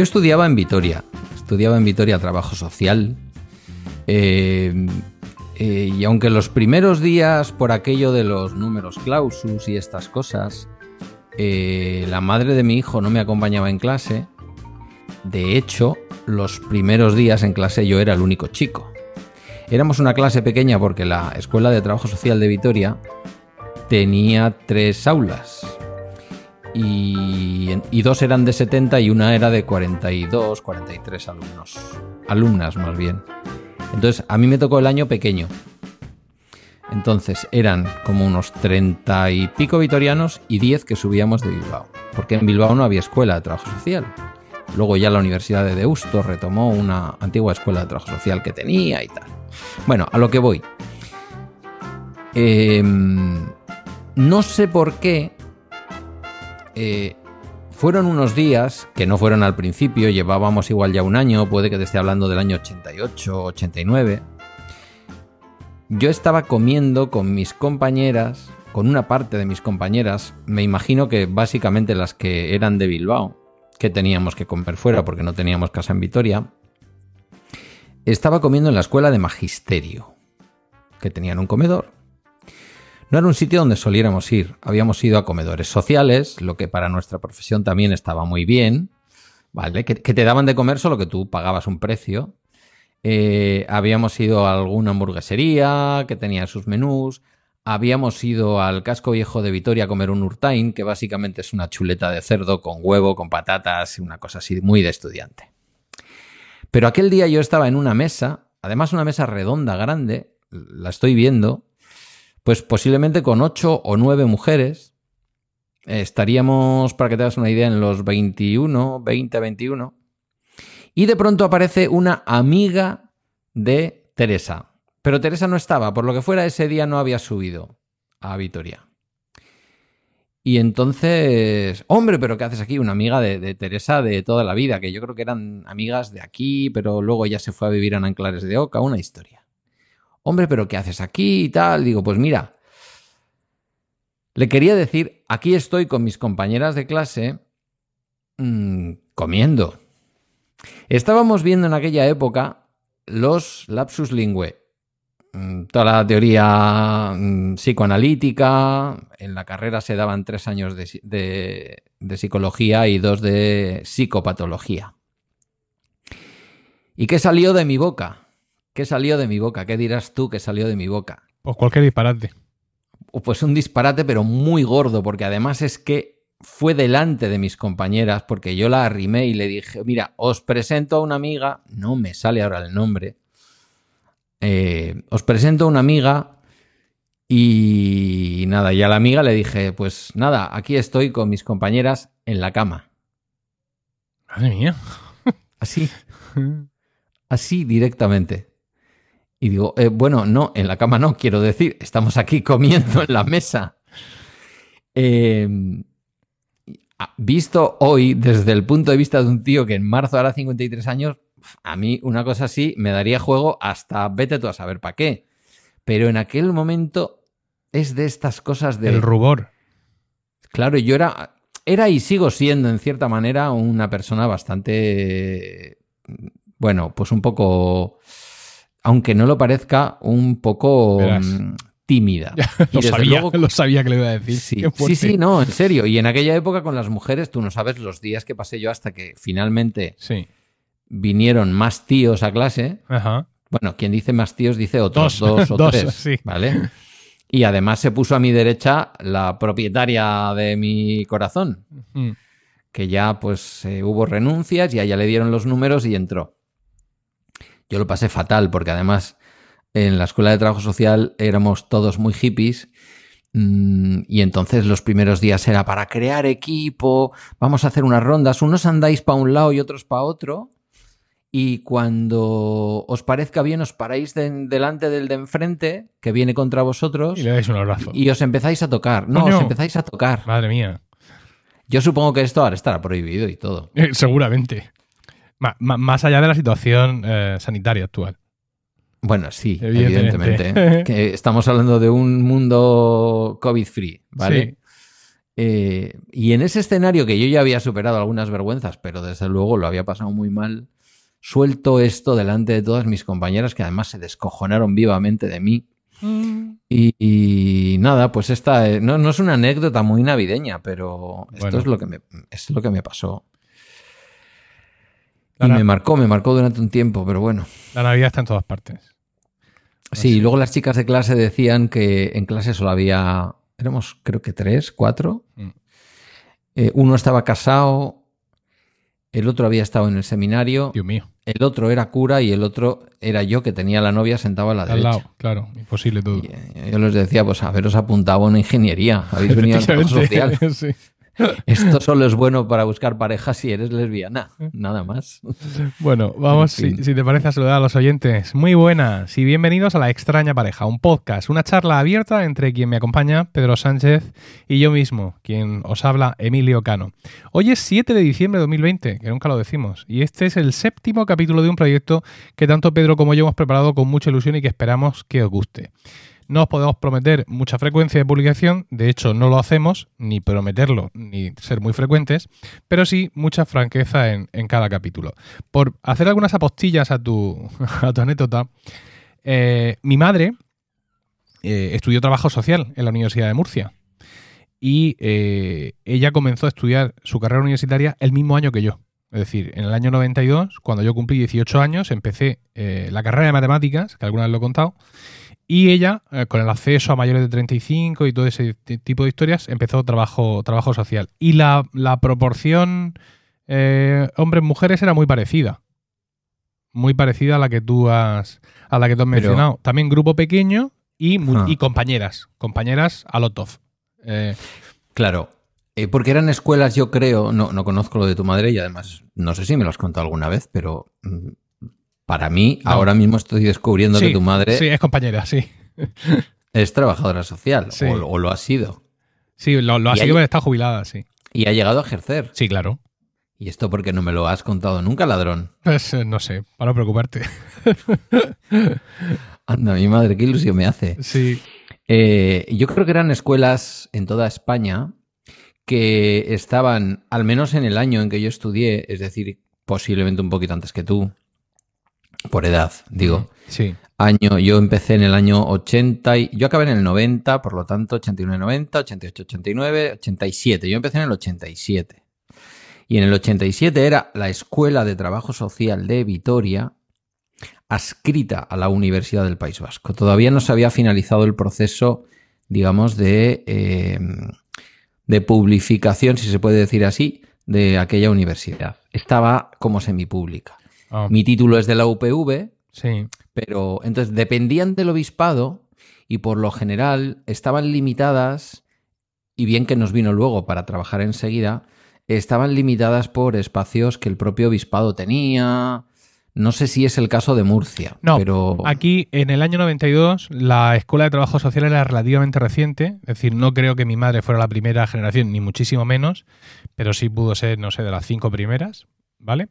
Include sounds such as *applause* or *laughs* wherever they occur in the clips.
yo estudiaba en Vitoria. Estudiaba en Vitoria trabajo social. Eh, eh, y aunque los primeros días, por aquello de los números clausus y estas cosas, eh, la madre de mi hijo no me acompañaba en clase, de hecho, los primeros días en clase yo era el único chico. Éramos una clase pequeña porque la Escuela de Trabajo Social de Vitoria tenía tres aulas. Y, dos eran de 70 y una era de 42, 43 alumnos. Alumnas más bien. Entonces, a mí me tocó el año pequeño. Entonces, eran como unos 30 y pico vitorianos y 10 que subíamos de Bilbao. Porque en Bilbao no había escuela de trabajo social. Luego ya la Universidad de Deusto retomó una antigua escuela de trabajo social que tenía y tal. Bueno, a lo que voy. Em, no sé por qué. Eh, fueron unos días que no fueron al principio, llevábamos igual ya un año, puede que te esté hablando del año 88, 89. Yo estaba comiendo con mis compañeras, con una parte de mis compañeras, me imagino que básicamente las que eran de Bilbao, que teníamos que comer fuera porque no teníamos casa en Vitoria. Estaba comiendo en la escuela de magisterio, que tenían un comedor. No era un sitio donde soliéramos ir. Habíamos ido a comedores sociales, lo que para nuestra profesión también estaba muy bien, ¿vale? Que, te daban de comer solo que tú pagabas un precio. Eh, habíamos ido a alguna hamburguesería que tenía sus menús. Habíamos ido al casco viejo de Vitoria a comer un urtain, que básicamente es una chuleta de cerdo con huevo, con patatas, una cosa así muy de estudiante. Pero aquel día yo estaba en una mesa, además una mesa redonda, grande, la estoy viendo, pues posiblemente con ocho o nueve mujeres. Estaríamos, para que te hagas una idea, en los 21, 20, 21. Y de pronto aparece una amiga de Teresa. Pero Teresa no estaba, por lo que fuera ese día no había subido a Vitoria. Y entonces, hombre, pero ¿qué haces aquí? Una amiga de, de, Teresa de toda la vida, que yo creo que eran amigas de aquí, pero luego ya se fue a vivir a Anclares de Oca, una historia. Hombre, pero ¿qué haces aquí y tal? Digo, pues mira, le quería decir, aquí estoy con mis compañeras de clase mmm, comiendo. Estábamos viendo en aquella época los lapsus lingüe, mm, toda la teoría mm, psicoanalítica, en la carrera se daban tres años de, de, psicología y dos de psicopatología. ¿Y qué salió de mi boca? ¿Qué salió de mi boca? ¿Qué dirás tú que salió de mi boca? Pues cualquier disparate. Pues un disparate, pero muy gordo, porque además es que fue delante de mis compañeras, porque yo la arrimé y le dije, mira, os presento a una amiga, no me sale ahora el nombre, eh, os presento a una amiga y nada, y a la amiga le dije, pues nada, aquí estoy con mis compañeras en la cama. Madre mía. Así. Así directamente. Y digo, eh, bueno, no, en la cama no, quiero decir, estamos aquí comiendo en la mesa. Eh, visto hoy desde el punto de vista de un tío que en marzo hará 53 años, a mí una cosa así me daría juego hasta vete tú a saber para qué. Pero en aquel momento es de estas cosas de... El rubor. Claro, yo era, era y sigo siendo en cierta manera una persona bastante... Bueno, pues un poco aunque no lo parezca, un poco mmm, tímida. *laughs* lo, sabía, luego, *laughs* lo sabía que le iba a decir. Sí, sí, sí, no, en serio. Y en aquella época con las mujeres, tú no sabes los días que pasé yo hasta que finalmente sí. vinieron más tíos a clase. Ajá. Bueno, quien dice más tíos dice otros dos, dos o *laughs* dos, tres, sí. ¿vale? Y además se puso a mi derecha la propietaria de mi corazón, Mm. que ya pues eh, hubo renuncias y a ella le dieron los números y entró. Yo lo pasé fatal porque además en la escuela de trabajo social éramos todos muy hippies mmm, y entonces los primeros días era para crear equipo, vamos a hacer unas rondas, unos andáis para un lado y otros para otro y cuando os parezca bien os paráis de, delante del de enfrente que viene contra vosotros y le dais un abrazo. Y os empezáis a tocar. No, Coño. os empezáis a tocar. Madre mía. Yo supongo que esto ahora estará prohibido y todo. Eh, seguramente. Más allá de la situación eh, sanitaria actual. Bueno, sí, Evidentemente. evidentemente. *laughs* que estamos hablando de un mundo COVID-free, ¿vale? Sí. Eh, y en ese escenario que yo ya había superado algunas vergüenzas, pero desde luego lo había pasado muy mal, suelto esto delante de todas mis compañeras que además se descojonaron vivamente de mí. Mm. Y, nada, pues esta eh, no, no, es una anécdota muy navideña, pero esto es lo que me, es lo que me pasó. Y me marcó, me marcó durante un tiempo, pero bueno. La Navidad está en todas partes. Sí, y luego las chicas de clase decían que en clase solo había, éramos creo que tres, cuatro. Mm. Eh, uno estaba casado, el otro había estado en el seminario. Dios mío. El otro era cura y el otro era yo que tenía la novia sentado a la Al lado, claro, imposible todo. Eh, yo les decía, pues haberos apuntado a una ingeniería, habéis *laughs* venido al social. *laughs* sí. Esto solo es bueno para buscar parejas si eres lesbiana, nada más. Bueno, vamos, si, te parece, a saludar a los oyentes. Muy buenas y bienvenidos a La Extraña Pareja, un podcast, una charla abierta entre quien me acompaña, Pedro Sánchez, y yo mismo, quien os habla, Emilio Cano. Hoy es 7 de diciembre de 2020, que nunca lo decimos, y este es el séptimo capítulo de un proyecto que tanto Pedro como yo hemos preparado con mucha ilusión y que esperamos que os guste. No os podemos prometer mucha frecuencia de publicación, de hecho no lo hacemos, ni prometerlo, ni ser muy frecuentes, pero sí mucha franqueza en, cada capítulo. Por hacer algunas apostillas *laughs* a tu, anécdota, eh, mi madre eh, estudió trabajo social en la Universidad de Murcia y eh, ella comenzó a estudiar su carrera universitaria el mismo año que yo. Es decir, en el año 92, cuando yo cumplí 18 años, empecé la carrera de matemáticas, que alguna vez lo he contado, y ella, eh, con el acceso a mayores de 35 y todo ese tipo de historias, empezó trabajo, trabajo social. Y la, proporción eh, hombres-mujeres era muy parecida. Muy parecida a la que tú has, a la que tú has mencionado. También grupo pequeño y, ah. y compañeras. Compañeras a lot of. Eh, claro. porque eran escuelas, yo creo, no, no conozco lo de tu madre y además no sé si me lo has contado alguna vez, pero mm, para mí, ahora mismo estoy descubriendo que tu madre. Sí, es compañera, sí. *laughs* Es trabajadora social, o, lo ha sido. Sí, lo, ha sido, pero está jubilada, sí. Y ha llegado a ejercer. Sí, claro. ¿Y esto porque no me lo has contado nunca, ladrón? Pues eh, no sé, para no preocuparte. *laughs* Anda, mi madre, qué ilusión me hace. Sí. Eh, yo creo que eran escuelas en toda España que estaban, al menos en el año en que yo estudié, es decir, posiblemente un poquito antes que tú, por edad, digo. Sí. Año, yo empecé en el año 80 y yo acabé en el 90, por lo tanto 89, 90, 88, 89, 87. Yo empecé en el 87. Y en el 87 era la Escuela de Trabajo Social de Vitoria, adscrita a la Universidad del País Vasco. Todavía no se había finalizado el proceso, digamos, de, em, de publificación, si se puede decir así, de aquella universidad. Estaba como semipública. Ah. Mi título es de la UPV, sí. pero entonces dependían del obispado y por lo general estaban limitadas, y bien que nos vino luego para trabajar enseguida, estaban limitadas por espacios que el propio obispado tenía. No sé si es el caso de Murcia. No, pero... aquí en el año 92 la Escuela de Trabajo Social era relativamente reciente, es decir, no creo que mi madre fuera la primera generación, ni muchísimo menos, pero sí pudo ser, no sé, de las cinco primeras, ¿vale?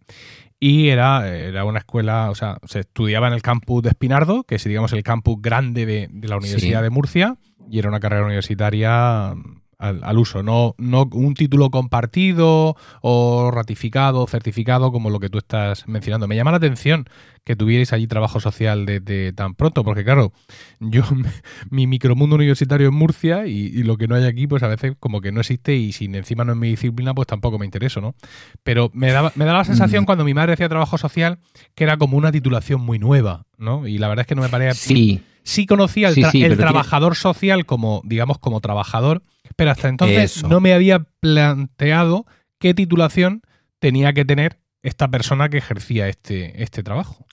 Y era, era una escuela, o sea, se estudiaba en el campus de Espinardo, que es, digamos, el campus grande de, la Universidad de Murcia, y era una carrera universitaria al, uso, no, no un título compartido o ratificado, certificado, como lo que tú estás mencionando. Me llama la atención que tuvierais allí trabajo social desde tan pronto, porque claro, yo, *laughs* mi micromundo universitario en Murcia y, lo que no hay aquí, pues a veces como que no existe y si encima no es mi disciplina, pues tampoco me intereso, ¿no? Pero me da, me da la sensación mm. cuando mi madre hacía trabajo social que era como una titulación muy nueva, ¿no? Y la verdad es que no me parece... Sí. Sí conocía el, trabajador social como, digamos, como trabajador, pero hasta entonces no me había planteado qué titulación tenía que tener esta persona que ejercía este, este trabajo.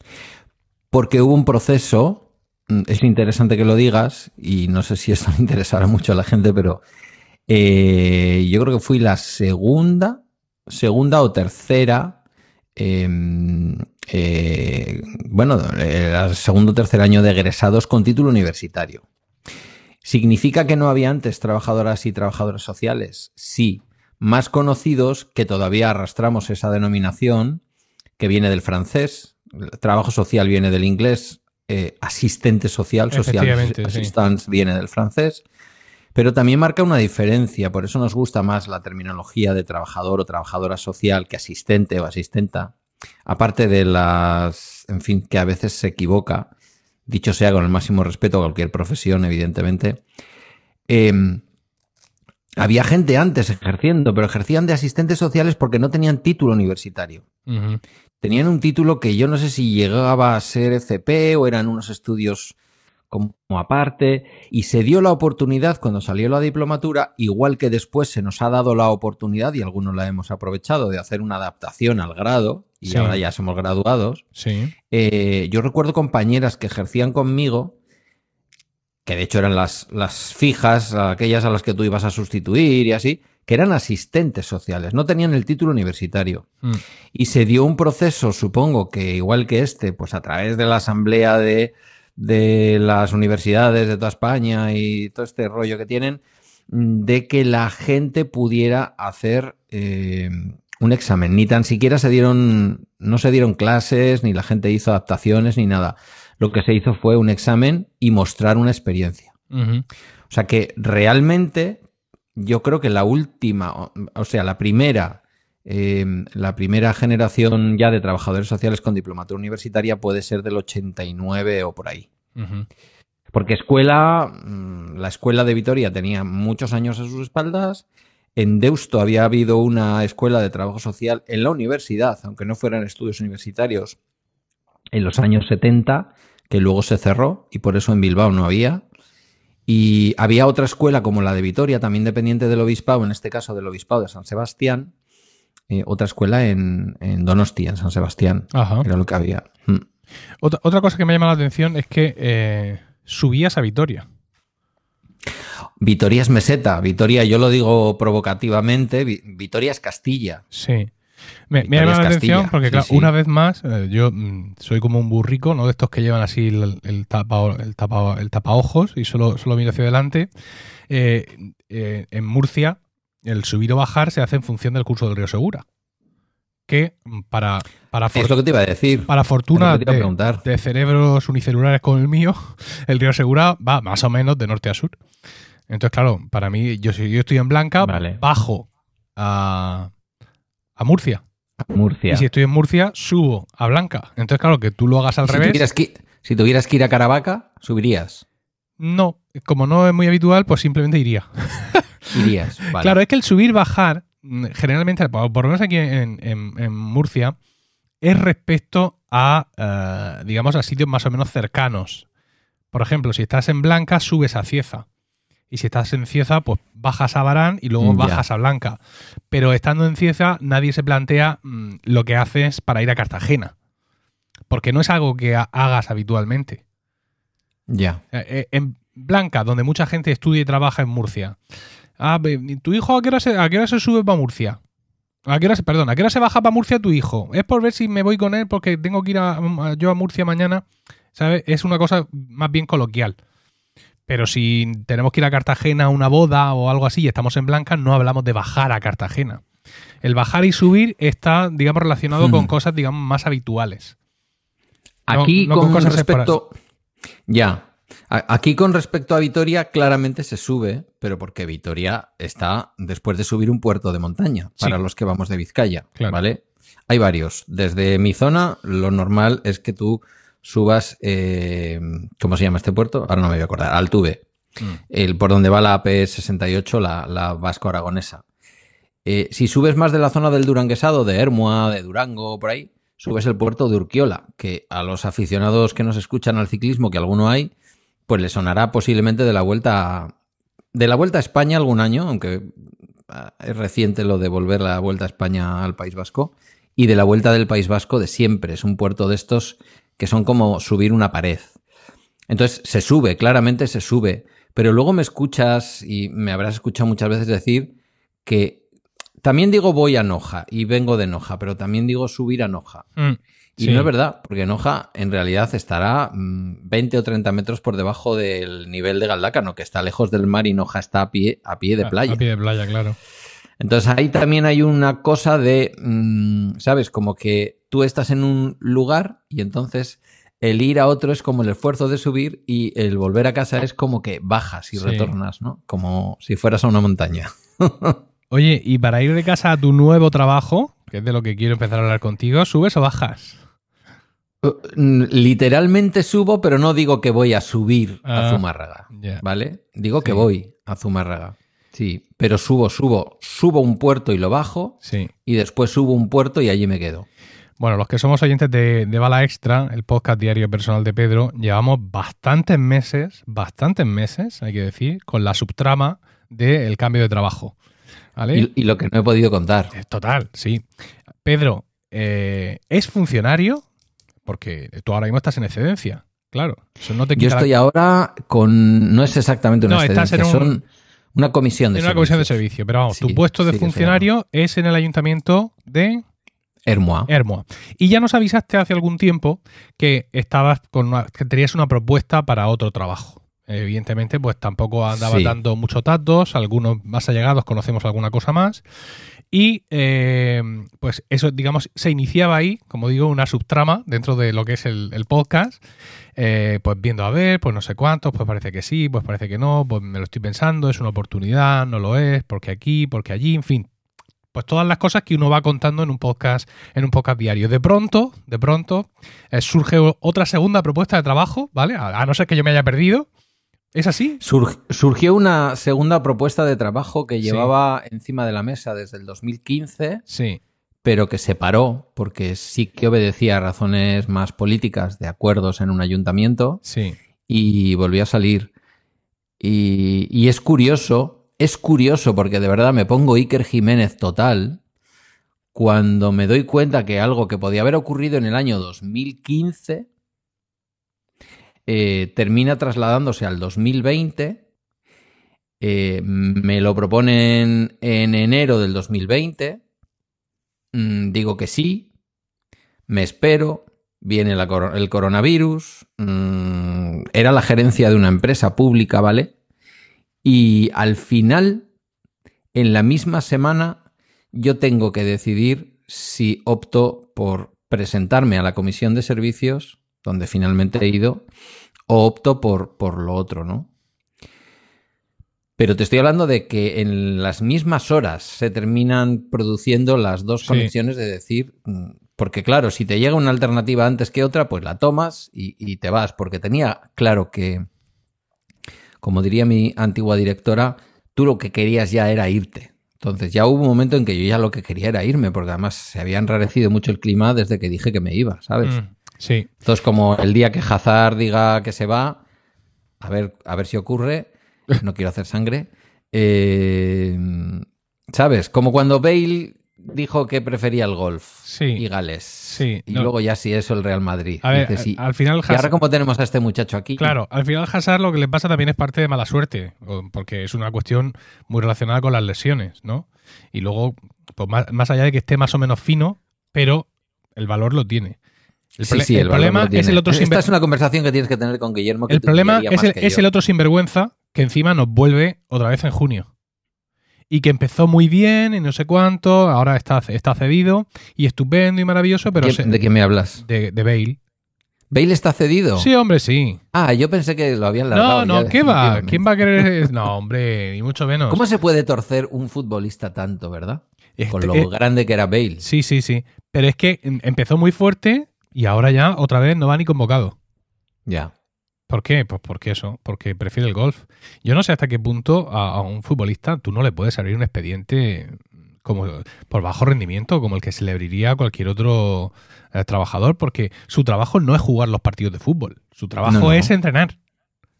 Porque hubo un proceso, mm, es interesante que lo digas, y no sé si esto *laughs* le interesará mucho a la gente, pero eh, yo creo que fui la segunda, segunda o tercera, em, eh, bueno, el segundo o tercer año de egresados con título universitario. ¿Significa que no había antes trabajadoras y trabajadores sociales? Sí, más conocidos que todavía arrastramos esa denominación, que viene del francés, trabajo social viene del inglés, eh, asistente social, social assistance viene del francés, pero también marca una diferencia, por eso nos gusta más la terminología de trabajador o trabajadora social que asistente o asistenta, aparte de las, en fin, que a veces se equivoca, dicho sea con el máximo respeto a cualquier profesión, evidentemente. Em, había gente antes ejerciendo, pero ejercían de asistentes sociales porque no tenían título universitario. Tenían un título que yo no sé si llegaba a ser FP o eran unos estudios como aparte, y se dio la oportunidad cuando salió la diplomatura, igual que después se nos ha dado la oportunidad, y algunos la hemos aprovechado, de hacer una adaptación al grado, y ahora ya somos graduados. Sí. Eh, yo recuerdo compañeras que ejercían conmigo, que de hecho eran las, las fijas, aquellas a las que tú ibas a sustituir y así, que eran asistentes sociales, no tenían el título universitario. Mm. Y se dio un proceso, supongo que igual que este, pues a través de la asamblea de de las universidades de toda España y todo este rollo que tienen, de que la gente pudiera hacer eh, un examen. Ni tan siquiera se dieron, no se dieron clases, ni la gente hizo adaptaciones, ni nada. Lo que se hizo fue un examen y mostrar una experiencia. O sea que realmente yo creo que la última, o sea, la primera Em, la primera generación ya de trabajadores sociales con diplomatura universitaria puede ser del 89 o por ahí. Porque escuela, mm, la escuela de Vitoria tenía muchos años a sus espaldas. En Deusto había habido una escuela de trabajo social en la universidad, aunque no fueran estudios universitarios, en los años 70, que luego se cerró y por eso en Bilbao no había. Y había otra escuela como la de Vitoria, también dependiente del obispado, en este caso del obispado de San Sebastián, eh, otra escuela en, en, Donostia, en San Sebastián. Era lo que había. Mm. Otra, cosa que me llama la atención es que eh, subías a Vitoria. Vitoria es meseta. Vitoria, yo lo digo provocativamente, Vitoria es Castilla. Sí. Me, llama la atención porque, claro, una vez más, eh, yo mm, soy como un burrico, ¿no? De estos que llevan así el, el, tapa, el, tapa, el tapaojos y solo, solo miro hacia adelante. en Murcia el subir o bajar se hace en función del curso del río Segura. Que para, para, es lo que te iba a decir. para fortuna de, cerebros unicelulares como el mío, *laughs* el río Segura va más o menos de norte a sur. Entonces, claro, para mí, yo si yo estoy en Blanca, bajo a, a Murcia. Murcia. Y si estoy en Murcia, subo a Blanca. Entonces, claro, que tú lo hagas al revés. si tuvieras que ir a Caravaca, subirías. No, como no es muy habitual, pues simplemente iría. *laughs* Irías, *laughs* Claro, es que el subir-bajar, mm, generalmente, por lo menos aquí en, Murcia, es respecto a, eh, digamos, a sitios más o menos cercanos. Por ejemplo, si estás en Blanca, subes a Cieza. Y si estás en Cieza, pues bajas a Barán y luego bajas a Blanca. Pero estando en Cieza, nadie se plantea mm, lo que haces para ir a Cartagena. Porque no es algo que hagas habitualmente. Ya. Eh, eh, en Blanca, donde mucha gente estudia y trabaja en Murcia, Ah, ¿tu hijo a qué hora se, a qué hora se sube para Murcia? ¿A qué hora se, perdón, ¿a qué hora se baja para Murcia tu hijo? Es por ver si me voy con él porque tengo que ir a, yo a Murcia mañana. ¿Sabes? Es una cosa más bien coloquial. Pero si tenemos que ir a Cartagena a una boda o algo así y estamos en Blanca, no hablamos de bajar a Cartagena. El bajar y subir está, digamos, relacionado con cosas, digamos, más habituales. Aquí, con, cosas respecto. Ya, Aquí con respecto a Vitoria, claramente se sube, pero porque Vitoria está después de subir un puerto de montaña, para los que vamos de Vizcaya, ¿vale? Hay varios. Desde mi zona, lo normal es que tú subas, eh, ¿cómo se llama este puerto? Ahora no me voy a acordar, Altuve, mm. el, por donde va la AP68, la, vasco-aragonesa. Eh, si subes más de la zona del Duranguesado, de Hermua, de Durango, por ahí, subes el puerto de Urquiola, que a los aficionados que nos escuchan al ciclismo, que alguno hay, pues le sonará posiblemente de la vuelta de la vuelta a España algún año, aunque ah, es reciente lo de volver la vuelta a España al País Vasco, y de la vuelta del País Vasco de siempre. Es un puerto de estos que son como subir una pared. Entonces se sube, claramente se sube, pero luego me escuchas y me habrás escuchado muchas veces decir que también digo voy a Noja y vengo de Noja, pero también digo subir a Noja. Mm. Y no es verdad, porque Noja en realidad estará 20 mm, o 30 metros por debajo del nivel de Galdácano, que está lejos del mar y Noja está a pie, a pie de playa. A, pie de playa, claro. Entonces ahí también hay una cosa de, mm, ¿sabes? Como que tú estás en un lugar y entonces el ir a otro es como el esfuerzo de subir y el volver a casa es como que bajas y Sí. retornas, ¿no? Como si fueras a una montaña. *laughs* Oye, y para ir de casa a tu nuevo trabajo, que es de lo que quiero empezar a hablar contigo, ¿subes o bajas? Mm, Literalmente subo, pero no digo que voy a subir Ah, a Zumárraga, ya. ¿vale? Digo que voy a Zumárraga. Sí, pero subo, subo, subo un puerto y lo bajo Sí. y después subo un puerto y allí me quedo. Bueno, los que somos oyentes de, de Bala Extra, el podcast diario personal de Pedro, llevamos bastantes meses, bastantes meses, hay que decir, con la subtrama del cambio de trabajo. ¿Vale? Y, y lo que no he podido contar. Eh, Total, sí. Pedro, eh, ¿es funcionario? Porque tú ahora mismo estás en excedencia. Claro, eso no te Yo la- estoy ahora con. No es exactamente una No, estás excedencia, en un- son una comisión de en una comisión de servicio. Pero vamos, tu puesto de sí funcionario es en el ayuntamiento de Hermoa. Hermoa. Y ya nos avisaste hace algún tiempo que estabas con una- que tenías una propuesta para otro trabajo. Evidentemente, pues tampoco andabas Sí. dando muchos datos, algunos más allegados conocemos alguna cosa más. Y eh, pues eso, digamos, se iniciaba ahí, como digo, una subtrama dentro de lo que es el, el podcast. Eh, pues viendo a ver, pues no sé cuántos, pues parece que sí, pues parece que no, pues me lo estoy pensando, es una oportunidad, no lo es, porque aquí, porque allí, en fin. Pues todas las cosas que uno va contando en un podcast, en un podcast diario. De pronto, de pronto, eh, surge otra segunda propuesta de trabajo, ¿vale? A, a no ser que yo me haya perdido. ¿Es así? Sur- surgió una segunda propuesta de trabajo que Sí. llevaba encima de la mesa desde el 2015, Sí. Pero que se paró porque sí que obedecía a razones más políticas de acuerdos en un ayuntamiento Sí. y volvió a salir. Y, y es curioso, es curioso porque de verdad me pongo Iker Jiménez total cuando me doy cuenta que algo que podía haber ocurrido en el año 2015 eh, termina trasladándose al 2020. eh, me lo proponen en enero del 2020. Mm, digo que sí. Me espero. Viene el coronavirus. mm, era la gerencia de una empresa pública, ¿vale? Y al final, en la misma semana, yo tengo que decidir si opto por presentarme a la comisión de servicios, donde finalmente he ido, o opto por, por lo otro, ¿no? Pero te estoy hablando de que en las mismas horas se terminan produciendo las dos Sí. conexiones de decir, mm, porque claro, si te llega una alternativa antes que otra, pues la tomas y, y te vas, porque tenía claro que, como diría mi antigua directora, tú lo que querías ya era irte. Entonces ya hubo un momento en que yo ya lo que quería era irme, porque además se había enrarecido mucho el clima desde que dije que me iba, ¿sabes? Mm, sí. Entonces, como el día que Hazard diga que se va, a ver, a ver si ocurre, *laughs* no quiero hacer sangre. eh, ¿Sabes? Como cuando Bale dijo que prefería el golf Sí. y Gales. Sí, Y no. luego ya sí eso el Real Madrid. A ver, al final y ahora como tenemos a este muchacho aquí. Claro, al final Hazard lo que le pasa también es parte de mala suerte, porque es una cuestión muy relacionada con las lesiones, ¿no? Y luego, pues más, más allá de que esté más o menos fino, pero el valor lo tiene. El, Sí, sí, el problema es el otro Esta sinver- es una conversación que tienes que tener con Guillermo. Que el problema es, el, es el otro sinvergüenza que encima nos vuelve otra vez en junio. Y que empezó muy bien y no sé cuánto, ahora está, está cedido y estupendo y maravilloso, pero ¿Quién- se- ¿De qué me hablas? de, de Bale. ¿Bale está cedido? Sí, hombre, sí. Ah, yo pensé que lo habían No, largado. no, ya ¿qué va? ¿Quién va a querer? *laughs* No, hombre, ni mucho menos. ¿Cómo se puede torcer un futbolista tanto, verdad? Con Este- lo eh, grande que era Bale. Sí, sí, sí. Pero es que em- empezó muy fuerte y ahora ya otra vez no va ni convocado. Ya. ¿Por qué? Pues porque eso, porque prefiere el golf. Yo no sé hasta qué punto a, a un futbolista tú no le puedes abrir un expediente como por bajo rendimiento, como el que se le abriría a cualquier otro eh, trabajador, porque su trabajo no es jugar los partidos de fútbol. Su trabajo No, no. es entrenar.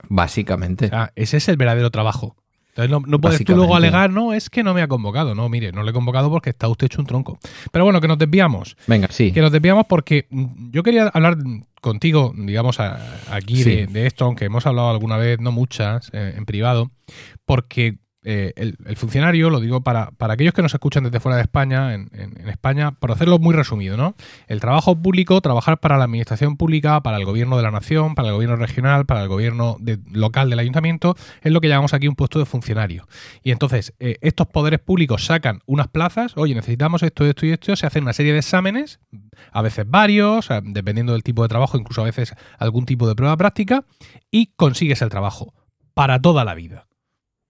Básicamente. O sea, ese es el verdadero trabajo. Entonces no, no puedes tú luego alegar, no, es que no me ha convocado. No, mire, no le he convocado porque está usted hecho un tronco. Pero bueno, que nos desviamos. Venga, sí. Que nos desviamos porque mm, yo quería hablar contigo, digamos, a- aquí Sí. de, de esto, aunque hemos hablado alguna vez, no muchas, eh, en privado, porque eh, el, funcionario, lo digo para, para, aquellos que nos escuchan desde fuera de España, en, España, por hacerlo muy resumido, ¿no? El trabajo público, trabajar para la administración pública, para el gobierno de la nación, para el gobierno regional, para el gobierno local del ayuntamiento, es lo que llamamos aquí un puesto de funcionario. Y entonces, eh, estos poderes públicos sacan unas plazas, oye, necesitamos esto, esto y esto, se hacen una serie de exámenes, a veces varios, dependiendo del tipo de trabajo, incluso a veces algún tipo de prueba práctica, y consigues el trabajo para toda la vida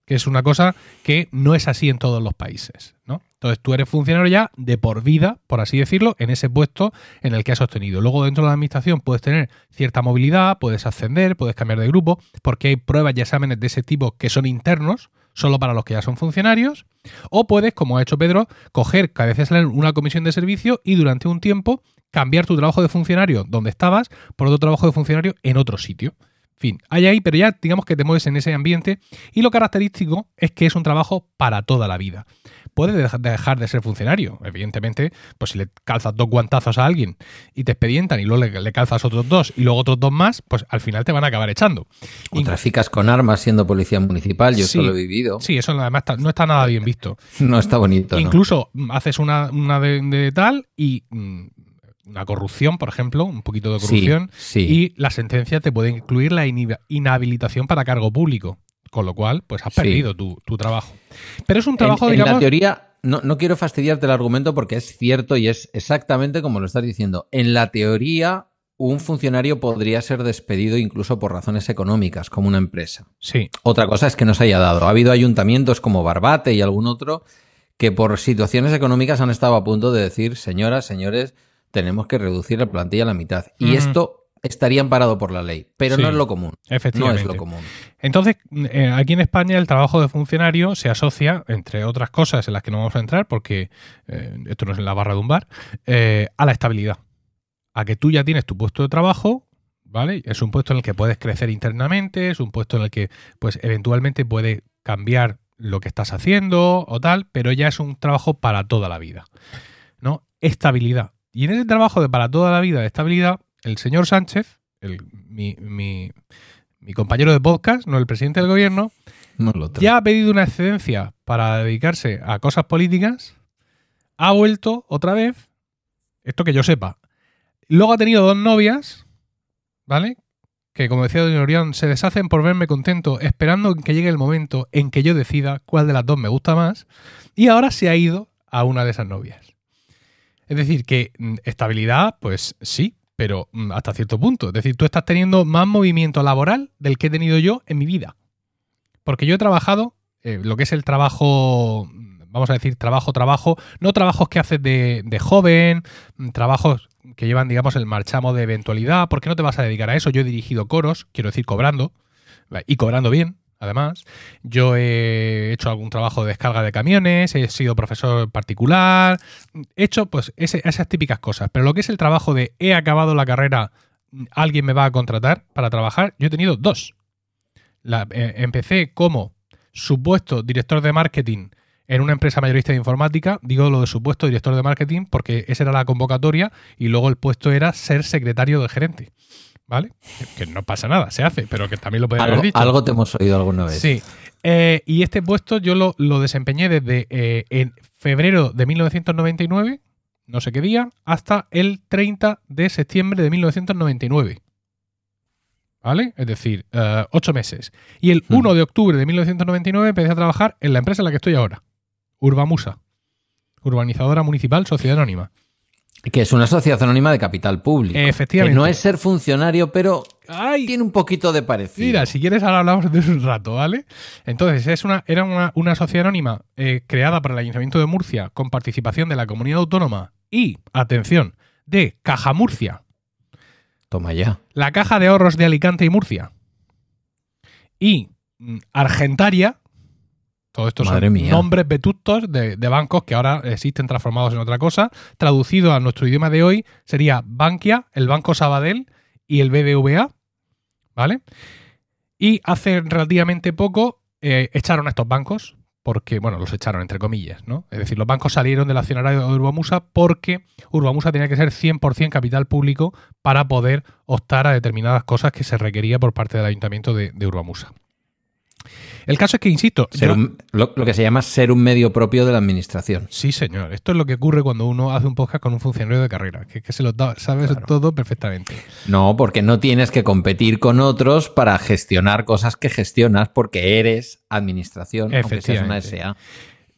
que es una cosa que no es así en todos los países, ¿no? Entonces tú eres funcionario ya de por vida, por así decirlo, en ese puesto en el que has obtenido. Luego dentro de la administración puedes tener cierta movilidad, puedes ascender, puedes cambiar de grupo, porque hay pruebas y exámenes de ese tipo que son internos, solo para los que ya son funcionarios. O puedes, como ha hecho Pedro, coger cada vez una comisión de servicio y durante un tiempo cambiar tu trabajo de funcionario donde estabas por otro trabajo de funcionario en otro sitio fin, hay ahí, pero ya digamos que te mueves en ese ambiente y lo característico es que es un trabajo para toda la vida. Puedes dejar de ser funcionario, evidentemente, pues si le calzas dos guantazos a alguien y te expedientan y luego le, calzas otros dos y luego otros dos más, pues al final te van a acabar echando. O traficas con armas siendo policía municipal, yo eso lo he vivido. Sí, eso además no está nada bien visto. *laughs* No está bonito. Incluso haces una, de, tal y mm, una corrupción, por ejemplo, un poquito de corrupción, y la sentencia te puede incluir la inhabilitación para cargo público, con lo cual, pues has perdido tu, trabajo. Pero es un trabajo, digamos... En la teoría, no, no quiero fastidiarte el argumento porque es cierto y es exactamente como lo estás diciendo. En la teoría, un funcionario podría ser despedido incluso por razones económicas, como una empresa. Sí. Otra cosa es que no se haya dado. Ha habido ayuntamientos como Barbate y algún otro que por situaciones económicas han estado a punto de decir, señoras, señores, tenemos que reducir la plantilla a la mitad. Y esto estaría amparado por la ley, pero no es lo común. Efectivamente. No es lo común. Entonces, eh, aquí en España el trabajo de funcionario se asocia, entre otras cosas en las que no vamos a entrar, porque eh, esto no es en la barra de un bar, eh, a la estabilidad. A que tú ya tienes tu puesto de trabajo, ¿vale? Es un puesto en el que puedes crecer internamente, es un puesto en el que, pues, eventualmente puede cambiar lo que estás haciendo o tal, pero ya es un trabajo para toda la vida. ¿No? Estabilidad. Y en ese trabajo de para toda la vida de estabilidad, el señor Sánchez, mi, compañero de podcast, no el presidente del gobierno, ya ha pedido una excedencia para dedicarse a cosas políticas, ha vuelto otra vez, esto que yo sepa. Luego ha tenido dos novias, ¿vale? Que como decía Don Orión, se deshacen por verme contento, esperando que llegue el momento en que yo decida cuál de las dos me gusta más. Y ahora se ha ido a una de esas novias. Es decir, que mm, estabilidad, pues sí, pero mm, hasta cierto punto. Es decir, tú estás teniendo más movimiento laboral del que he tenido yo en mi vida. Porque yo he trabajado, eh, lo que es el trabajo, mm, vamos a decir, trabajo, trabajo, no trabajos que haces de, de joven, trabajos que llevan, digamos, el marchamo de eventualidad, porque no te vas a dedicar a eso. Yo he dirigido coros, quiero decir, cobrando, y cobrando bien, además. Yo he hecho algún trabajo de descarga de camiones, he sido profesor particular, he hecho pues esas típicas cosas. Pero lo que es el trabajo de he acabado la carrera, alguien me va a contratar para trabajar, yo he tenido dos. Eh, empecé como supuesto director de marketing en una empresa mayorista de informática, digo lo de supuesto director de marketing porque esa era la convocatoria y luego el puesto era ser secretario del gerente. ¿Vale? Que no pasa nada, se hace, pero que también lo podemos haber dicho. Algo te hemos oído alguna vez. Sí. Eh, y este puesto yo lo, desempeñé desde eh, en febrero de 1999, no sé qué día, hasta el 30 de septiembre de 1999. ¿Vale? Es decir, eh, ocho meses. Y el 1 de octubre de 1999 empecé a trabajar en la empresa en la que estoy ahora, Urbamusa, Urbanizadora Municipal Sociedad Anónima. Que es una sociedad anónima de capital público. Efectivamente. Que no es ser funcionario, pero tiene un poquito de parecido. Mira, si quieres ahora hablamos de un rato, ¿vale? Entonces, es una, era una, sociedad anónima eh, creada por el Ayuntamiento de Murcia con participación de la comunidad autónoma y, atención, de Caja Murcia. Toma ya. La Caja de Ahorros de Alicante y Murcia. Y mm, Estos son nombres vetustos de, bancos que ahora existen transformados en otra cosa. Traducido a nuestro idioma de hoy sería Bankia, el Banco Sabadell y el BBVA. ¿Vale? Y hace relativamente poco eh, echaron a estos bancos porque, bueno, los echaron entre comillas, ¿no? Es decir, los bancos salieron del accionario de Urbamusa porque Urbamusa tenía que ser 100% capital público para poder optar a determinadas cosas que se requería por parte del ayuntamiento de, de Urbamusa. El caso es que, insisto... lo, que se llama ser un medio propio de la administración. Sí, señor. Esto es lo que ocurre cuando uno hace un podcast con un funcionario de carrera, que, que se lo da, sabes todo perfectamente. No, porque no tienes que competir con otros para gestionar cosas que gestionas porque eres administración, aunque seas una SA.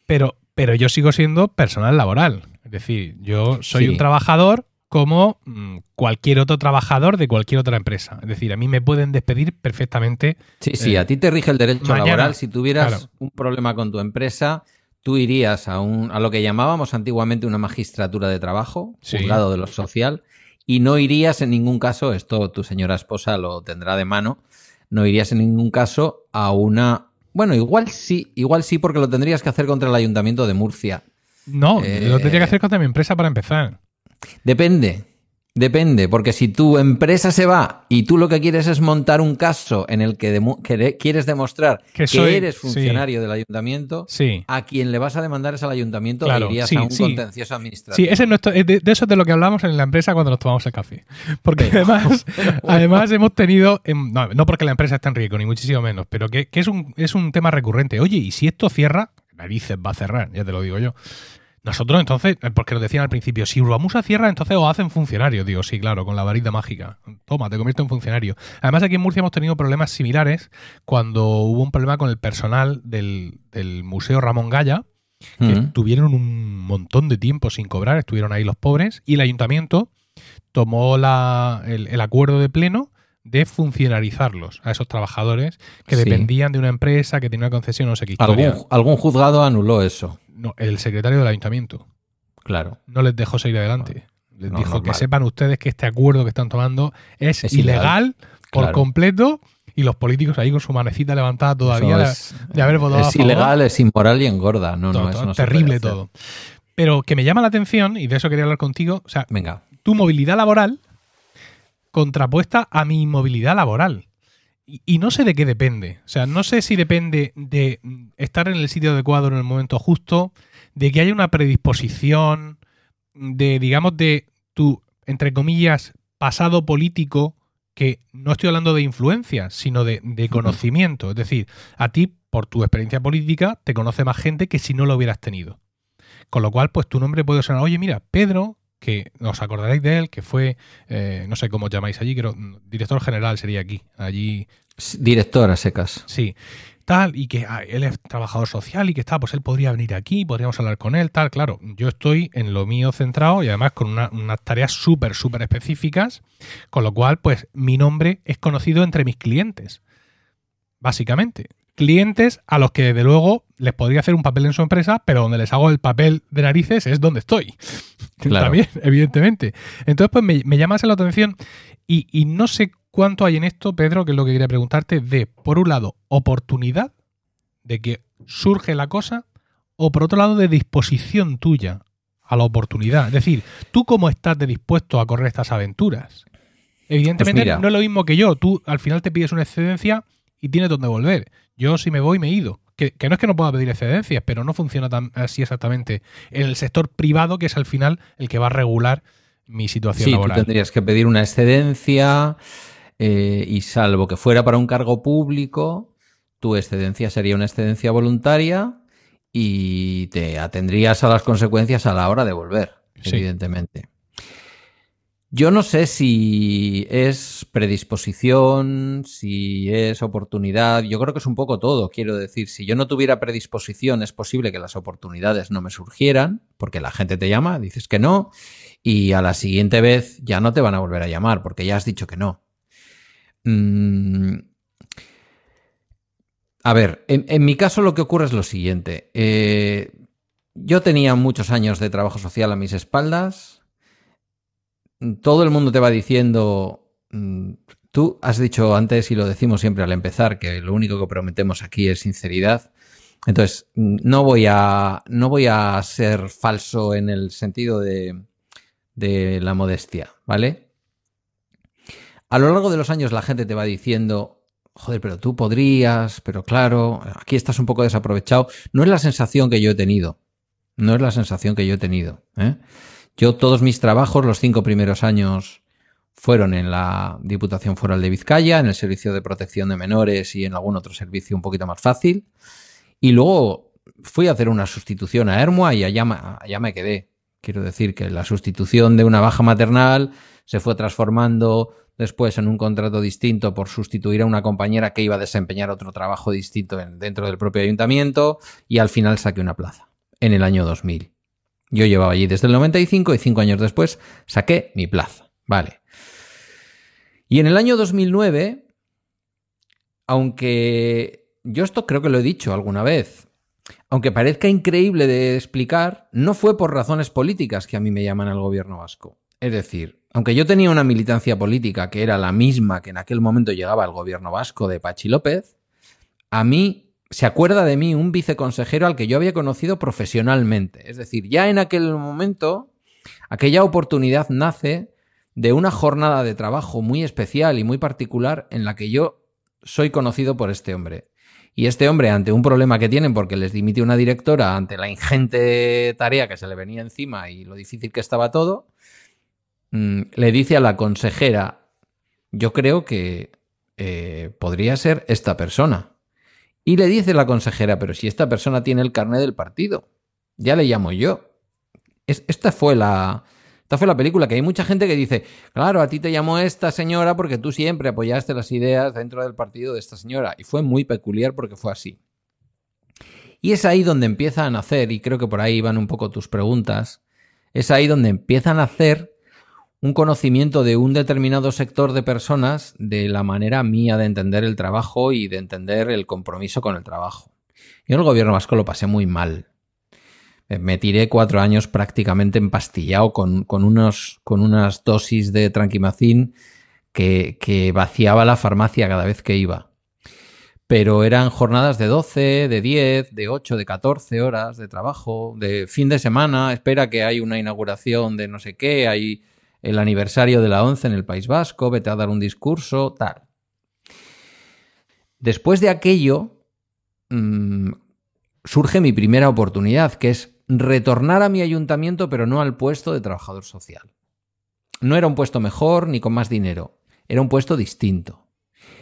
Pero, pero yo sigo siendo personal laboral. Es decir, yo soy un trabajador como mm, cualquier otro trabajador de cualquier otra empresa. Es decir, a mí me pueden despedir perfectamente. Sí, sí, a ti te rige el derecho laboral. Si tuvieras un problema con tu empresa, tú irías a, un, a lo que llamábamos antiguamente una magistratura de trabajo, juzgado de lo social, y no irías en ningún caso, esto tu señora esposa lo tendrá de mano, no irías en ningún caso a una... Bueno, igual sí, igual sí, porque lo tendrías que hacer contra el ayuntamiento de Murcia. No, lo tendría que hacer contra mi empresa para empezar. Depende. Depende, porque si tu empresa se va y tú lo que quieres es montar un caso en el que, quieres demostrar que, eres funcionario del ayuntamiento, a quien le vas a demandar es al ayuntamiento irías a un contencioso administrativo. Sí, ese de, eso es de lo que hablamos en la empresa cuando nos tomamos el café. Porque además, *laughs* además hemos tenido, em, no, porque la empresa esté en riesgo, ni muchísimo menos, pero que, es, un, es un tema recurrente. Oye, ¿y si esto cierra? Narices va a cerrar, ya te lo digo yo. Nosotros entonces, eh, porque nos decían al principio, si Urbamusa cierra, entonces os hacen funcionario. Digo, sí, claro, con la varita mágica. Toma, te convierto en funcionario. Además, aquí en Murcia hemos tenido problemas similares cuando hubo un problema con el personal del, Museo Ramón Gaya, que tuvieron un montón de tiempo sin cobrar, estuvieron ahí los pobres, y el ayuntamiento tomó la, el, acuerdo de pleno de funcionarizarlos a esos trabajadores que dependían de una empresa que tenía una concesión, no sé qué algún juzgado anuló eso. No, el secretario del ayuntamiento. Claro. No les dejó seguir adelante. Les dijo que sepan ustedes que este acuerdo que están tomando es, ilegal, por completo y los políticos ahí con su manecita levantada todavía de, haber votado Es ilegal, es inmoral y engorda. No, no, es terrible todo. Pero que me llama la atención, y de eso quería hablar contigo, o sea, Venga. tu movilidad laboral contrapuesta a mi movilidad laboral. Y, no sé de qué depende. O sea, no sé si depende de estar en el sitio adecuado en el momento justo, de que haya una predisposición, de, digamos, de tu, entre comillas, pasado político, que no estoy hablando de influencia, sino de, de conocimiento. Es decir, a ti, por tu experiencia política, te conoce más gente que si no lo hubieras tenido. Con lo cual, pues tu nombre puede sonar, oye, mira, Pedro que os acordaréis de él, que fue, eh, no sé cómo os llamáis allí, pero director general sería aquí, allí. Director a secas. Sí, tal, y que ah, él es trabajador social y que está, pues él podría venir aquí, podríamos hablar con él, tal, claro, yo estoy en lo mío centrado y además con unas tareas súper, súper específicas, con lo cual, pues mi nombre es conocido entre mis clientes, básicamente clientes a los que desde luego les podría hacer un papel en su empresa, pero donde les hago el papel de narices es donde estoy. *laughs* También, evidentemente. Entonces, pues me, llama la atención y, no sé cuánto hay en esto, Pedro, que es lo que quería preguntarte, de, por un lado, oportunidad de que surge la cosa, o por otro lado, de disposición tuya a la oportunidad. Es decir, ¿tú cómo estás de dispuesto a correr estas aventuras? Evidentemente pues no es lo mismo que yo. Tú al final te pides una excedencia y tienes donde volver. Yo si me voy me he ido. Que, no es que no pueda pedir excedencias, pero no funciona tan, así exactamente en el sector privado, que es al final el que va a regular mi situación sí, laboral. Tú tendrías que pedir una excedencia eh, y salvo que fuera para un cargo público, tu excedencia sería una excedencia voluntaria y te atendrías a las consecuencias a la hora de volver, evidentemente. Yo no sé si es predisposición, si es oportunidad, yo creo que es un poco todo, quiero decir, si yo no tuviera predisposición es posible que las oportunidades no me surgieran, porque la gente te llama, dices que no, y a la siguiente vez ya no te van a volver a llamar, porque ya has dicho que no. Mm. A ver, en, mi caso lo que ocurre es lo siguiente. Eh, yo tenía muchos años de trabajo social a mis espaldas, todo el mundo te va diciendo, mm, tú has dicho antes y lo decimos siempre al empezar, que lo único que prometemos aquí es sinceridad. Entonces, mm, no voy a, no voy a ser falso en el sentido de, de la modestia, ¿vale? A lo largo de los años la gente te va diciendo, joder, pero tú podrías, pero claro, aquí estás un poco desaprovechado. No es la sensación que yo he tenido. No es la sensación que yo he tenido. ¿eh? Yo todos mis trabajos, los cinco primeros años, fueron en la Diputación Foral de Vizcaya, en el Servicio de Protección de Menores y en algún otro servicio un poquito más fácil. Y luego fui a hacer una sustitución a Hermua y allá, me quedé. Quiero decir que la sustitución de una baja maternal se fue transformando después en un contrato distinto por sustituir a una compañera que iba a desempeñar otro trabajo distinto dentro del propio ayuntamiento y al final saqué una plaza en el año 2000. Yo llevaba allí desde el 95 y cinco años después saqué mi plaza. Vale. Y en el año 2009, aunque yo esto creo que lo he dicho alguna vez, aunque parezca increíble de explicar, no fue por razones políticas que a mí me llaman al gobierno vasco. Es decir, aunque yo tenía una militancia política que era la misma que en aquel momento llegaba al gobierno vasco de Pachi López, a mí se acuerda de mí un viceconsejero al que yo había conocido profesionalmente. Es decir, ya en aquel momento, aquella oportunidad nace de una jornada de trabajo muy especial y muy particular en la que yo soy conocido por este hombre. Y este hombre, ante un problema que tienen porque les dimite una directora, ante la ingente tarea que se le venía encima y lo difícil que estaba todo, mm, le dice a la consejera, yo creo que eh, podría ser esta persona. Y le dice la consejera, pero si esta persona tiene el carnet del partido, ya le llamo yo. esta fue la, esta fue la película, que hay mucha gente que dice, claro, a ti te llamó esta señora porque tú siempre apoyaste las ideas dentro del partido de esta señora. Y fue muy peculiar porque fue así. Y es ahí donde empieza a nacer, y creo que por ahí van un poco tus preguntas, es ahí donde empiezan a hacer un conocimiento de un determinado sector de personas de la manera mía de entender el trabajo y de entender el compromiso con el trabajo. Yo en el gobierno vasco lo pasé muy mal. Me tiré cuatro años prácticamente empastillado con, unos, con unas dosis de tranquimacín que, que, vaciaba la farmacia cada vez que iba. Pero eran jornadas de 12, de 10, de 8, de 14 horas de trabajo, de fin de semana, espera que hay una inauguración de no sé qué, hay el aniversario de la 11 en el País Vasco, vete a dar un discurso, tal. Después de aquello, mm, surge mi primera oportunidad, que es retornar a mi ayuntamiento, pero no al puesto de trabajador social. No era un puesto mejor ni con más dinero, era un puesto distinto.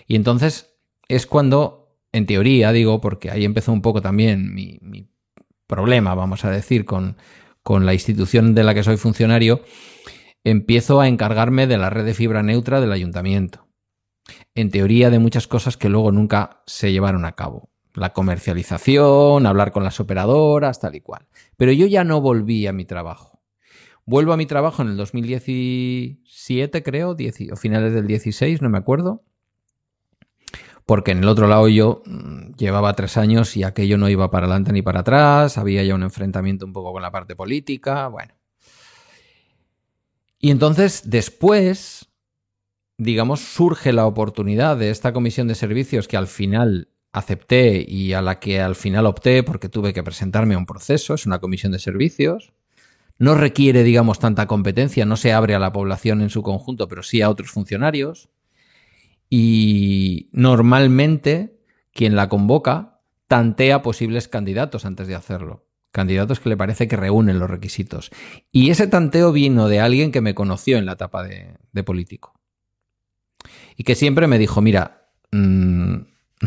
Y entonces es cuando, en teoría, digo, porque ahí empezó un poco también mi, problema, vamos a decir, con, con la institución de la que soy funcionario, empiezo a encargarme de la red de fibra neutra del ayuntamiento. En teoría de muchas cosas que luego nunca se llevaron a cabo la comercialización, hablar con las operadoras, tal y cual. Pero yo ya no volví a mi trabajo. Vuelvo a mi trabajo en el 2017, creo, o finales del 16, no me acuerdo. Porque en el otro lado yo mm, llevaba tres años y aquello no iba para adelante ni para atrás, había ya un enfrentamiento un poco con la parte política, bueno. Y entonces después, digamos, surge la oportunidad de esta comisión de servicios que al final acepté y a la que al final opté porque tuve que presentarme a un proceso, es una comisión de servicios. No requiere, digamos, tanta competencia, no se abre a la población en su conjunto, pero sí a otros funcionarios. Y normalmente quien la convoca tantea posibles candidatos antes de hacerlo. Candidatos que le parece que reúnen los requisitos. Y ese tanteo vino de alguien que me conoció en la etapa de, político. Y que siempre me dijo, mira, mmm,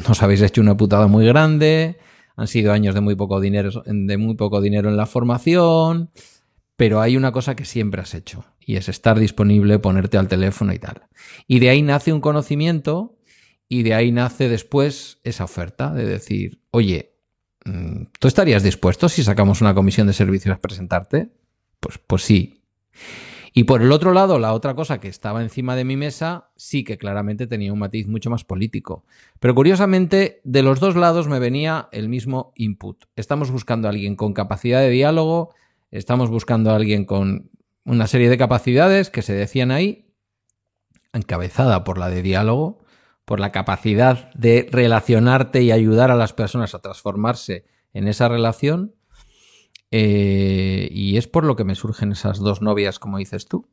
nos habéis hecho una putada muy grande, han sido años de muy poco dinero, de muy poco dinero en la formación, pero hay una cosa que siempre has hecho y es estar disponible, ponerte al teléfono y tal. Y de ahí nace un conocimiento y de ahí nace después esa oferta de decir, oye, ¿tú estarías dispuesto si sacamos una comisión de servicios a presentarte? Pues, pues sí. Y por el otro lado, la otra cosa que estaba encima de mi mesa sí que claramente tenía un matiz mucho más político. Pero curiosamente, de los dos lados me venía el mismo input. Estamos buscando a alguien con capacidad de diálogo, estamos buscando a alguien con una serie de capacidades que se decían ahí, encabezada por la de diálogo, por la capacidad de relacionarte y ayudar a las personas a transformarse en esa relación eh, y es por lo que me surgen esas dos novias, como dices tú.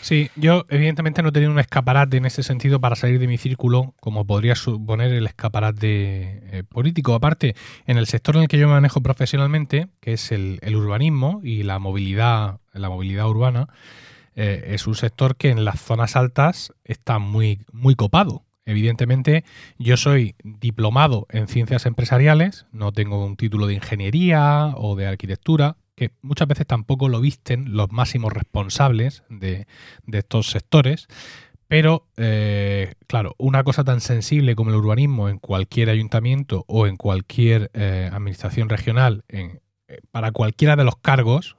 Sí, yo evidentemente no he tenido un escaparate en ese sentido para salir de mi círculo, como podría suponer el escaparate eh, político. Aparte, en el sector en el que yo me manejo profesionalmente, que es el, urbanismo y la movilidad, la movilidad urbana, eh, es un sector que en las zonas altas está muy, muy copado. Evidentemente, yo soy diplomado en ciencias empresariales, no tengo un título de ingeniería o de arquitectura, que muchas veces tampoco lo visten los máximos responsables de, estos sectores. Pero, eh, claro, una cosa tan sensible como el urbanismo en cualquier ayuntamiento o en cualquier eh, administración regional, en, para cualquiera de los cargos,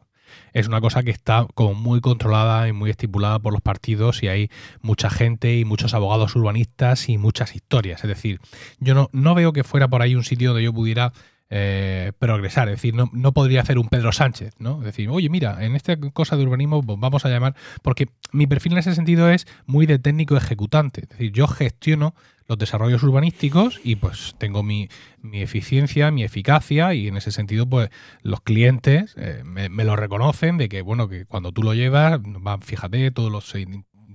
es una cosa que está como muy controlada y muy estipulada por los partidos y hay mucha gente y muchos abogados urbanistas y muchas historias. Es decir, yo no, no veo que fuera por ahí un sitio donde yo pudiera eh, progresar. Es decir, no, no, podría hacer un Pedro Sánchez, ¿no? Es decir, oye, mira, en esta cosa de urbanismo pues vamos a llamar, porque mi perfil en ese sentido es muy de técnico ejecutante. Es decir, yo gestiono los desarrollos urbanísticos y pues tengo mi, mi, eficiencia, mi eficacia y en ese sentido pues los clientes eh, me, me, lo reconocen de que bueno que cuando tú lo llevas, van, fíjate, todos los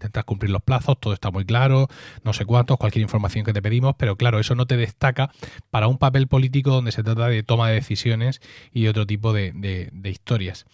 intentas cumplir los plazos, todo está muy claro, no sé cuántos, cualquier información que te pedimos, pero claro, eso no te destaca para un papel político donde se trata de toma de decisiones y otro tipo de, historias.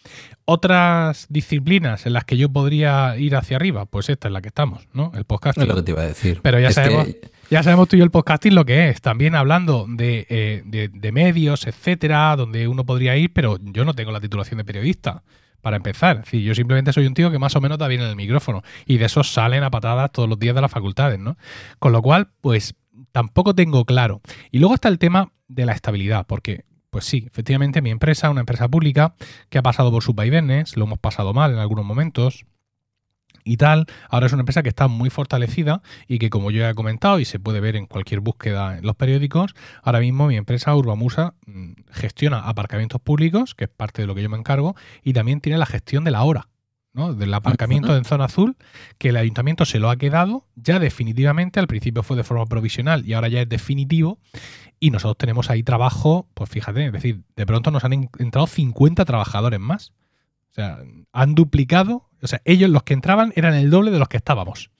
Otras disciplinas en las que yo podría ir hacia arriba, pues esta es la que estamos, ¿no? El podcasting. Es lo que te iba a decir. Pero ya sabemos... Ya sabemos tú y yo el podcasting lo que es, también hablando de, eh, de medios, etcétera, donde uno podría ir, pero yo no tengo la titulación de periodista para empezar. Es yo simplemente soy un tío que más o menos da bien en el micrófono y de esos salen a patadas todos los días de las facultades, ¿no? Con lo cual, pues tampoco tengo claro. Y luego está el tema de la estabilidad, porque pues sí, efectivamente mi empresa, una empresa pública que ha pasado por sus vaivenes, lo hemos pasado mal en algunos momentos, y tal. Ahora es una empresa que está muy fortalecida y que, como yo ya he comentado y se puede ver en cualquier búsqueda en los periódicos, ahora mismo mi empresa Urbamusa mm, gestiona aparcamientos públicos, que es parte de lo que yo me encargo, y también tiene la gestión de la hora. ¿no? del aparcamiento en zona azul, que el ayuntamiento se lo ha quedado ya definitivamente, al principio fue de forma provisional y ahora ya es definitivo, y nosotros tenemos ahí trabajo, pues fíjate, es decir, de pronto nos han entrado 50 trabajadores más. O sea, han duplicado o sea, ellos los que entraban eran el doble de los que estábamos.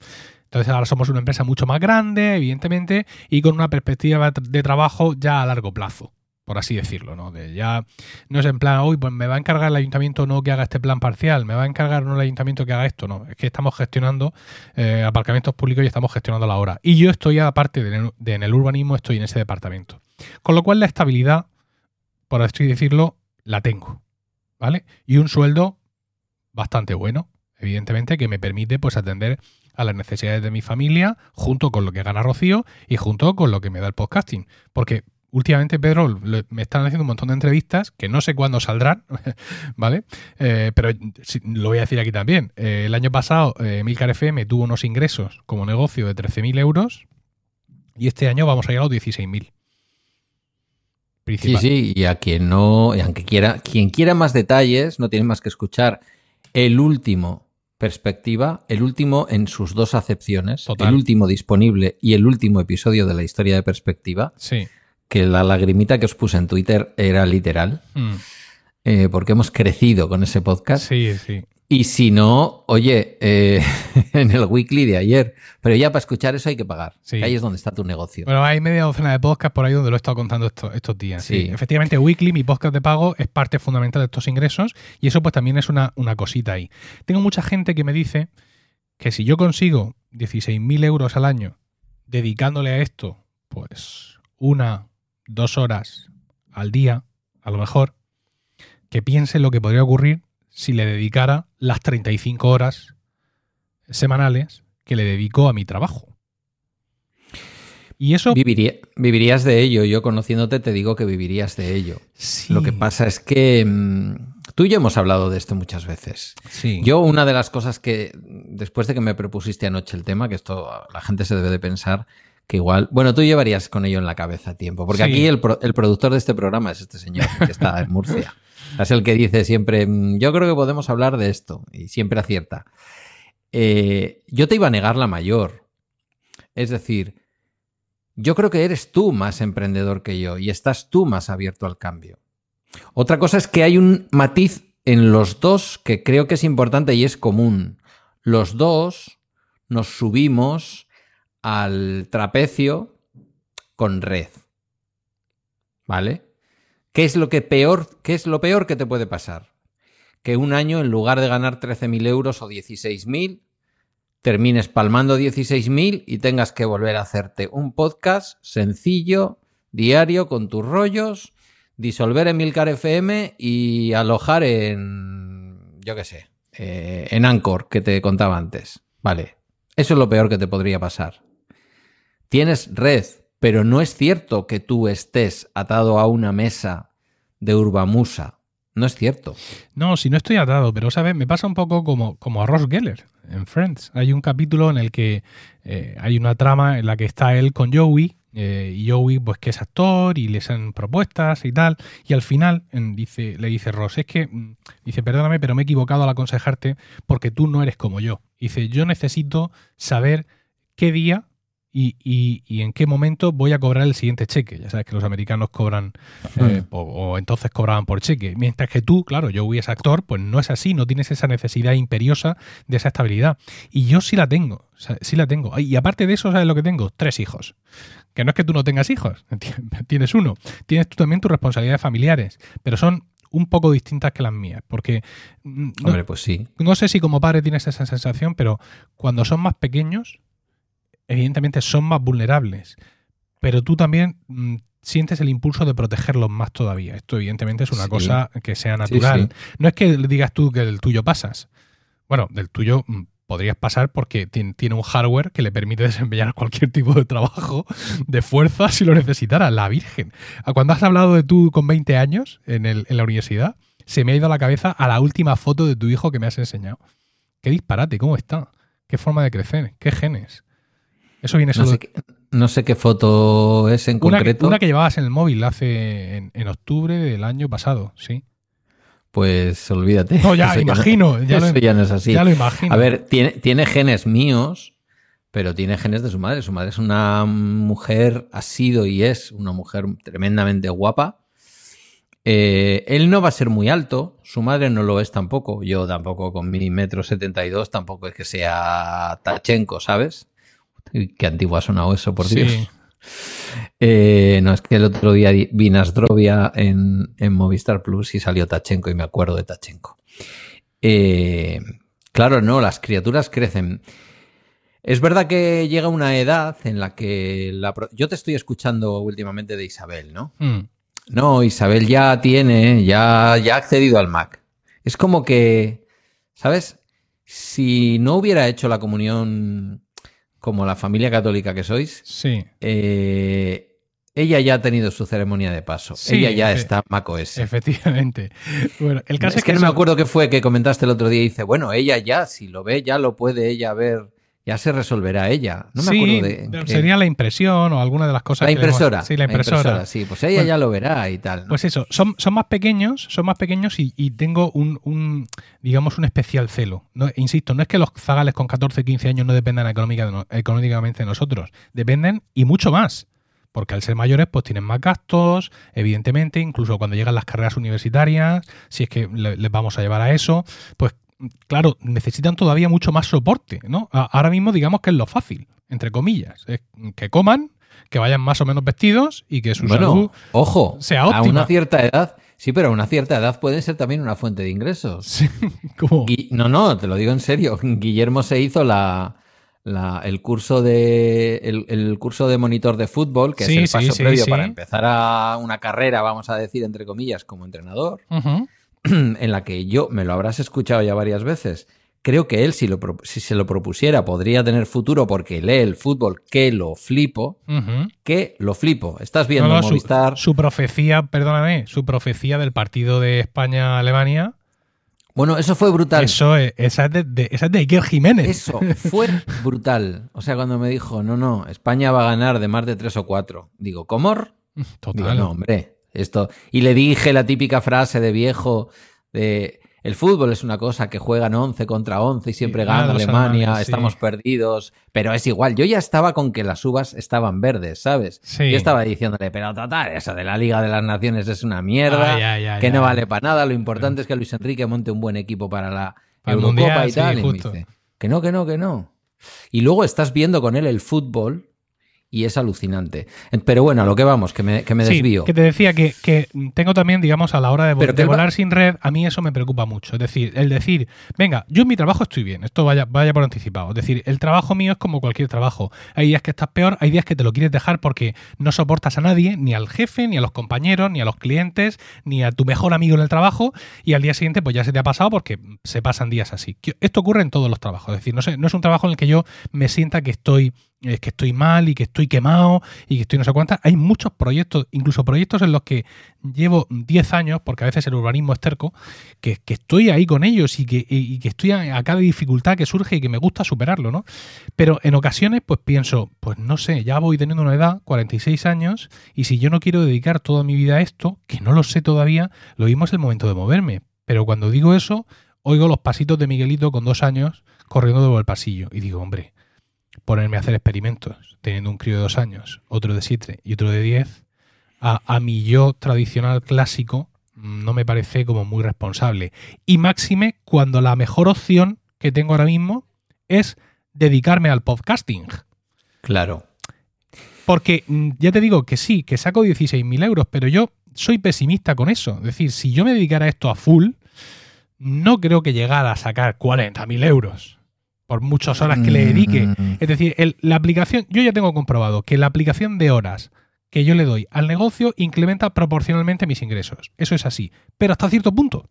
Entonces ahora somos una empresa mucho más grande, evidentemente, y con una perspectiva de trabajo ya a largo plazo, por así decirlo, ¿no? De ya no es en plan, hoy pues me va a encargar el ayuntamiento no que haga este plan parcial, me va a encargar no el ayuntamiento que haga esto, no. Es que estamos gestionando eh, aparcamientos públicos y estamos gestionando la hora. Y yo estoy, aparte de, de en el urbanismo, estoy en ese departamento. Con lo cual la estabilidad, por así decirlo, la tengo. ¿Vale? Y un sueldo bastante bueno evidentemente, que me permite pues atender a las necesidades de mi familia, junto con lo que gana Rocío y junto con lo que me da el podcasting. Porque últimamente, Pedro, me están haciendo un montón de entrevistas que no sé cuándo saldrán, *laughs* ¿vale? Eh, pero lo voy a decir aquí también. Eh, el año pasado, eh, Milcar FM tuvo unos ingresos como negocio de 13.000 euros y este año vamos a ir a los 16.000. Sí, sí, y a quien no, aunque quiera, quien quiera más detalles, no tiene más que escuchar el último perspectiva, el último en sus dos acepciones, el último disponible y el último episodio de la historia de perspectiva. Sí. Que la lagrimita que os puse en Twitter era literal. Mm. Eh, porque hemos crecido con ese podcast. Sí, sí. Y si no, oye, eh, *laughs* en el weekly de ayer. Pero ya para escuchar eso hay que pagar. ahí es donde está tu negocio. Bueno, hay media docena de podcasts por ahí donde lo he estado contando estos, días. Sí. Efectivamente, weekly, mi podcast de pago, es parte fundamental de estos ingresos. Y eso pues también es una, una cosita ahí. Tengo mucha gente que me dice que si yo consigo 16.000 euros al año dedicándole a esto, pues una, dos horas al día, a lo mejor, que piense lo que podría ocurrir si le dedicara las 35 horas semanales que le dedico a mi trabajo. Y eso... vivirías de ello. Yo conociéndote te digo que vivirías de ello. Lo que pasa es que mm, tú y yo hemos hablado de esto muchas veces. Yo una de las cosas que, después de que me propusiste anoche el tema, que esto la gente se debe de pensar, que igual, bueno, tú llevarías con ello en la cabeza tiempo, porque aquí el, el productor de este programa es este señor que está en Murcia. *laughs* Es el que dice siempre, mm, yo creo que podemos hablar de esto, y siempre acierta. Eh, yo te iba a negar la mayor. Es decir, yo creo que eres tú más emprendedor que yo y estás tú más abierto al cambio. Otra cosa es que hay un matiz en los dos que creo que es importante y es común. Los dos nos subimos al trapecio con red. ¿Vale? ¿Qué es lo que peor, qué es lo peor que te puede pasar? que un año, en lugar de ganar 13.000 euros o 16.000, termines palmando 16.000 y tengas que volver a hacerte un podcast sencillo, diario, con tus rollos, disolver en Milcar FM y alojar en, yo qué sé, eh, en Anchor, que te contaba antes. Vale, eso es lo peor que te podría pasar. Tienes red, pero no es cierto que tú estés atado a una mesa de Urbamusa. No es cierto. No, si no estoy atado, pero sabes, me pasa un poco como, como a Ross Geller en Friends. Hay un capítulo en el que eh, hay una trama en la que está él con Joey, eh, y Joey, pues que es actor y le hacen propuestas y tal. Y al final dice, le dice Ross, es que, mm", dice, perdóname, pero me he equivocado al aconsejarte porque tú no eres como yo. Dice, yo necesito saber qué día y, en qué momento voy a cobrar el siguiente cheque. Ya sabes que los americanos cobran eh, o, entonces cobraban por cheque. Mientras que tú, claro, yo es actor, pues no es así, no tienes esa necesidad imperiosa de esa estabilidad. Y yo sí la tengo, sí la tengo. Y aparte de eso, ¿sabes lo que tengo? Tres hijos. Que no es que tú no tengas hijos, *laughs* tienes uno. Tienes tú también tus responsabilidades familiares, pero son un poco distintas que las mías, porque mm, Hombre, pues sí. no sé si como padre tienes esa sensación, pero cuando son más pequeños, evidentemente son más vulnerables, pero tú también mm, sientes el impulso de protegerlos más todavía. Esto evidentemente es una cosa que sea natural. No es que digas tú que del tuyo pasas. Bueno, del tuyo mm, podrías pasar porque tiene un hardware que le permite *laughs* desempeñar cualquier tipo de trabajo de fuerza si lo necesitara. La Virgen. Cuando has hablado de tú con 20 años en, en la universidad, se me ha ido a la cabeza a la última foto de tu hijo que me has enseñado. Qué disparate, ¿cómo está? ¿Qué forma de crecer? ¿Qué genes? Eso viene solo. No sé, qué, foto es en concreto. Una que llevabas en el móvil hace en, octubre del año pasado, sí. Pues olvídate. No, ya, *laughs* imagino. ya, eso ya no es así. Ya lo imagino. A ver, tiene, tiene genes míos, pero tiene genes de su madre. Su madre es una mujer, ha sido y es una mujer tremendamente guapa. Eh, él no va a ser muy alto, su madre no lo es tampoco. Yo tampoco, con mi metro setenta y dos, tampoco es que sea Tachenko, ¿sabes? Qué antiguo ha sonado eso, por Dios. Eh, no, es que el otro día vi Nasdrovia en, en, Movistar Plus y salió Tachenko y me acuerdo de Tachenko. Eh, claro, no, las criaturas crecen. Es verdad que llega una edad en la que yo te estoy escuchando últimamente de Isabel, ¿no? Hmm. No, Isabel ya tiene, ya, ya ha accedido al Mac. Es como que, ¿sabes? Si no hubiera hecho la comunión como la familia católica que sois, sí. Eh, ella ya ha tenido su ceremonia de paso. ella ya está macOS. Efectivamente. *laughs* Bueno, el caso es, que, no me acuerdo qué fue que comentaste el otro día y dice, bueno, ella ya, si lo ve, ya lo puede ella ver ya se resolverá ella. No me acuerdo de. Sería la impresión o alguna de las cosas. La impresora. Sí, la impresora. Sí, pues ella ya lo verá y tal. Pues eso, son, son más pequeños, son más pequeños y, tengo un, digamos, un especial celo. No, insisto, no es que los zagales con 14, 15 años no dependan económicamente de nosotros, dependen y mucho más. Porque al ser mayores, pues tienen más gastos, evidentemente, incluso cuando llegan las carreras universitarias, si es que les vamos a llevar a eso, pues claro, necesitan todavía mucho más soporte, ¿no? Ahora mismo digamos que es lo fácil, entre comillas, es que coman, que vayan más o menos vestidos y que su salud ojo, sea óptima. A una cierta edad, sí, pero a una cierta edad puede ser también una fuente de ingresos. Sí, *laughs* ¿cómo? no, no, te lo digo en serio. *laughs* Guillermo se hizo la, el curso de el, curso de monitor de fútbol, que es el paso previo para empezar a una carrera, vamos a decir entre comillas, como entrenador. *clears throat* en la que yo, me lo habrás escuchado ya varias veces, creo que él, si, lo, si se lo propusiera, podría tener futuro porque lee el fútbol, que lo flipo, que lo flipo. Estás viendo Movistar. Su, profecía, perdóname, su profecía del partido de España-Alemania. Bueno, eso fue brutal. Eso es, esa, es de, esa es de Iker Jiménez. Eso fue brutal. O sea, cuando me dijo, no, no, España va a ganar de más de tres o cuatro. Digo, ¿Comor? *laughs* Total. no, hombre, esto. Y le dije la típica frase de viejo de el fútbol es una cosa que juegan 11 contra 11 y siempre gana Alemania, estamos perdidos, pero es igual. Yo ya estaba con que las uvas estaban verdes, ¿sabes? Yo estaba diciéndole, pero total, eso de la Liga de las Naciones es una mierda, que no vale para nada, lo importante es que Luis Enrique monte un buen equipo para la Eurocopa y tal. y me dice, que no, que no, que no. Y luego estás viendo con él el fútbol y es alucinante. Pero bueno, a lo que vamos, que me, que me desvío. que te decía que, tengo también, digamos, a la hora de, volar sin red, a mí eso me preocupa mucho. Es decir, el decir, venga, yo en mi trabajo estoy bien, esto vaya, vaya por anticipado. Es decir, el trabajo mío es como cualquier trabajo. Hay días que estás peor, hay días que te lo quieres dejar porque no soportas a nadie, ni al jefe, ni a los compañeros, ni a los clientes, ni a tu mejor amigo en el trabajo, y al día siguiente pues ya se te ha pasado porque se pasan días así. Esto ocurre en todos los trabajos. Es decir, no, sé, no es un trabajo en el que yo me sienta que estoy es que estoy mal y que estoy quemado y que estoy no sé cuántas. Hay muchos proyectos, incluso proyectos en los que llevo 10 años, porque a veces el urbanismo es terco, que, estoy ahí con ellos y que, que estoy a, cada dificultad que surge y que me gusta superarlo, ¿no? Pero en ocasiones, pues pienso, pues no sé, ya voy teniendo una edad, 46 años, y si yo no quiero dedicar toda mi vida a esto, que no lo sé todavía, lo mismo es el momento de moverme. Pero cuando digo eso, oigo los pasitos de Miguelito con dos años corriendo por el pasillo y digo, hombre, ponerme a hacer experimentos, teniendo un crío de dos años, otro de siete y otro de diez, a, a mi yo tradicional clásico mm, no me parece como muy responsable. Y máxime cuando la mejor opción que tengo ahora mismo es dedicarme al podcasting. Claro. Porque mm, ya te digo que sí, que saco 16.000 euros, pero yo soy pesimista con eso. Es decir, si yo me dedicara a esto a full, no creo que llegara a sacar 40.000 euros por muchas horas que le dedique. Mm. Es decir, la aplicación, yo ya tengo comprobado que la aplicación de horas que yo le doy al negocio incrementa proporcionalmente mis ingresos. Eso es así, pero hasta cierto punto.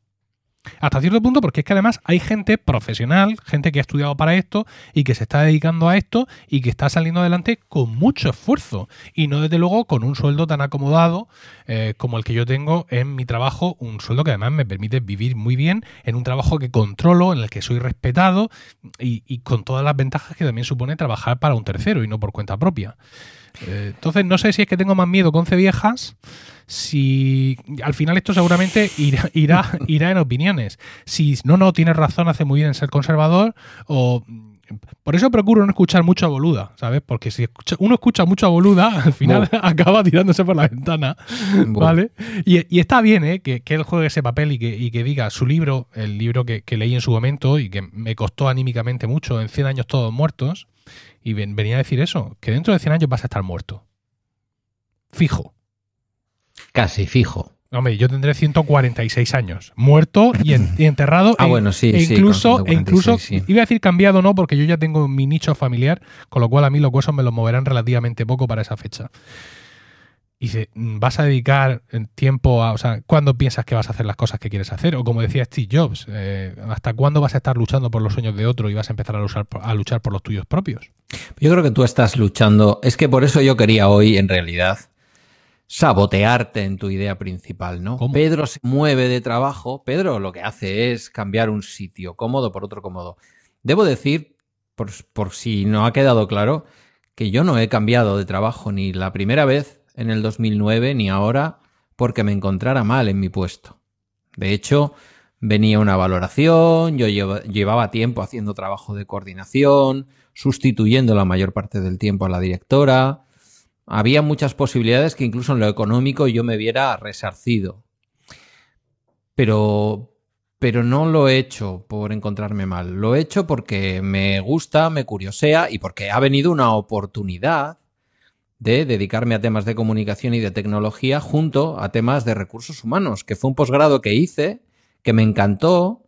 Hasta cierto punto, porque es que además hay gente profesional, gente que ha estudiado para esto y que se está dedicando a esto y que está saliendo adelante con mucho esfuerzo y no desde luego con un sueldo tan acomodado eh, como el que yo tengo en mi trabajo, un sueldo que además me permite vivir muy bien en un trabajo que controlo, en el que soy respetado y, con todas las ventajas que también supone trabajar para un tercero y no por cuenta propia. Eh, entonces, no sé si es que tengo más miedo con viejas. Si al final esto seguramente irá, irá, *laughs* irá en opiniones. Si no, no, tienes razón, hace muy bien en ser conservador. O por eso procuro no escuchar mucho a boluda, ¿sabes? Porque si uno escucha mucho a boluda, al final *laughs* acaba tirándose por la ventana, ¿vale? Y, está bien, ¿eh? Que, él juegue ese papel y que, diga su libro, el libro que, que, leí en su momento y que me costó anímicamente mucho, en 100 años todos muertos, y venía a decir eso, que dentro de 100 años vas a estar muerto. Fijo. Casi fijo. Hombre, yo tendré 146 años, muerto y, enterrado. *clears throat* ah, bueno, sí, e incluso, e incluso iba a decir cambiado no, porque yo ya tengo mi nicho familiar, con lo cual a mí los huesos me los moverán relativamente poco para esa fecha. Y dice, ¿vas a dedicar tiempo a, o sea, ¿cuándo piensas que vas a hacer las cosas que quieres hacer? O como decía Steve Jobs, eh, ¿hasta cuándo vas a estar luchando por los sueños de otro y vas a empezar a luchar, a luchar por los tuyos propios? Yo creo que tú estás luchando, es que por eso yo quería hoy, en realidad, sabotearte en tu idea principal, ¿no? Pedro se mueve de trabajo, Pedro lo que hace es cambiar un sitio cómodo por otro cómodo. Debo decir, por, por si no ha quedado claro, que yo no he cambiado de trabajo ni la primera vez en el 2009 ni ahora porque me encontrara mal en mi puesto. De hecho, venía una valoración, yo llevaba tiempo haciendo trabajo de coordinación, sustituyendo la mayor parte del tiempo a la directora. Había muchas posibilidades que incluso en lo económico yo me viera resarcido. Pero, pero no lo he hecho por encontrarme mal. Lo he hecho porque me gusta, me curiosea y porque ha venido una oportunidad de dedicarme a temas de comunicación y de tecnología junto a temas de recursos humanos, que fue un posgrado que hice, que me encantó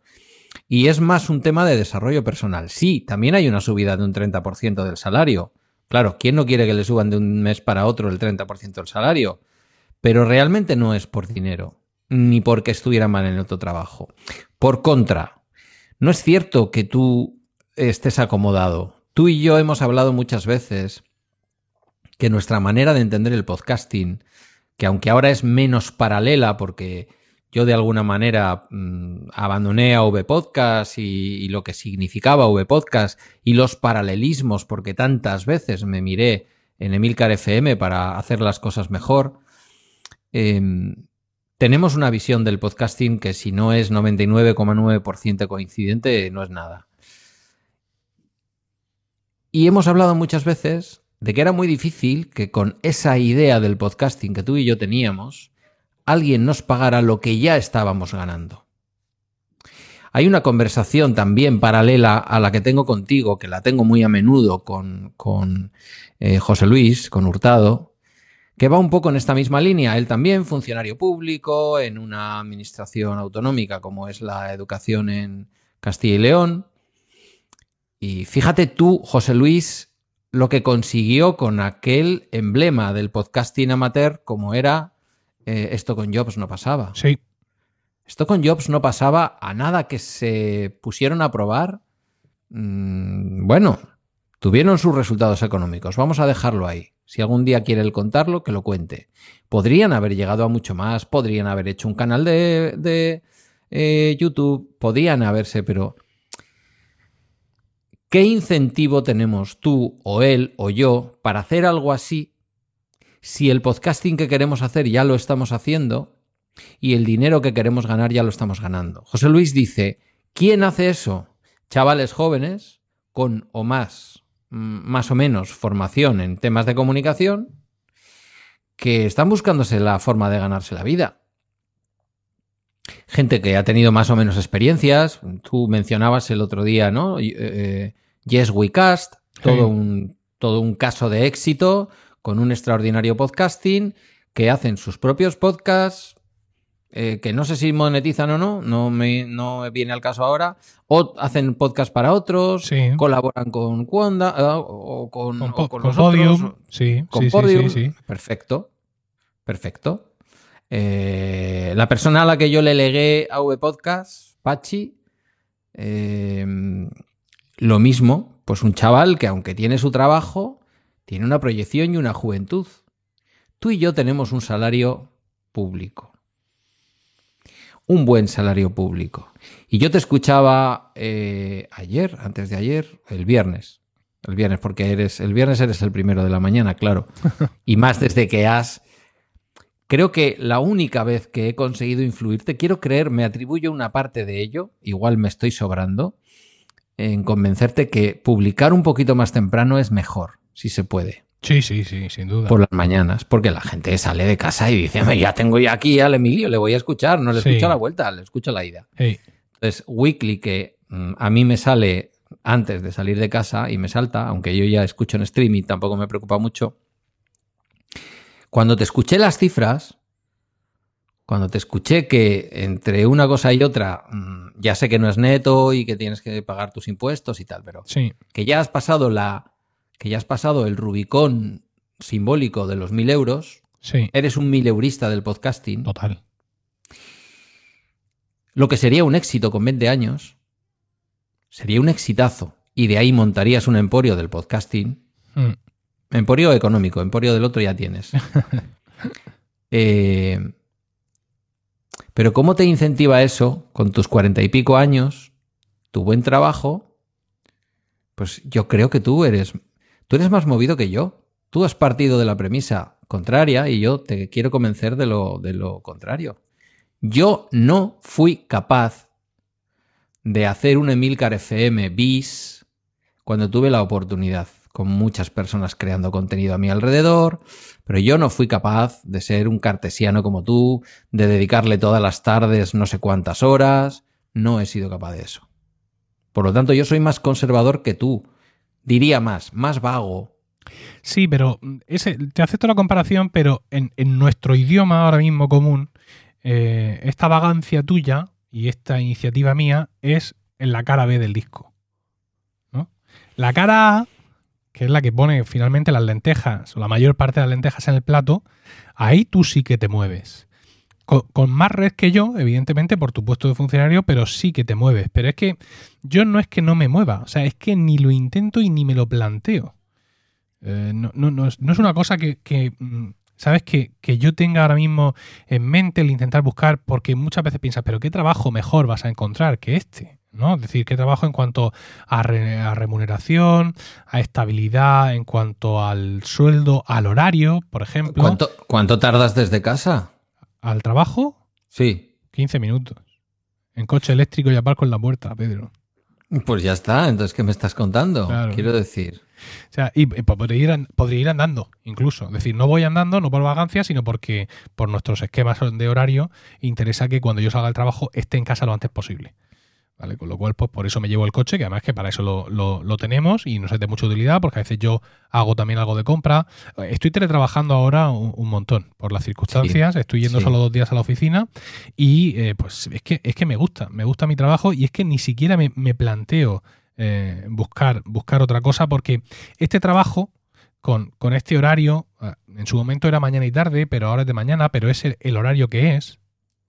y es más un tema de desarrollo personal. Sí, también hay una subida de un 30% del salario. Claro, ¿quién no quiere que le suban de un mes para otro el 30% del salario? Pero realmente no es por dinero, ni porque estuviera mal en otro trabajo. Por contra, no es cierto que tú estés acomodado. Tú y yo hemos hablado muchas veces que nuestra manera de entender el podcasting, que aunque ahora es menos paralela porque yo de alguna manera mm, abandoné a VPodcast y, y, lo que significaba VPodcast y los paralelismos porque tantas veces me miré en Emilcar FM para hacer las cosas mejor, em, tenemos una visión del podcasting que si no es 99,9% coincidente, no es nada. Y hemos hablado muchas veces de que era muy difícil que con esa idea del podcasting que tú y yo teníamos, alguien nos pagara lo que ya estábamos ganando. Hay una conversación también paralela a la que tengo contigo, que la tengo muy a menudo con, con eh, José Luis, con Hurtado, que va un poco en esta misma línea. Él también, funcionario público, en una administración autonómica como es la educación en Castilla y León. Y fíjate tú, José Luis, lo que consiguió con aquel emblema del podcasting amateur como era eh, esto con Jobs no pasaba. Sí. Esto con Jobs no pasaba a nada que se pusieron a probar. Mm, bueno, tuvieron sus resultados económicos. Vamos a dejarlo ahí. Si algún día quiere él contarlo, que lo cuente. Podrían haber llegado a mucho más, podrían haber hecho un canal de, de eh, YouTube, podían haberse, pero ¿qué incentivo tenemos tú o él o yo para hacer algo así si el podcasting que queremos hacer ya lo estamos haciendo y el dinero que queremos ganar ya lo estamos ganando? José Luis dice, ¿quién hace eso? Chavales jóvenes con o más Mm, más o menos formación en temas de comunicación que están buscándose la forma de ganarse la vida. Gente que ha tenido más o menos experiencias. Tú mencionabas el otro día, ¿no? Eh, yes We Cast, todo, un, todo un caso de éxito con un extraordinario podcasting que hacen sus propios podcasts, eh, que no sé si monetizan o no, no me, no viene al caso ahora, o hacen podcast para otros, colaboran con Cuanda ah, o con, con, Podium, sí, con Podium, perfecto, perfecto. Eh, la persona a la que yo le legué a V Podcast, Pachi, eh, lo mismo, pues un chaval que aunque tiene su trabajo, tiene una proyección y una juventud. Tú y yo tenemos un salario público un buen salario público. Y yo te escuchaba eh, ayer, antes de ayer, el viernes. El viernes, porque eres, el viernes eres el primero de la mañana, claro. *laughs* Y más desde que has. Creo que la única vez que he conseguido influirte, quiero creer, me atribuyo una parte de ello, igual me estoy sobrando, en convencerte que publicar un poquito más temprano es mejor, si se puede. Sí, sí, sí, sin duda. Por las mañanas, porque la gente sale de casa y dice, ya tengo ya aquí al Emilio, le voy a escuchar, no le escucho la vuelta, le escucho la ida. Entonces, Weekly, que mm, a mí me sale antes de salir de casa y me salta, aunque yo ya escucho en streaming, tampoco me preocupa mucho. Cuando te escuché las cifras, cuando te escuché que entre una cosa y otra, mm, ya sé que no es neto y que tienes que pagar tus impuestos y tal, pero sí. que ya has pasado la que ya has pasado el Rubicón simbólico de los mil euros. Sí. Eres un mil eurista del podcasting. Total. Lo que sería un éxito con 20 años sería un exitazo. Y de ahí montarías un emporio del podcasting. Hmm. Emporio económico, emporio del otro ya tienes. *laughs* Eh, pero ¿cómo te incentiva eso con tus cuarenta y pico años, tu buen trabajo? Pues yo creo que tú eres Tú eres más movido que yo. Tú has partido de la premisa contraria y yo te quiero convencer de lo, de lo contrario. Yo no fui capaz de hacer un Emilcar FM bis cuando tuve la oportunidad, con muchas personas creando contenido a mi alrededor, pero yo no fui capaz de ser un cartesiano como tú, de dedicarle todas las tardes no sé cuántas horas, no he sido capaz de eso. Por lo tanto, yo soy más conservador que tú, diría más, más vago. Sí, pero ese, te acepto la comparación, pero en, nuestro idioma ahora mismo común, eh, esta vagancia tuya y esta iniciativa mía es en la cara B del disco. ¿no? La cara A, que es la que pone finalmente las lentejas, o la mayor parte de las lentejas en el plato, ahí tú sí que te mueves con, más red que yo, evidentemente, por tu puesto de funcionario, pero sí que te mueves. Pero es que yo no es que no me mueva, o sea, es que ni lo intento y ni me lo planteo. Eh, no, es, una cosa que, mm, ¿sabes? Que, yo tenga ahora mismo en mente el intentar buscar, porque muchas veces piensas, pero ¿qué trabajo mejor vas a encontrar que este? ¿no? Es decir, ¿qué trabajo en cuanto a, a, remuneración, a estabilidad, en cuanto al sueldo, al horario, por ejemplo? ¿Cuánto, cuánto tardas desde casa? Al trabajo, sí. 15 minutos. En coche eléctrico y aparco en la puerta, Pedro. Pues ya está, entonces, ¿qué me estás contando? Quiero decir. O sea, y, podría, ir, podría ir andando, incluso. Es decir, no voy andando, no por vagancia, sino porque por nuestros esquemas de horario interesa que cuando yo salga al trabajo esté en casa lo antes posible. ¿Vale? Con lo cual, pues por eso me llevo el coche, que además que para eso lo, tenemos y nos es de mucha utilidad, porque a veces yo hago también algo de compra. Estoy teletrabajando ahora un, montón por las circunstancias, estoy yendo solo dos días a la oficina y eh, pues es que, es que me gusta, me gusta mi trabajo y es que ni siquiera me, planteo eh, buscar, buscar otra cosa, porque este trabajo con, con, este horario, en su momento era mañana y tarde, pero ahora es de mañana, pero es el horario que es,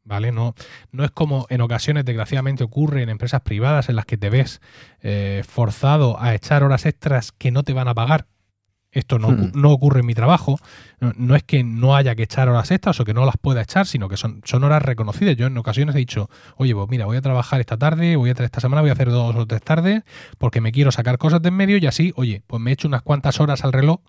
¿vale? No, no es como en ocasiones, desgraciadamente, ocurre en empresas privadas en las que te ves eh, forzado a echar horas extras que no te van a pagar. Esto no, hmm. no ocurre en mi trabajo. No, es que no haya que echar horas extras o que no las pueda echar, sino que son, son horas reconocidas. Yo en ocasiones he dicho, oye, pues mira, voy a trabajar esta tarde, voy a esta semana voy a hacer dos o tres tardes porque me quiero sacar cosas de en medio y así, oye, pues me echo unas cuantas horas al reloj,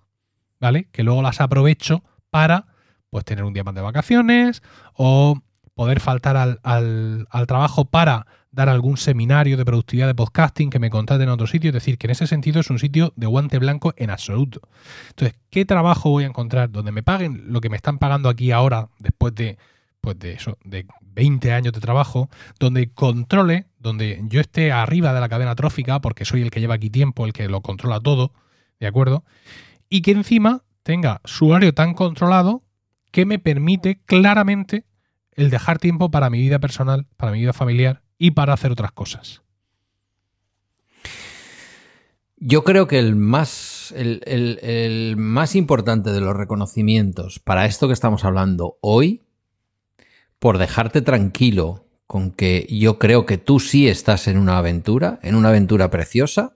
¿vale? Que luego las aprovecho para pues tener un día más de vacaciones o poder faltar al, al, trabajo para dar algún seminario de productividad de podcasting que me contraten en otro sitio. Es decir, que en ese sentido es un sitio de guante blanco en absoluto. Entonces, ¿qué trabajo voy a encontrar donde me paguen lo que me están pagando aquí ahora, después de, pues de eso, de 20 años de trabajo, donde controle, donde yo esté arriba de la cadena trófica, porque soy el que lleva aquí tiempo, el que lo controla todo, ¿de acuerdo? Y que encima tenga su horario tan controlado que me permite claramente el dejar tiempo para mi vida personal, para mi vida familiar y para hacer otras cosas. Yo creo que el más, el, más importante de los reconocimientos para esto que estamos hablando hoy, por dejarte tranquilo con que yo creo que tú sí estás en una aventura, en una aventura preciosa.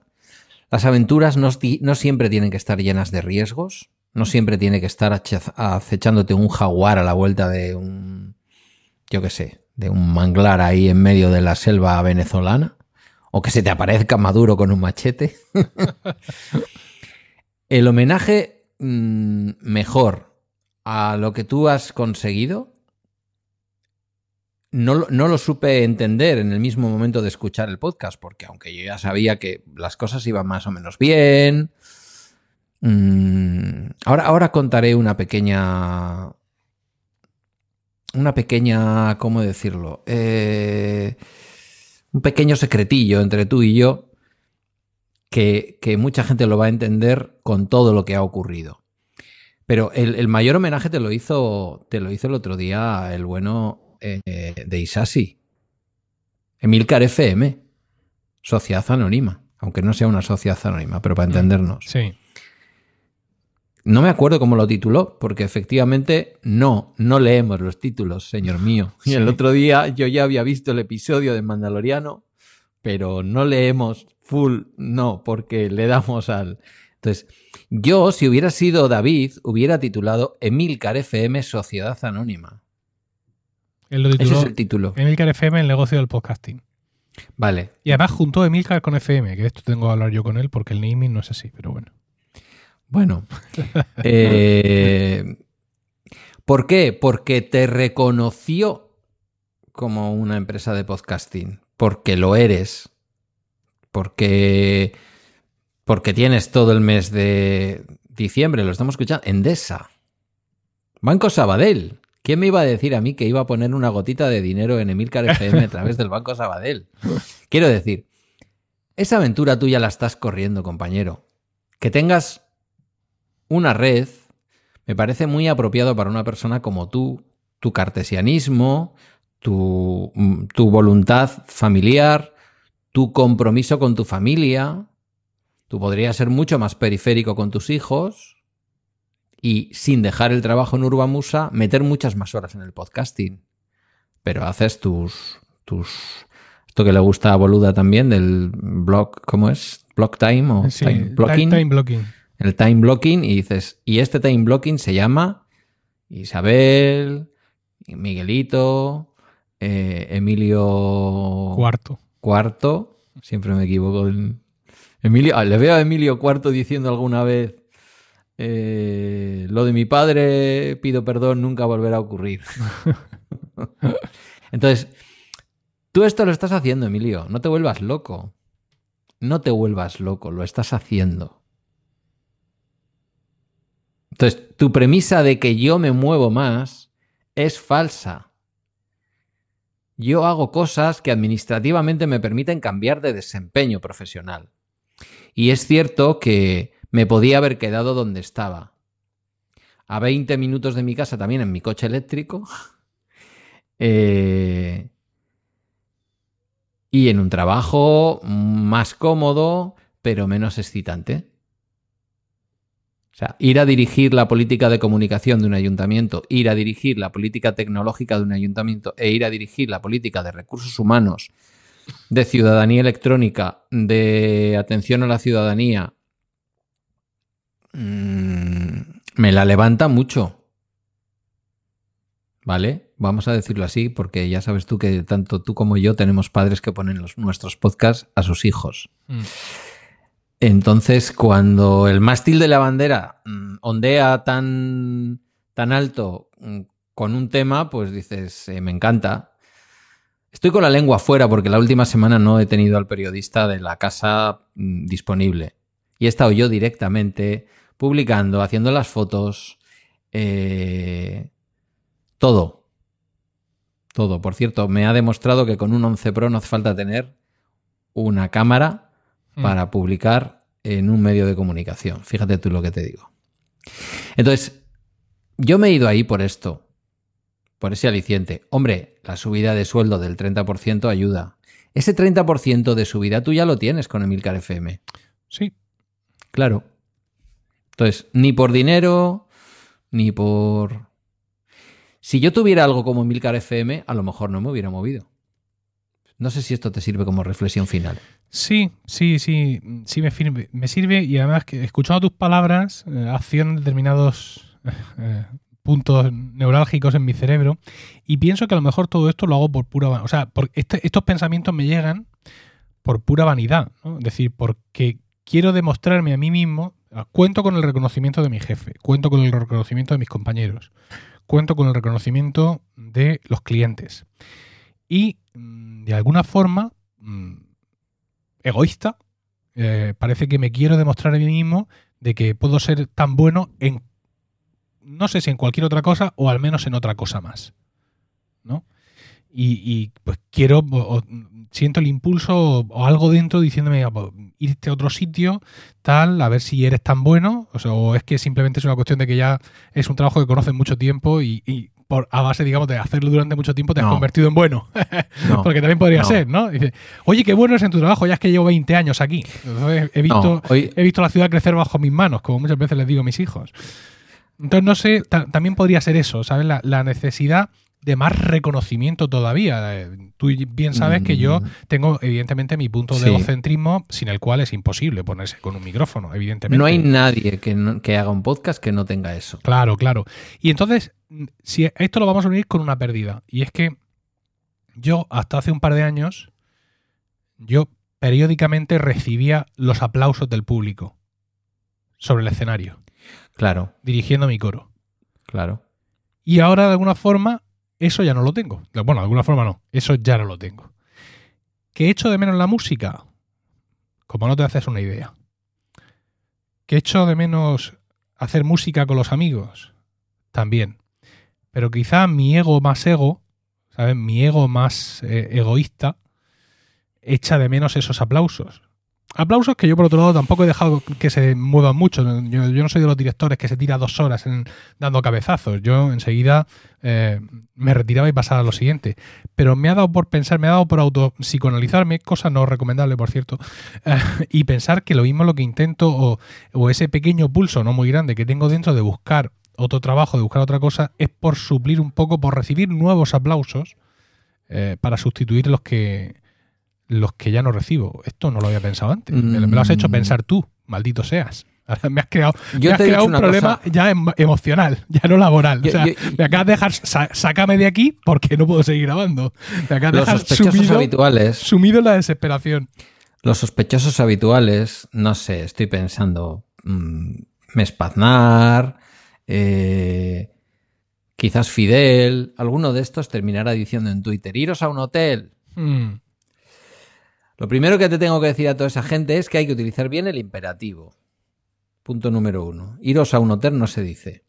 Las aventuras no, no siempre tienen que estar llenas de riesgos, no siempre tiene que estar acechándote un jaguar a la vuelta de un, yo qué sé, de un manglar ahí en medio de la selva venezolana, o que se te aparezca Maduro con un machete. *laughs* El homenaje mm, mejor a lo que tú has conseguido, no, no, lo supe entender en el mismo momento de escuchar el podcast, porque aunque yo ya sabía que las cosas iban más o menos bien, mm, ahora, ahora contaré una pequeña una pequeña, ¿cómo decirlo? Eh, un pequeño secretillo entre tú y yo que, mucha gente lo va a entender con todo lo que ha ocurrido. Pero el, mayor homenaje te lo hizo, te lo hizo el otro día el bueno eh, de Isasi. Emilcar FM, Sociedad Anónima, aunque no sea una sociedad anónima, pero para entendernos. Sí. No me acuerdo cómo lo tituló, porque efectivamente no, no leemos los títulos, señor mío. *laughs* Y el otro día yo ya había visto el episodio de Mandaloriano, pero no leemos full, no, porque le damos al... Entonces, yo, si hubiera sido David, hubiera titulado Emilcar FM Sociedad Anónima. Él lo tituló, Ese es el título. Emilcar FM, el negocio del podcasting. Vale. Y además juntó Emilcar con FM, que esto tengo que hablar yo con él porque el naming no es así, pero bueno. Bueno. *laughs* Eh, ¿Por qué? Porque te reconoció como una empresa de podcasting. Porque lo eres. Porque. Porque tienes todo el mes de diciembre, lo estamos escuchando. Endesa. Banco Sabadell. ¿Quién me iba a decir a mí que iba a poner una gotita de dinero en Emilcar FM a través del Banco Sabadell? Quiero decir, esa aventura tuya la estás corriendo, compañero. Que tengas una red me parece muy apropiado para una persona como tú, tu cartesianismo, tu, mm, tu voluntad familiar, tu compromiso con tu familia. Tú podrías ser mucho más periférico con tus hijos y sin dejar el trabajo en Urbamusa, meter muchas más horas en el podcasting. Pero haces tus, tus esto que le gusta a Boluda también del blog, ¿cómo es? Block time o time blocking. Time blocking el time blocking y dices, y este time blocking se llama Isabel, Miguelito, eh, Emilio Cuarto. Cuarto, siempre me equivoco. Emilio, ah, le veo a Emilio Cuarto diciendo alguna vez, eh, lo de mi padre, pido perdón, nunca volverá a ocurrir. *laughs* Entonces, tú esto lo estás haciendo, Emilio, no te vuelvas loco. No te vuelvas loco, lo estás haciendo. Entonces, tu premisa de que yo me muevo más es falsa. yo hago cosas que administrativamente me permiten cambiar de desempeño profesional. Y es cierto que me podía haber quedado donde estaba. A 20 minutos de mi casa, también en mi coche eléctrico. *laughs* Eh, y en un trabajo más cómodo, pero menos excitante. O sea, ir a dirigir la política de comunicación de un ayuntamiento, ir a dirigir la política tecnológica de un ayuntamiento e ir a dirigir la política de recursos humanos, de ciudadanía electrónica, de atención a la ciudadanía, mm, me la levanta mucho. ¿Vale? Vamos a decirlo así, porque ya sabes tú que tanto tú como yo tenemos padres que ponen nuestros podcasts a sus hijos. Mm. Entonces, cuando el mástil de la bandera mm, ondea tan, tan alto mm, con un tema, pues dices, eh, me encanta. Estoy con la lengua fuera porque la última semana no he tenido al periodista de la casa mm, disponible. Y he estado yo directamente publicando, haciendo las fotos, eh, todo. Todo. Por cierto, me ha demostrado que con un 11 Pro no hace falta tener una cámara Mm. para publicar en un medio de comunicación. Fíjate tú lo que te digo. Entonces, yo me he ido ahí por esto, por ese aliciente. Hombre, la subida de sueldo del 30% ayuda. Ese 30% de subida tú ya lo tienes con Emilcar FM. Sí. Claro. Entonces, ni por dinero, ni por... Si yo tuviera algo como Emilcar FM, a lo mejor no me hubiera movido. No sé si esto te sirve como reflexión final. Sí, sí, sí, sí me, sirve, me sirve y además que escuchando tus palabras, eh, acción determinados eh, puntos neurálgicos en mi cerebro y pienso que a lo mejor todo esto lo hago por pura o sea, por este, estos pensamientos me llegan por pura vanidad, ¿no? es decir, porque quiero demostrarme a mí mismo, cuento con el reconocimiento de mi jefe, cuento con el reconocimiento de mis compañeros, cuento con el reconocimiento de los clientes y mm, de alguna forma mm, egoísta. Eh, parece que me quiero demostrar a mí mismo de que puedo ser tan bueno en, no sé si en cualquier otra cosa o al menos en otra cosa más. ¿No? Y, pues quiero, siento el impulso o, algo dentro diciéndome, pues, irte a otro sitio, tal, a ver si eres tan bueno, o, es que simplemente es una cuestión de que ya es un trabajo que conoces mucho tiempo y a base, digamos, de hacerlo durante mucho tiempo, te has convertido en bueno. *laughs* Porque también podría ser, ¿no? Dice, oye, qué bueno es en tu trabajo, ya es que llevo 20 años aquí. he visto, he visto la ciudad crecer bajo mis manos, como muchas veces les digo a mis hijos. Entonces, no sé, también podría ser eso, ¿sabes? La, necesidad de más reconocimiento todavía. Eh, tú bien sabes que yo mm. tengo, evidentemente, mi punto de egocentrismo, sin el cual es imposible ponerse con un micrófono, evidentemente. No hay nadie que, que haga un podcast que no tenga eso. Claro, claro. Y entonces, si esto lo vamos a unir con una pérdida. Y es que yo, hasta hace un par de años, yo periódicamente recibía los aplausos del público sobre el escenario. Claro. Dirigiendo mi coro. Claro. Y ahora, de alguna forma, eso ya no lo tengo. Bueno, de alguna forma no. Eso ya no lo tengo. ¿Qué echo de menos la música? Como no te haces una idea. ¿Qué echo de menos hacer música con los amigos? También. Pero quizá mi ego más ego, ¿sabes? Mi ego más eh, egoísta, echa de menos esos aplausos. Aplausos que yo, por otro lado, tampoco he dejado que se muevan mucho. Yo, no soy de los directores que se tira dos horas dando cabezazos. Yo enseguida eh, me retiraba y pasaba a lo siguiente. Pero me ha dado por pensar, me ha dado por autopsicoanalizarme, cosa no recomendable, por cierto, eh, y pensar que lo mismo lo que intento, o, o ese pequeño pulso, no muy grande, que tengo dentro de buscar otro trabajo, de buscar otra cosa, es por suplir un poco, por recibir nuevos aplausos eh, para sustituir los que los que ya no recibo. Esto no lo había pensado antes. Me, lo has hecho mm. pensar tú, maldito seas. me has creado, un problema ya em, emocional, ya no laboral. o sea, me acabas de dejar, sácame de aquí porque no puedo seguir grabando. Me acabas de dejar sumido, habituales, sumido en la desesperación. Los sospechosos habituales, no sé, estoy pensando, mm, Mespaznar, eh, quizás Fidel, alguno de estos terminará diciendo en Twitter, iros a un hotel. Hmm. Lo primero que te tengo que decir a toda esa gente es que hay que utilizar bien el imperativo. Punto número uno. Iros a un hotel no se dice.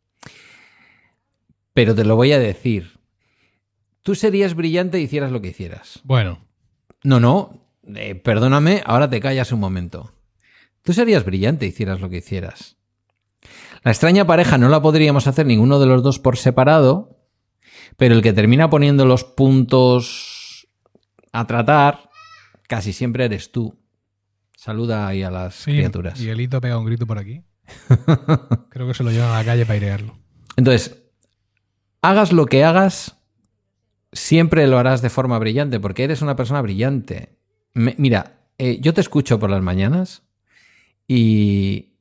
Pero te lo voy a decir. Tú serías brillante y hicieras lo que hicieras. Bueno. No, no. Eh, perdóname, ahora te callas un momento. Tú serías brillante y hicieras lo que hicieras. La extraña pareja no la podríamos hacer ninguno de los dos por separado, pero el que termina poniendo los puntos a tratar casi siempre eres tú. Saluda ahí a las criaturas. Y Elito pega un grito por aquí. *laughs* Creo que se lo llevan a la calle para airearlo. Entonces, hagas lo que hagas, siempre lo harás de forma brillante, porque eres una persona brillante. mira, eh, yo te escucho por las mañanas y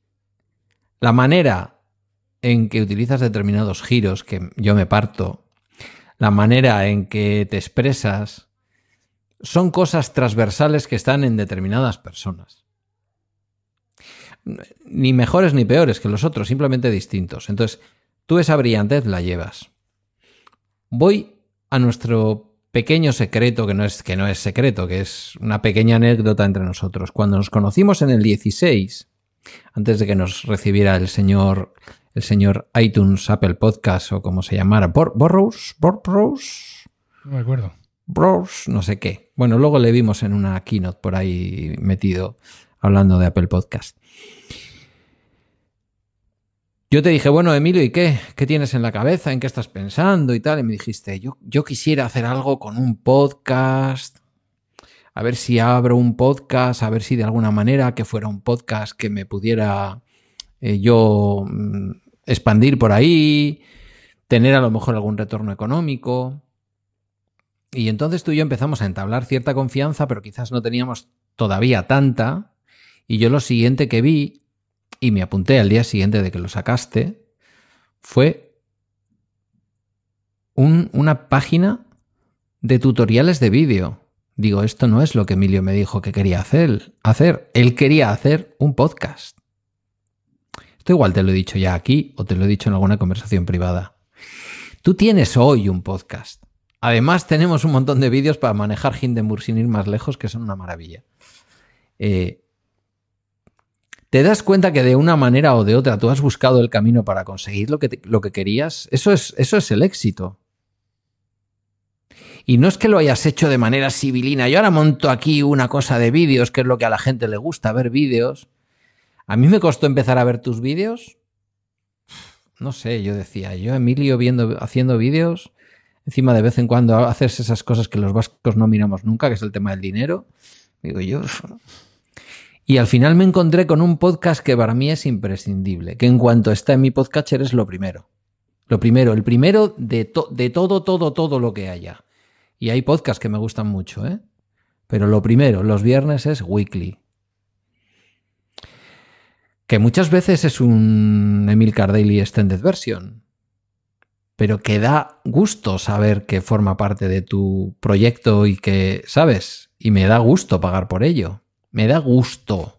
la manera en que utilizas determinados giros, que yo me parto, la manera en que te expresas, son cosas transversales que están en determinadas personas. Ni mejores ni peores que los otros, simplemente distintos. Entonces, tú esa brillantez la llevas. Voy a nuestro pequeño secreto, que no es, que no es secreto, que es una pequeña anécdota entre nosotros. Cuando nos conocimos en el 16, antes de que nos recibiera el señor, el señor iTunes, Apple Podcast o como se llamara, Borrows, Borrows. No me acuerdo. Bros, no sé qué. Bueno, luego le vimos en una keynote por ahí metido hablando de Apple Podcast. Yo te dije, bueno, Emilio, ¿y qué? ¿Qué tienes en la cabeza? ¿En qué estás pensando y tal? Y me dijiste, yo, yo quisiera hacer algo con un podcast. A ver si abro un podcast, a ver si de alguna manera que fuera un podcast que me pudiera eh, yo mm, expandir por ahí, tener a lo mejor algún retorno económico. Y entonces tú y yo empezamos a entablar cierta confianza, pero quizás no teníamos todavía tanta. Y yo lo siguiente que vi y me apunté al día siguiente de que lo sacaste, fue una página de tutoriales de vídeo. Digo, esto no es lo que Emilio me dijo que quería hacer. hacer. Él quería hacer un podcast. Esto igual te lo he dicho ya aquí o te lo he dicho en alguna conversación privada. Tú tienes hoy un podcast. Además, tenemos un montón de vídeos para manejar Hindenburg sin ir más lejos, que son una maravilla. Eh, ¿Te das cuenta que de una manera o de otra tú has buscado el camino para conseguir lo que, lo que querías? Eso es, eso es el éxito. Y no es que lo hayas hecho de manera civilina. Yo ahora monto aquí una cosa de vídeos, que es lo que a la gente le gusta, ver vídeos. A mí me costó empezar a ver tus vídeos. No sé, yo decía, yo Emilio viendo, haciendo vídeos, encima de vez en cuando haces esas cosas que los vascos no miramos nunca, que es el tema del dinero. Digo yo, *laughs* y al final me encontré con un podcast que para mí es imprescindible, que en cuanto está en mi podcatcher es lo primero. Lo primero, el primero de, de todo, todo, todo lo que haya. Y hay podcasts que me gustan mucho, ¿eh? Pero lo primero, los viernes es Weekly. Que muchas veces es un Emil Daily Extended Version. Pero que da gusto saber que forma parte de tu proyecto y que, ¿sabes? Y me da gusto pagar por ello me da gusto.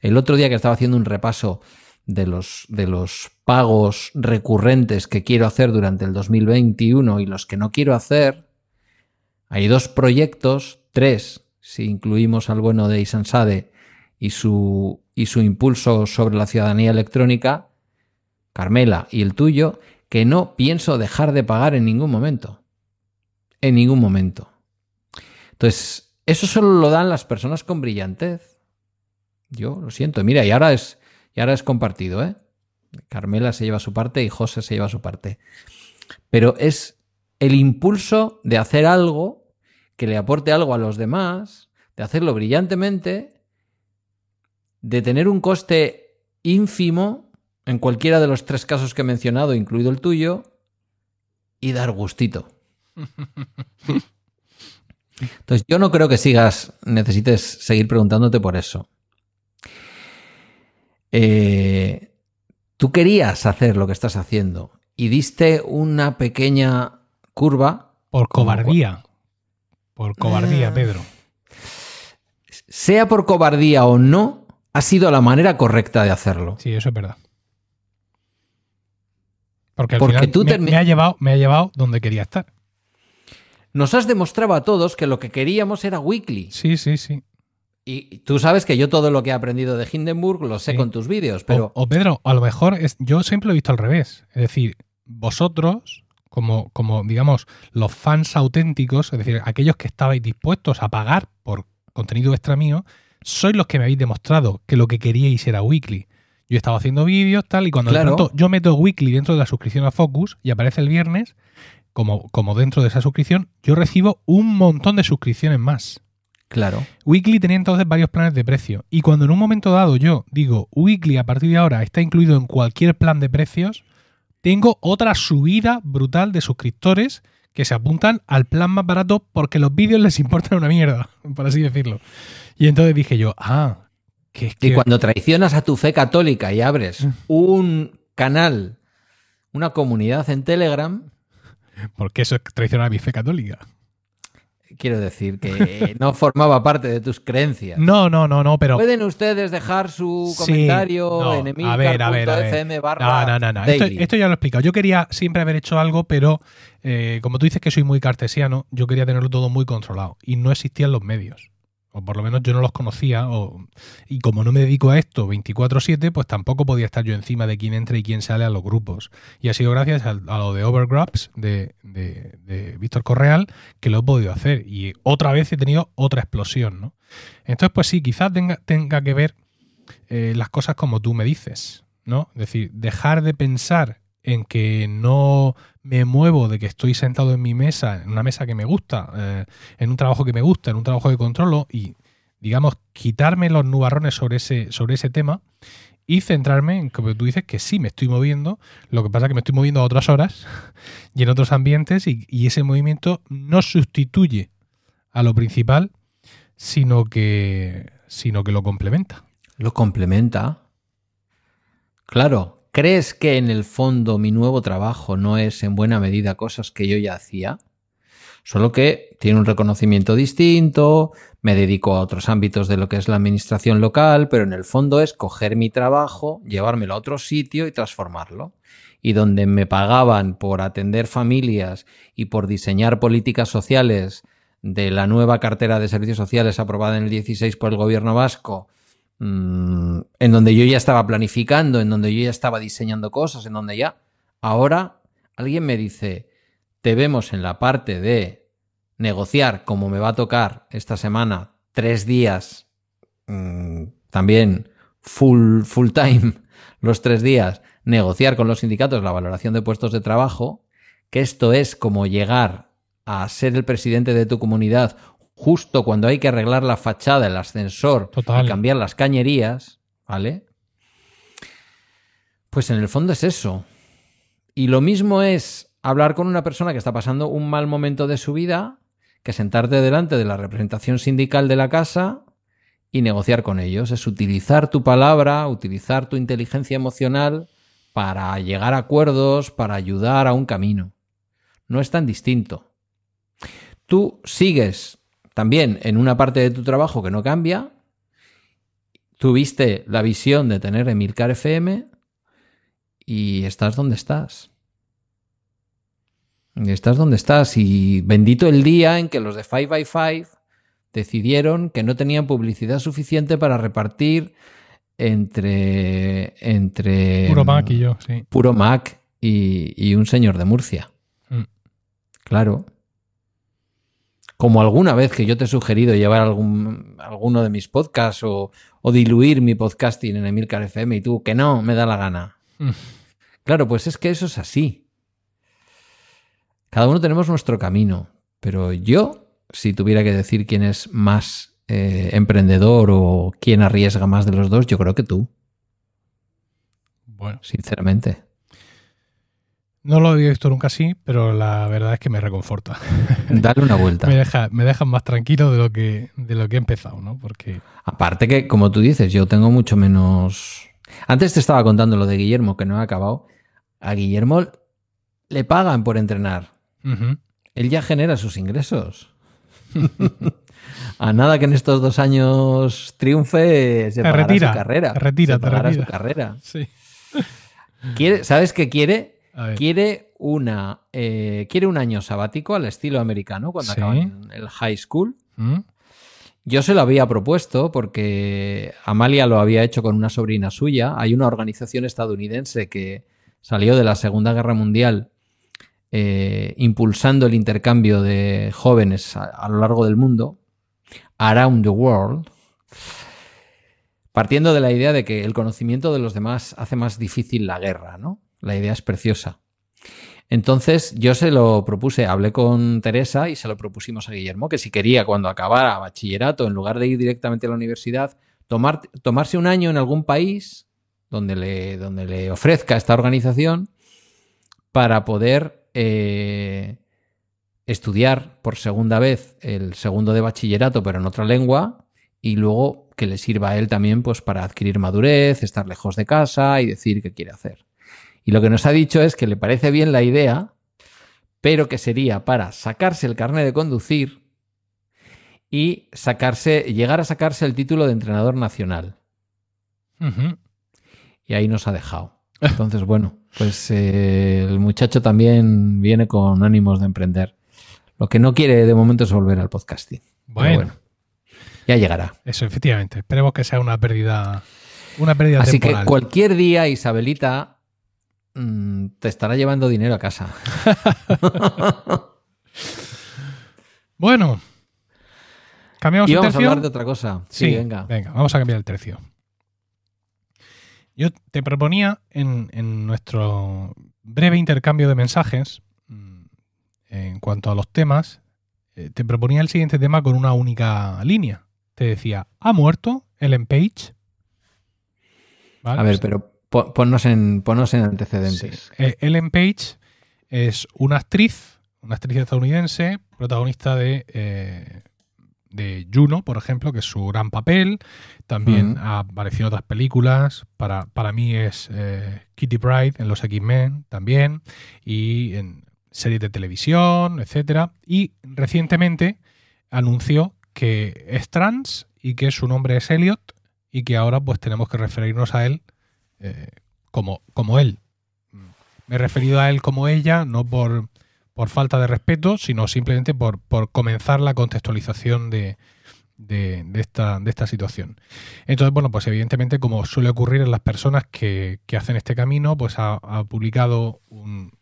El otro día que estaba haciendo un repaso de los, de los pagos recurrentes que quiero hacer durante el 2021 y los que no quiero hacer, hay dos proyectos, tres, si incluimos al bueno de Isansade y su, y su impulso sobre la ciudadanía electrónica, Carmela y el tuyo, que no pienso dejar de pagar en ningún momento. En ningún momento. Entonces, eso solo lo dan las personas con brillantez. Yo lo siento. Mira, y ahora es, y ahora es compartido, ¿eh? Carmela se lleva su parte y José se lleva su parte. Pero es el impulso de hacer algo que le aporte algo a los demás, de hacerlo brillantemente, de tener un coste ínfimo en cualquiera de los tres casos que he mencionado, incluido el tuyo, y dar gustito. Entonces, yo no creo que sigas, necesites seguir preguntándote por eso. Eh, tú querías hacer lo que estás haciendo y diste una pequeña curva. Por cobardía. Por cobardía, eh, Pedro. Sea por cobardía o no, ha sido la manera correcta de hacerlo. Sí, eso es verdad. Porque al final tú me, ha llevado, me ha llevado donde quería estar nos has demostrado a todos que lo que queríamos era weekly. Sí, sí, sí. Y tú sabes que yo todo lo que he aprendido de Hindenburg lo sé con tus vídeos, pero... O, Pedro, a lo mejor es, yo siempre lo he visto al revés. Es decir, vosotros como, como, digamos, los fans auténticos, es decir, aquellos que estabais dispuestos a pagar por contenido extra mío, sois los que me habéis demostrado que lo que queríais era weekly. Yo estaba haciendo vídeos, tal, y cuando de pronto yo meto weekly dentro de la suscripción a Focus y aparece el viernes, como, como dentro de esa suscripción, yo recibo un montón de suscripciones más. Claro. Weekly tenía entonces varios planes de precio. Y cuando en un momento dado yo digo, Weekly a partir de ahora está incluido en cualquier plan de precios, tengo otra subida brutal de suscriptores que se apuntan al plan más barato porque los vídeos les importan una mierda, *laughs* por así decirlo. Y entonces dije yo, ah, que, Y cuando traicionas a tu fe católica y abres mm. un canal, una comunidad en Telegram... Porque eso es traicionar a mi fe católica. Quiero decir que *laughs* no formaba parte de tus creencias. No, no, no, no, pero. Pueden ustedes dejar su comentario en emilcar.fm barra. No, no, no, Esto, esto, ya lo he explicado. Yo quería siempre haber hecho algo, pero eh, como tú dices que soy muy cartesiano, yo quería tenerlo todo muy controlado. Y no existían los medios o por lo menos yo no los conocía, y como no me dedico a esto 24/7, pues tampoco podía estar yo encima de quién entra y quién sale a los grupos. Y ha sido gracias a, lo de Overgraps de, de, Víctor Correal que lo he podido hacer. Y otra vez he tenido otra explosión, ¿no? Entonces, pues sí, quizás tenga, tenga que ver eh, las cosas como tú me dices, ¿no? Es decir, dejar de pensar en que no me muevo de que estoy sentado en mi mesa, en una mesa que me gusta, eh, en un trabajo que me gusta, en un trabajo que controlo y, digamos, quitarme los nubarrones sobre ese, sobre ese tema y centrarme en, como tú dices, que sí me estoy moviendo, lo que pasa es que me estoy moviendo a otras horas *laughs* y en otros ambientes y, y ese movimiento no sustituye a lo principal, sino que, sino que lo complementa. Lo complementa. Claro, ¿Crees que en el fondo mi nuevo trabajo no es en buena medida cosas que yo ya hacía? Solo que tiene un reconocimiento distinto, me dedico a otros ámbitos de lo que es la administración local, pero en el fondo es coger mi trabajo, llevármelo a otro sitio y transformarlo. Y donde me pagaban por atender familias y por diseñar políticas sociales de la nueva cartera de servicios sociales aprobada en el 16 por el gobierno vasco, Mm, en donde yo ya estaba planificando, en donde yo ya estaba diseñando cosas, en donde ya. Ahora alguien me dice, te vemos en la parte de negociar como me va a tocar esta semana tres días, mm, también full, full time, *laughs* los tres días, negociar con los sindicatos la valoración de puestos de trabajo, que esto es como llegar a ser el presidente de tu comunidad justo cuando hay que arreglar la fachada, el ascensor y cambiar las cañerías, ¿vale? Pues en el fondo es eso. Y lo mismo es hablar con una persona que está pasando un mal momento de su vida, que sentarte delante de la representación sindical de la casa y negociar con ellos. Es utilizar tu palabra, utilizar tu inteligencia emocional para llegar a acuerdos, para ayudar a un camino. No es tan distinto. Tú sigues también en una parte de tu trabajo que no cambia, tuviste la visión de tener Emilcar FM y estás donde estás. Y estás donde estás. Y bendito el día en que los de 5x5 decidieron que no tenían publicidad suficiente para repartir entre. entre Puro Mac y yo, sí. Puro Mac y, un señor de Murcia. Mm. Claro como alguna vez que yo te he sugerido llevar algún, alguno de mis podcasts o, diluir mi podcasting en Emilcar FM y tú que no, me da la gana. Mm. Claro, pues es que eso es así. Cada uno tenemos nuestro camino, pero yo, si tuviera que decir quién es más eh, emprendedor o quién arriesga más de los dos, yo creo que tú. Bueno. Sinceramente. No lo he visto nunca así, pero la verdad es que me reconforta. *laughs* Dale una vuelta. *laughs* me, deja, me dejan más tranquilo de lo, que, de lo que he empezado, ¿no? Porque... Aparte que, como tú dices, yo tengo mucho menos... Antes te estaba contando lo de Guillermo, que no he acabado. A Guillermo le pagan por entrenar. Él ya genera sus ingresos. *laughs* a nada que en estos dos años triunfe, se pagará retira, su carrera. retira, se pagará su carrera. Sí. ¿Quiere, ¿Sabes qué quiere? Quiere una eh, quiere un año sabático al estilo americano cuando acaban el high school. ¿Mm? Yo se lo había propuesto porque Amalia lo había hecho con una sobrina suya. Hay una organización estadounidense que salió de la Segunda Guerra Mundial eh, impulsando el intercambio de jóvenes a, lo largo del mundo, around the world, partiendo de la idea de que el conocimiento de los demás hace más difícil la guerra, ¿no? La idea es preciosa. Entonces yo se lo propuse, hablé con Teresa y se lo propusimos a Guillermo, que si quería cuando acabara bachillerato, en lugar de ir directamente a la universidad, tomar, tomarse un año en algún país donde le, donde le ofrezca esta organización para poder eh, estudiar por segunda vez el segundo de bachillerato, pero en otra lengua, y luego que le sirva a él también pues, para adquirir madurez, estar lejos de casa y decir qué quiere hacer. Y lo que nos ha dicho es que le parece bien la idea, pero que sería para sacarse el carnet de conducir y sacarse, llegar a sacarse el título de entrenador nacional. Y ahí nos ha dejado. Entonces, bueno, pues eh, el muchacho también viene con ánimos de emprender. Lo que no quiere de momento es volver al podcasting. Bueno, ya llegará. Eso, efectivamente. Esperemos que sea una pérdida, una pérdida Así que cualquier día, Isabelita, Mm, te estará llevando dinero a casa. *laughs* bueno. ¿Cambiamos y vamos a hablar de otra cosa. Sí, venga. Venga, vamos a cambiar el tercio. Yo te proponía en, nuestro breve intercambio de mensajes, mm, en cuanto a los temas, eh, te proponía el siguiente tema con una única línea. Te decía, ¿ha muerto Ellen Page? A ver, pero Ponnos en, en antecedentes. Eh, Ellen Page es una actriz, una actriz estadounidense, protagonista de, eh, de Juno, por ejemplo, que es su gran papel. También ha aparecido en otras películas. Para, para mí es eh, Kitty Pride en Los X-Men también. Y en series de televisión, etcétera. Y recientemente anunció que es trans y que su nombre es Elliot y que ahora pues tenemos que referirnos a él eh, como, como él. Me he referido a él como ella, no por, por falta de respeto, sino simplemente por, por comenzar la contextualización de, de, esta, de, esta, situación. Entonces, bueno, pues evidentemente, como suele ocurrir en las personas que, que hacen este camino, pues ha, publicado un,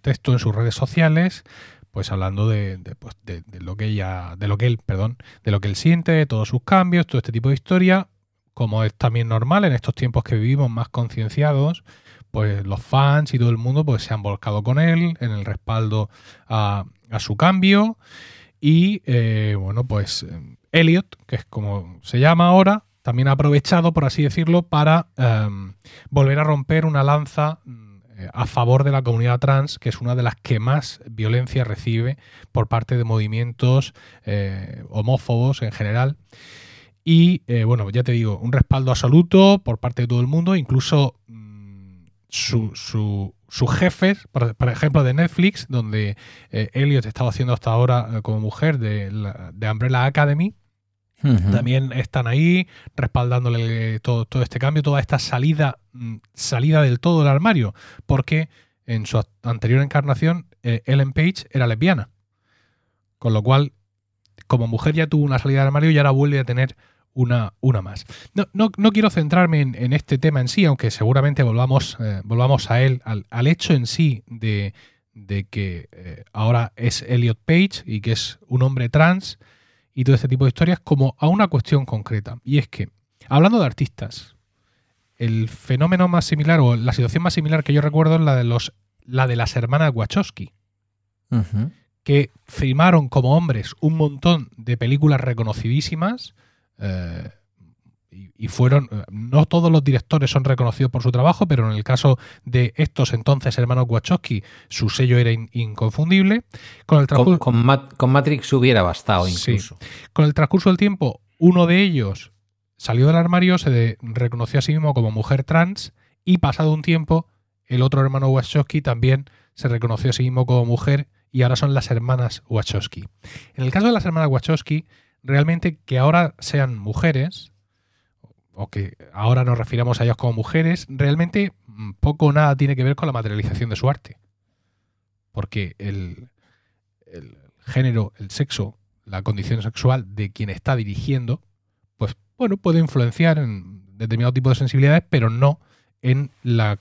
texto en sus redes sociales, pues hablando de, pues de, lo que ella, de lo que él, perdón, de lo que él siente, de todos sus cambios, todo este tipo de historia, como es también normal en estos tiempos que vivimos más concienciados, pues los fans y todo el mundo pues se han volcado con él en el respaldo a, su cambio y eh, bueno pues Elliot, que es como se llama ahora, también ha aprovechado, por así decirlo, para em, volver a romper una lanza eh, a favor de la comunidad trans, que es una de las que más violencia recibe por parte de movimientos eh, homófobos en general. Y eh, bueno, ya te digo, un respaldo absoluto por parte de todo el mundo, incluso mm, su, sus jefes, por, ejemplo, de Netflix, donde eh, Elliot estaba haciendo hasta ahora eh, como mujer de, de Umbrella Academy. También están ahí respaldándole todo, todo, este cambio, toda esta salida, mm, salida del todo del armario, porque en su anterior encarnación Ellen Page era lesbiana. Con lo cual, como mujer ya tuvo una salida del armario y ahora vuelve a tener una, una más. No, no, no quiero centrarme en, este tema en sí, aunque seguramente volvamos, eh, volvamos a él, al, hecho en sí de, que eh, ahora es Elliot Page y que es un hombre trans y todo este tipo de historias, como a una cuestión concreta. Y es que, hablando de artistas, el fenómeno más similar o la situación más similar que yo recuerdo es la de, los, la de las hermanas Wachowski. que firmaron como hombres un montón de películas reconocidísimas, eh, y, fueron, no todos los directores son reconocidos por su trabajo, pero en el caso de estos entonces hermanos Wachowski, su sello era inconfundible. Con, el con, Matrix hubiera bastado incluso. Con el transcurso del tiempo, uno de ellos salió del armario, se reconoció a sí mismo como mujer trans y pasado un tiempo, el otro hermano Wachowski también se reconoció a sí mismo como mujer y ahora son las hermanas Wachowski. En el caso de las hermanas Wachowski, realmente que ahora sean mujeres, o que ahora nos refiramos a ellas como mujeres, realmente mm, poco o nada tiene que ver con la materialización de su arte. Porque el, género, el sexo, la condición sexual de quien está dirigiendo, pues bueno, puede influenciar en determinado tipo de sensibilidades, pero no en la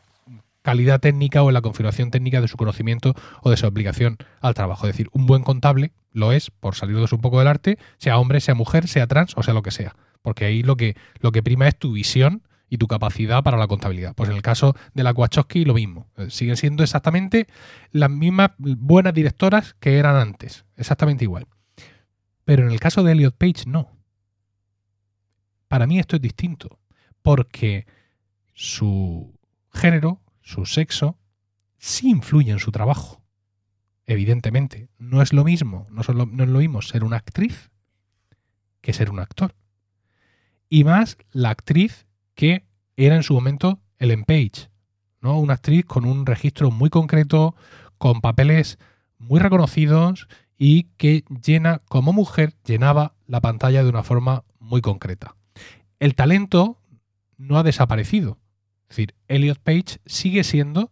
calidad técnica o en la configuración técnica de su conocimiento o de su aplicación al trabajo. Es decir, un buen contable lo es, por salirnos un poco del arte, sea hombre, sea mujer, sea trans o sea lo que sea. Porque ahí lo que, lo que prima es tu visión y tu capacidad para la contabilidad. Pues en el caso de la Wachowski lo mismo. Eh, siguen siendo exactamente las mismas buenas directoras que eran antes. Exactamente igual. Pero en el caso de Elliot Page no. Para mí esto es distinto. Porque su género, su sexo, sí influye en su trabajo. Evidentemente, no es lo mismo, no, es lo mismo ser una actriz que ser un actor. Y más la actriz que era en su momento Ellen Page, ¿no? Una actriz con un registro muy concreto, con papeles muy reconocidos y que llena, como mujer, llenaba la pantalla de una forma muy concreta. El talento no ha desaparecido. Es decir, Elliot Page sigue siendo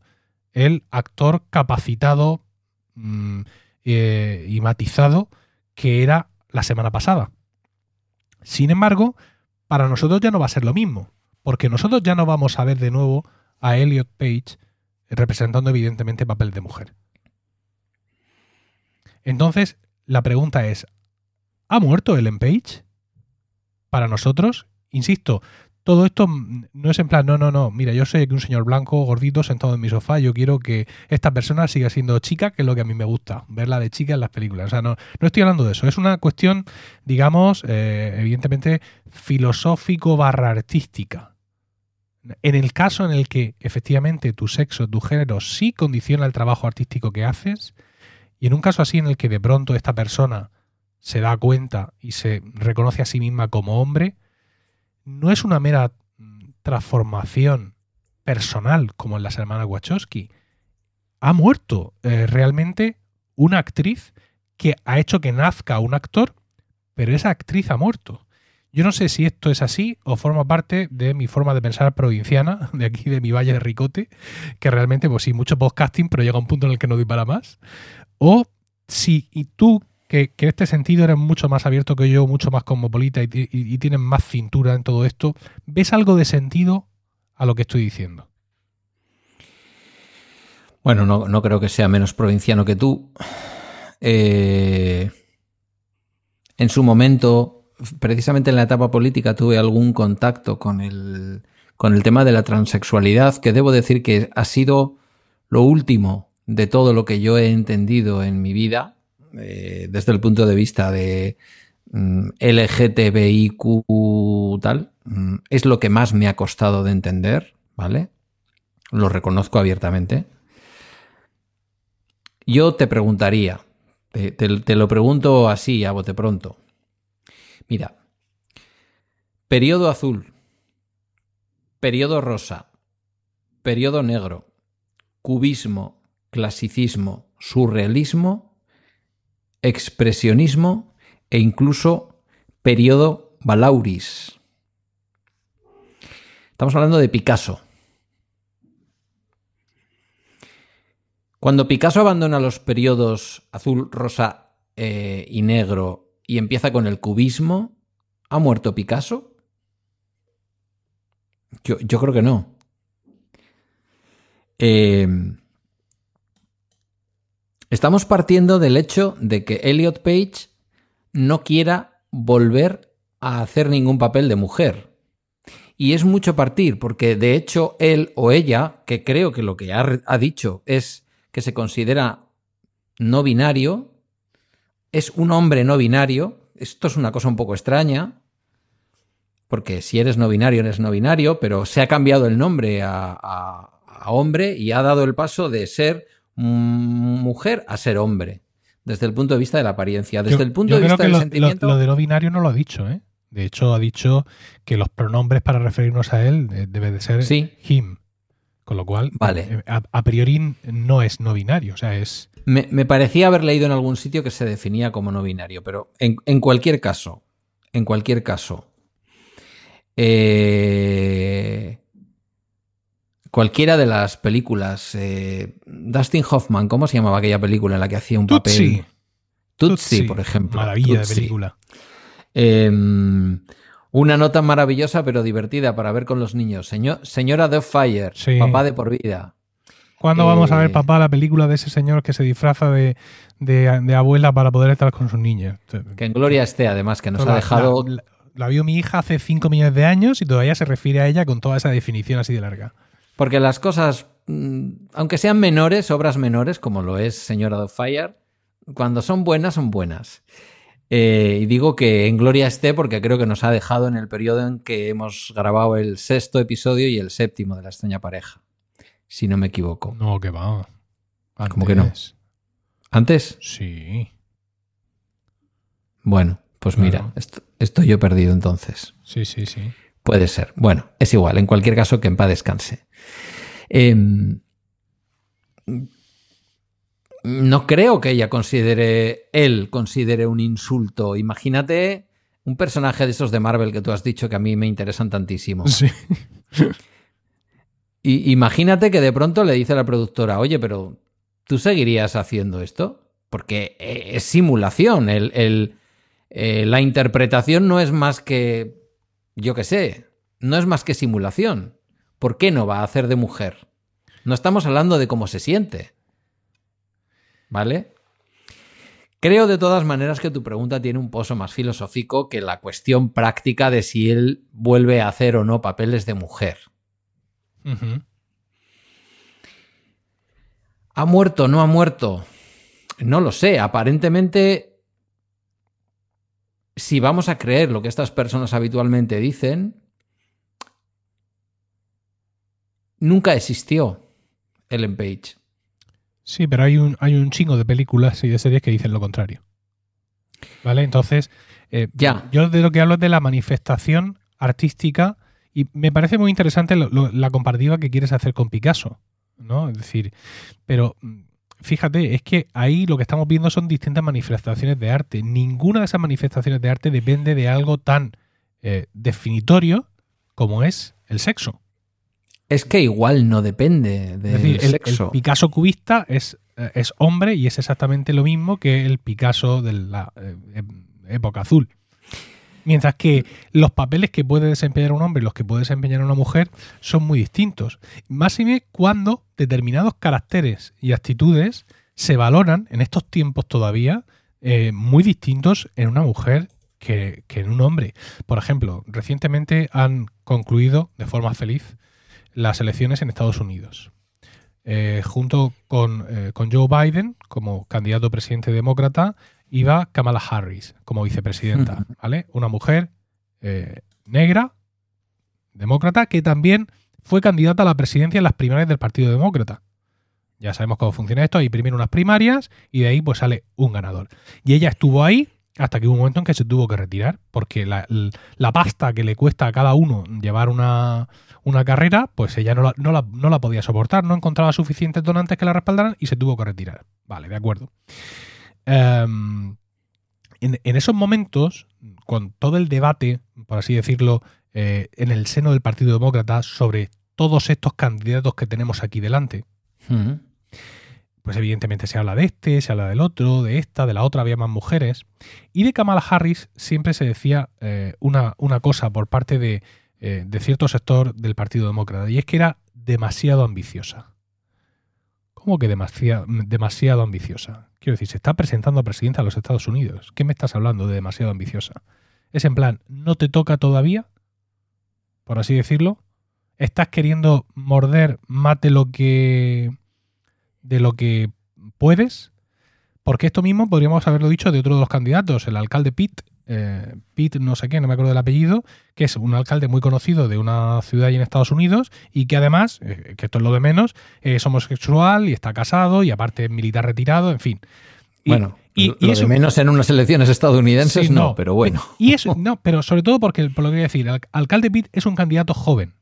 el actor capacitado mm, eh, y matizado que era la semana pasada. Sin embargo, para nosotros ya no va a ser lo mismo, porque nosotros ya no vamos a ver de nuevo a Elliot Page representando evidentemente papel de mujer. Entonces, la pregunta es, ¿ha muerto Ellen Page? Para nosotros, insisto, todo esto no es en plan, no, no, no, mira, yo soy un señor blanco, gordito, sentado en mi sofá, yo quiero que esta persona siga siendo chica, que es lo que a mí me gusta, verla de chica en las películas. O sea, no, no estoy hablando de eso, es una cuestión, digamos, eh, evidentemente filosófico barra artística. En el caso en el que efectivamente tu sexo, tu género sí condiciona el trabajo artístico que haces, y en un caso así en el que de pronto esta persona se da cuenta y se reconoce a sí misma como hombre, no es una mera transformación personal como en las hermanas Wachowski. Ha muerto eh, realmente una actriz que ha hecho que nazca un actor, pero esa actriz ha muerto. Yo no sé si esto es así o forma parte de mi forma de pensar provinciana, *laughs* de aquí de mi valle de Ricote, que realmente, pues sí, mucho podcasting, pero llega un punto en el que no doy para más. O si y tú que, en este sentido eres mucho más abierto que yo, mucho más cosmopolita y, y, tienes más cintura en todo esto, ¿ves algo de sentido a lo que estoy diciendo? Bueno, no, creo que sea menos provinciano que tú. Eh, en su momento, precisamente en la etapa política, tuve algún contacto con el, con el tema de la transexualidad, que debo decir que ha sido lo último de todo lo que yo he entendido en mi vida eh, desde el punto de vista de mm, LGTBIQ tal, mm, es lo que más me ha costado de entender, ¿vale? Lo reconozco abiertamente. Yo te preguntaría, te, te lo pregunto así a bote pronto. Mira, periodo azul, periodo rosa, periodo negro, cubismo, clasicismo, surrealismo expresionismo e incluso periodo Balauris. Estamos hablando de Picasso. Cuando Picasso abandona los periodos azul, rosa eh, y negro y empieza con el cubismo, ¿ha muerto Picasso? Yo, yo creo que no. Eh, Estamos partiendo del hecho de que Elliot Page no quiera volver a hacer ningún papel de mujer. Y es mucho partir, porque de hecho él o ella, que creo que lo que ha, dicho es que se considera no binario, es un hombre no binario. Esto es una cosa un poco extraña, porque si eres no binario, eres no binario, pero se ha cambiado el nombre a hombre y ha dado el paso de ser mujer a ser hombre, desde el punto de vista de la apariencia, desde el punto de vista del sentimiento. Lo, de no binario no lo ha dicho, ¿eh? De hecho, ha dicho que los pronombres para referirnos a él eh, debe de ser him. Con lo cual, vale. Eh, a, priori no es no binario, o sea, es... Me, parecía haber leído en algún sitio que se definía como no binario, pero en, en cualquier caso, en cualquier caso, eh, cualquiera de las películas. Eh, Dustin Hoffman, ¿cómo se llamaba aquella película en la que hacía un papel? Tutsi, por ejemplo. Maravilla de película. Em, una nota maravillosa pero divertida para ver con los niños. señora The Fire, papá de por vida. ¿Cuándo vamos a ver, papá, la película de ese señor que se disfraza de, abuela para poder estar con sus niños? Que en gloria esté, además, que nos ha dejado. La, vio mi hija hace 5 millones de años y todavía se refiere a ella con toda esa definición así de larga. Porque las cosas, mm, aunque sean menores, obras menores, como lo es Señora of Fire, cuando son buenas, son buenas. Eh, y digo que en gloria esté porque creo que nos ha dejado en el periodo en que hemos grabado el sexto episodio y el séptimo de la extraña pareja si no me equivoco. No, que va. ¿Cómo que no? ¿Antes? Sí. Bueno, pues mira, estoy yo perdido entonces. Sí, sí, sí. Puede ser. Bueno, es igual. En cualquier caso, que en paz descanse. Em, no creo que ella considere, él considere un insulto. Imagínate un personaje de esos de Marvel que tú has dicho que a mí me interesan tantísimo. Sí. *laughs* Y imagínate que de pronto le dice a la productora, oye, pero ¿tú seguirías haciendo esto? Porque eh, es simulación. El, eh, la interpretación no es más que, yo qué sé, no es más que simulación. ¿Por qué no va a hacer de mujer? No estamos hablando de cómo se siente. ¿Vale? Creo de todas maneras que tu pregunta tiene un pozo más filosófico que la cuestión práctica de si él vuelve a hacer o no papeles de mujer. ¿Ha muerto? ¿No ha muerto? No lo sé. Aparentemente, si vamos a creer lo que estas personas habitualmente dicen, nunca existió Ellen Page. Sí, pero hay un, hay un chingo de películas y de series que dicen lo contrario. ¿Vale? Entonces, eh, ya. yo de lo que hablo es de la manifestación artística y me parece muy interesante la comparativa que quieres hacer con Picasso, ¿no? Es decir, pero mm, fíjate, es que ahí lo que estamos viendo son distintas manifestaciones de arte. Ninguna de esas manifestaciones de arte depende de algo tan eh, definitorio como es el sexo. Es que igual no depende del sexo. El, Picasso cubista es, eh, es, hombre y es exactamente lo mismo que el Picasso de la eh, época azul. Mientras que los papeles que puede desempeñar un hombre y los que puede desempeñar una mujer son muy distintos. Menos cuando determinados caracteres y actitudes se valoran en estos tiempos todavía eh, muy distintos en una mujer que, en un hombre. Por ejemplo, recientemente han concluido de forma feliz las elecciones en Estados Unidos. Eh, junto con, eh, con Joe Biden como candidato presidente demócrata iba Kamala Harris como vicepresidenta, *laughs* ¿vale? Una mujer eh, negra, demócrata, que también fue candidata a la presidencia en las primarias del Partido Demócrata. Ya sabemos cómo funciona esto, hay primero unas primarias y de ahí pues sale un ganador. Y ella estuvo ahí hasta que hubo un momento en que se tuvo que retirar, porque la, pasta que le cuesta a cada uno llevar una, carrera, pues ella no la, no, la, no la podía soportar, no encontraba suficientes donantes que la respaldaran y se tuvo que retirar. Vale, de acuerdo. Em, en, esos momentos, con todo el debate, por así decirlo, eh, en el seno del Partido Demócrata sobre todos estos candidatos que tenemos aquí delante, pues evidentemente se habla de este, se habla del otro, de esta, de la otra, había más mujeres. Y de Kamala Harris siempre se decía eh, una, una, cosa por parte de, eh, de cierto sector del Partido Demócrata, y es que era demasiado ambiciosa. ¿Cómo que demasiado, demasiado ambiciosa? Quiero decir, se está presentando a presidenta de los Estados Unidos. ¿Qué me estás hablando de demasiado ambiciosa? Es en plan, ¿no te toca todavía? Por así decirlo. ¿Estás queriendo morder más de lo que. de lo que puedes? Porque esto mismo podríamos haberlo dicho de otro de los candidatos, el alcalde Pitt, eh, Pete no sé qué, no me acuerdo del apellido, que es un alcalde muy conocido de una ciudad ahí en Estados Unidos y que además, eh, que esto es lo de menos, es homosexual y está casado y aparte es militar retirado, en fin. bueno, y, lo de menos en unas elecciones estadounidenses no, pero bueno. Y eso, no, pero sobre todo porque, por lo que voy a decir, el alcalde Pitt es un candidato joven.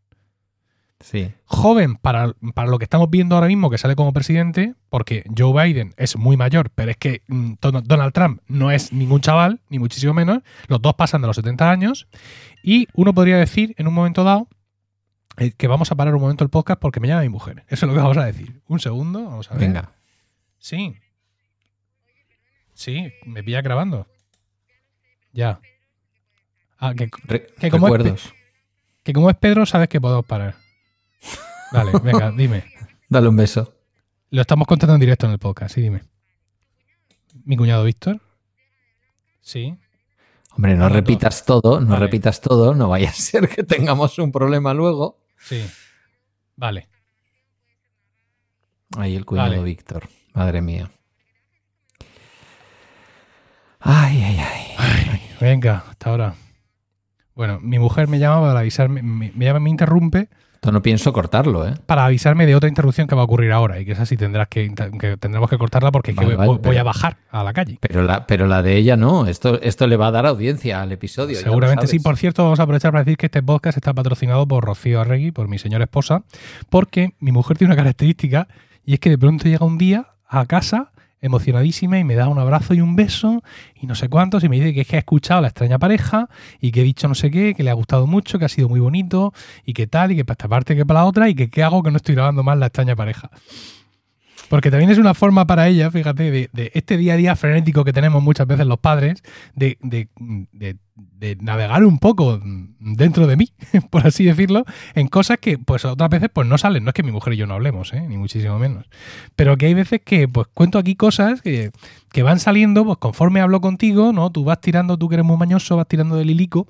Joven para, lo que estamos viendo ahora mismo que sale como presidente, porque Joe Biden es muy mayor, pero es que mm, Donald Trump no es ningún chaval, ni muchísimo menos. Los dos pasan de los 70 años. Y uno podría decir en un momento dado eh, que vamos a parar un momento el podcast porque me llama mi mujer. Eso es lo que vamos a decir. Un segundo, vamos a ver. Venga. Sí. Sí, me pilla grabando. Ya. Ah, que, como Es, que como es Pedro, sabes que podemos parar. Dale, venga, dime. Dale un beso. Lo estamos contando en directo en el podcast, sí, dime. ¿Mi cuñado Víctor? Sí. Hombre, no repitas todo, no repitas todo, no vaya a ser que tengamos un problema luego. Sí. Vale. Ahí el cuñado Víctor. Madre mía. Ay, ay, ay, Venga, hasta ahora. Bueno, mi mujer me llama para avisarme, me, me interrumpe. Esto no pienso cortarlo, ¿eh? Para avisarme de otra interrupción que va a ocurrir ahora y que esa sí tendrás que, tendremos que cortarla porque voy, a bajar a la calle. Pero la, pero la de ella no. Esto, esto le va a dar audiencia al episodio. Seguramente sí. Por cierto, vamos a aprovechar para decir que este podcast está patrocinado por Rocío Arregui, por mi señora esposa, porque mi mujer tiene una característica y es que de pronto llega un día a casa emocionadísima y me da un abrazo y un beso y no sé cuántos y me dice que es que ha escuchado la extraña pareja y que he dicho no sé qué, que le ha gustado mucho, que ha sido muy bonito y que tal y que para esta parte que para la otra y que qué hago que no estoy grabando más la extraña pareja. Porque también es una forma para ella, fíjate, de, este día a día frenético que tenemos muchas veces los padres, de, de navegar un poco dentro de mí, *laughs* por así decirlo, en cosas que pues otras veces pues no salen. No es que mi mujer y yo no hablemos, ¿eh? ni muchísimo menos. Pero que hay veces que pues cuento aquí cosas que, que, van saliendo pues conforme hablo contigo, ¿no? Tú vas tirando, tú que eres muy mañoso, vas tirando del hilico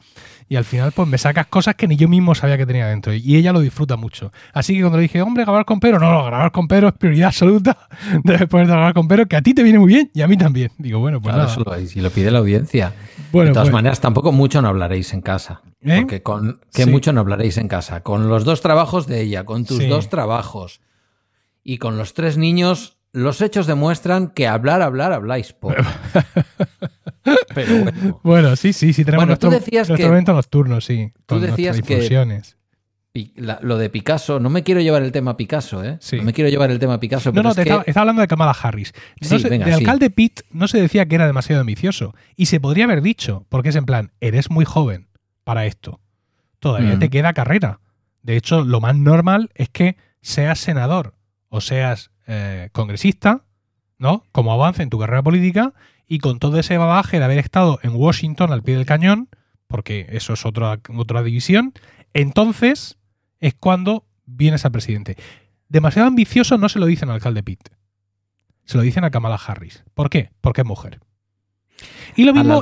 y al final pues me sacas cosas que ni yo mismo sabía que tenía dentro. Y ella lo disfruta mucho. Así que cuando le dije, hombre, grabar con Pedro, no, no, grabar con Pedro es prioridad absoluta. *laughs* Ponerte a grabar con Pedro, que a ti te viene muy bien y a mí también. Digo, bueno, pues claro, nada. si lo pide la audiencia. Bueno, de todas pues maneras, tampoco mucho no hablaréis en casa. ¿Eh? Porque con que mucho no hablaréis en casa. Con los dos trabajos de ella, con tus dos trabajos y con los tres niños, los hechos demuestran que hablar, hablar, habláis poco. *laughs* Pero bueno. bueno. sí, sí, sí tenemos bueno, tú decías que, evento nocturno, sí. Tú decías que lo de Picasso, no me quiero llevar el tema Picasso, ¿eh? No me quiero llevar el tema Picasso. No, no, te está, hablando de Kamala Harris. de alcalde Pitt no se decía que era demasiado ambicioso. Y se podría haber dicho, porque es en plan, eres muy joven para esto. Todavía mm. te queda carrera. De hecho, lo más normal es que seas senador o seas eh, congresista, ¿no? Como avance en tu carrera política y con todo ese bagaje de haber estado en Washington al pie del cañón, porque eso es otra, otra división, entonces es cuando vienes al presidente. Demasiado ambicioso no se lo dicen al alcalde Pitt. Se lo dicen a Kamala Harris. ¿Por qué? Porque es mujer. Y lo mismo,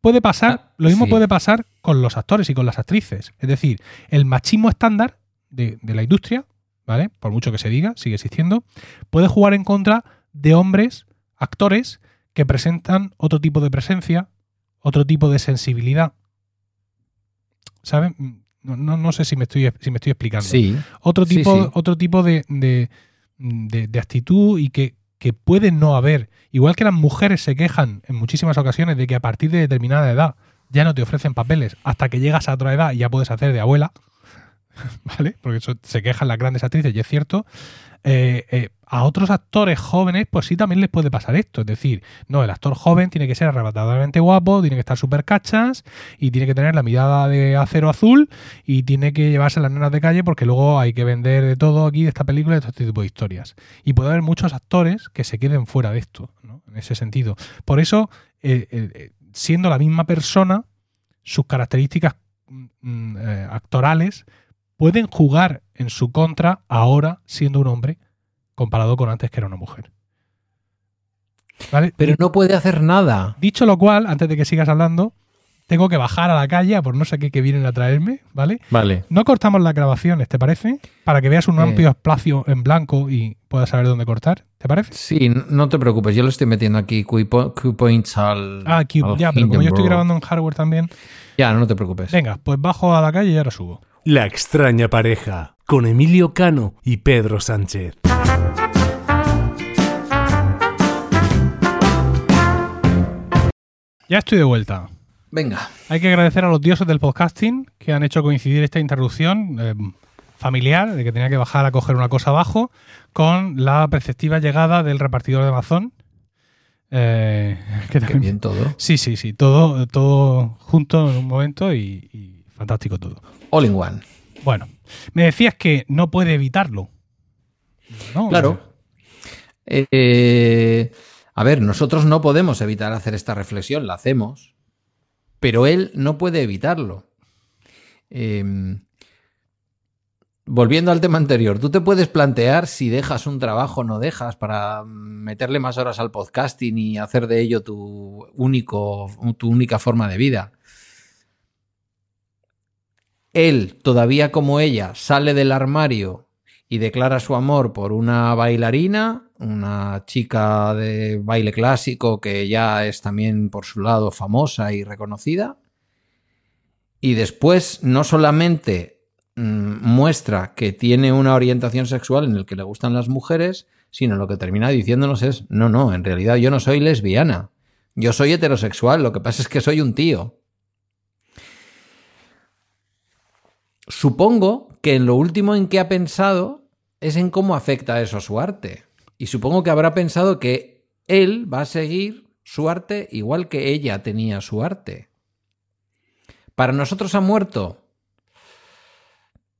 puede pasar, ah, lo mismo puede pasar con los actores y con las actrices. Es decir, el machismo estándar de, de, la industria, ¿vale? Por mucho que se diga, sigue existiendo, puede jugar en contra de hombres, actores, que presentan otro tipo de presencia, otro tipo de sensibilidad. ¿Saben? No, no, sé si me estoy, si me estoy explicando. Sí. Otro tipo, Otro tipo de, de, actitud y que, que, puede no haber. Igual que las mujeres se quejan en muchísimas ocasiones de que a partir de determinada edad ya no te ofrecen papeles hasta que llegas a otra edad y ya puedes hacer de abuela. *laughs* ¿Vale? Porque eso se quejan las grandes actrices y es cierto. Eh, eh, a otros actores jóvenes, pues sí también les puede pasar esto. Es decir, no, el actor joven tiene que ser arrebatadoramente guapo, tiene que estar súper cachas y tiene que tener la mirada de acero azul y tiene que llevarse las nenas de calle porque luego hay que vender de todo aquí de esta película y de este tipo de historias. Y puede haber muchos actores que se queden fuera de esto, ¿no? En ese sentido. Por eso, eh, siendo la misma persona, sus características mm, mm, actorales pueden jugar en su contra ahora siendo un hombre comparado con antes que era una mujer. ¿Vale? Pero no puede hacer nada. Dicho lo cual, antes de que sigas hablando, tengo que bajar a la calle por no sé qué que vienen a traerme, ¿vale? Vale. No cortamos las grabaciones, ¿te parece? Para que veas un eh. amplio espacio en blanco y puedas saber dónde cortar, ¿te parece? Sí, no te preocupes, yo lo estoy metiendo aquí Q points al. Ah, Q, ya, pero como yo estoy grabando en hardware también. Ya, no te preocupes. Venga, pues bajo a la calle y ahora subo. La extraña pareja, con Emilio Cano y Pedro Sánchez. Ya estoy de vuelta. Venga. Hay que agradecer a los dioses del podcasting que han hecho coincidir esta interrupción eh, familiar, de que tenía que bajar a coger una cosa abajo, con la perceptiva llegada del repartidor de Amazon. Eh, *laughs* que Qué bien todo. Sí, sí, sí. Todo, todo junto en un momento y fantástico todo. All in one. Bueno, me decías que no puede evitarlo. Claro. Eh, a ver, nosotros no podemos evitar hacer esta reflexión, la hacemos, pero él no puede evitarlo. Em, volviendo al tema anterior, tú te puedes plantear si dejas un trabajo o no dejas para meterle más horas al podcasting y hacer de ello tu, único, tu única forma de vida. Él, todavía como ella, sale del armario y declara su amor por una bailarina, una chica de baile clásico que ya es también por su lado famosa y reconocida. Y después no solamente Mm, muestra que tiene una orientación sexual en el que le gustan las mujeres, sino lo que termina diciéndonos es, no, no, en realidad yo no soy lesbiana, yo soy heterosexual, lo que pasa es que soy un tío. Supongo que en lo último en que ha pensado es en cómo afecta eso a su arte. Y supongo que habrá pensado que él va a seguir su arte igual que ella tenía su arte. Para nosotros ha muerto.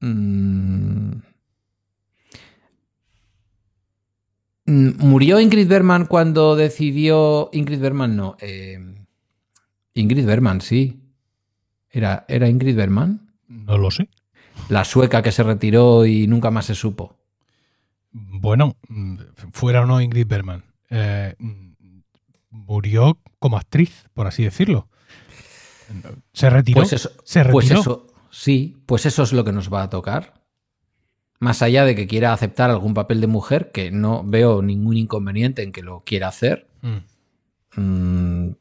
Mm. Mm, ¿Murió Ingrid Berman cuando decidió... Ingrid Berman no. Eh, Ingrid Berman, sí. ¿Era, ¿Era Ingrid Berman? No lo sé. La sueca que se retiró y nunca más se supo. Bueno, fuera o no Ingrid Berman. Eh, murió como actriz, por así decirlo. Se retiró. Pues eso, se pues retiró. eso, Sí, pues eso es lo que nos va a tocar. Más allá de que quiera aceptar algún papel de mujer, que no veo ningún inconveniente en que lo quiera hacer. Mm. Mm,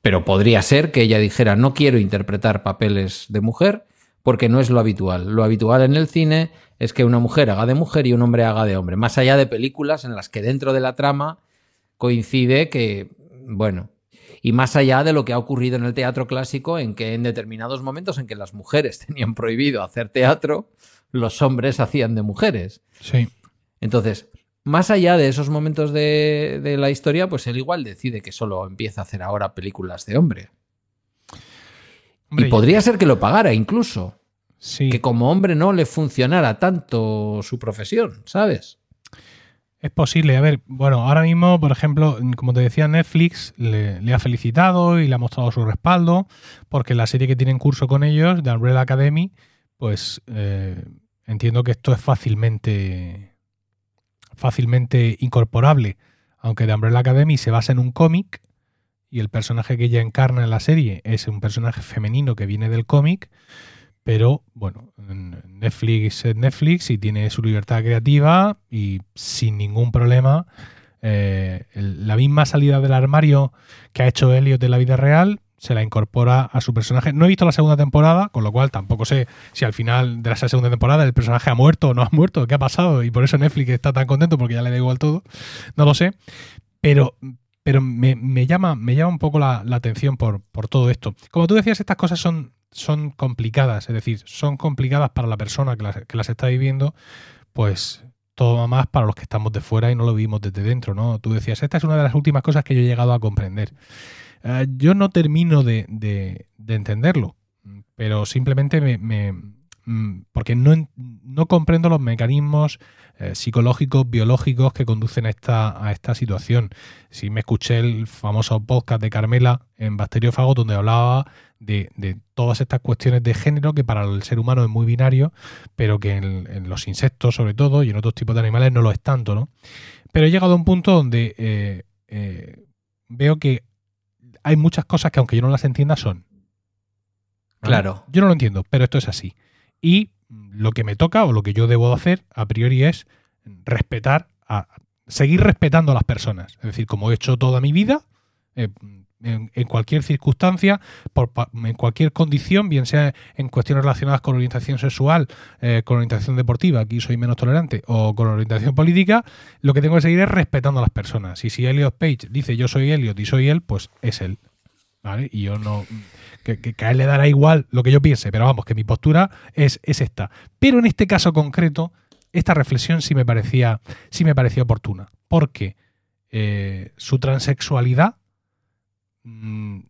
pero podría ser que ella dijera, no quiero interpretar papeles de mujer porque no es lo habitual. Lo habitual en el cine es que una mujer haga de mujer y un hombre haga de hombre. Más allá de películas en las que dentro de la trama coincide que, bueno, y más allá de lo que ha ocurrido en el teatro clásico, en que en determinados momentos en que las mujeres *laughs* tenían prohibido hacer teatro, los hombres hacían de mujeres. Sí. Entonces, más allá de esos momentos de, la historia, pues él igual decide que solo empieza a hacer ahora películas de hombre. Y podría ser que lo pagara incluso. Sí. Que como hombre no le funcionara tanto su profesión, ¿sabes? Es posible. A ver, bueno, ahora mismo, por ejemplo, como te decía, Netflix le, ha felicitado y le ha mostrado su respaldo, porque la serie que tiene en curso con ellos, de Umbrella Academy, pues eh, entiendo que esto es fácilmente, fácilmente incorporable. Aunque The Umbrella Academy se basa en un cómic y el personaje que ella encarna en la serie es un personaje femenino que viene del cómic, pero bueno, Netflix es Netflix y tiene su libertad creativa y sin ningún problema. Eh, la misma salida del armario que ha hecho Elliot en la vida real se la incorpora a su personaje. No he visto la segunda temporada, con lo cual tampoco sé si al final de esa segunda temporada el personaje ha muerto o no ha muerto, qué ha pasado, y por eso Netflix está tan contento porque ya le da igual todo. No lo sé. Pero, pero me, llama, me llama un poco la, atención por, por, todo esto. Como tú decías, estas cosas son son complicadas, es decir, son complicadas para la persona que las, está viviendo, pues todo más para los que estamos de fuera y no lo vivimos desde dentro, ¿no? Tú decías, esta es una de las últimas cosas que yo he llegado a comprender. Eh, yo no termino de, entenderlo, pero simplemente me, mm, porque no, no, comprendo los mecanismos eh, psicológicos, biológicos que conducen a esta, a esta situación. Si me escuché el famoso podcast de Carmela en Bacteriófago, donde hablaba de, todas estas cuestiones de género que para el ser humano es muy binario, pero que en, los insectos sobre todo y en otros tipos de animales no lo es tanto, ¿no? Pero he llegado a un punto donde eh, eh, veo que hay muchas cosas que aunque yo no las entienda son. Claro. Yo no lo entiendo, pero esto es así. Y lo que me toca o lo que yo debo hacer a priori es respetar a seguir respetando a las personas. Es decir, como he hecho toda mi vida, eh, en, cualquier circunstancia, en cualquier condición, bien sea en cuestiones relacionadas con orientación sexual, eh, con orientación deportiva, aquí soy menos tolerante, o con orientación política, lo que tengo que seguir es respetando a las personas. Y si Elliot Page dice yo soy Elliot y soy él, pues es él. ¿Vale? Y yo no. Que, a él le dará igual lo que yo piense, pero vamos, que mi postura es, es esta. Pero en este caso concreto, esta reflexión sí me parecía, sí me parecía oportuna. Porque eh, su transexualidad Mm,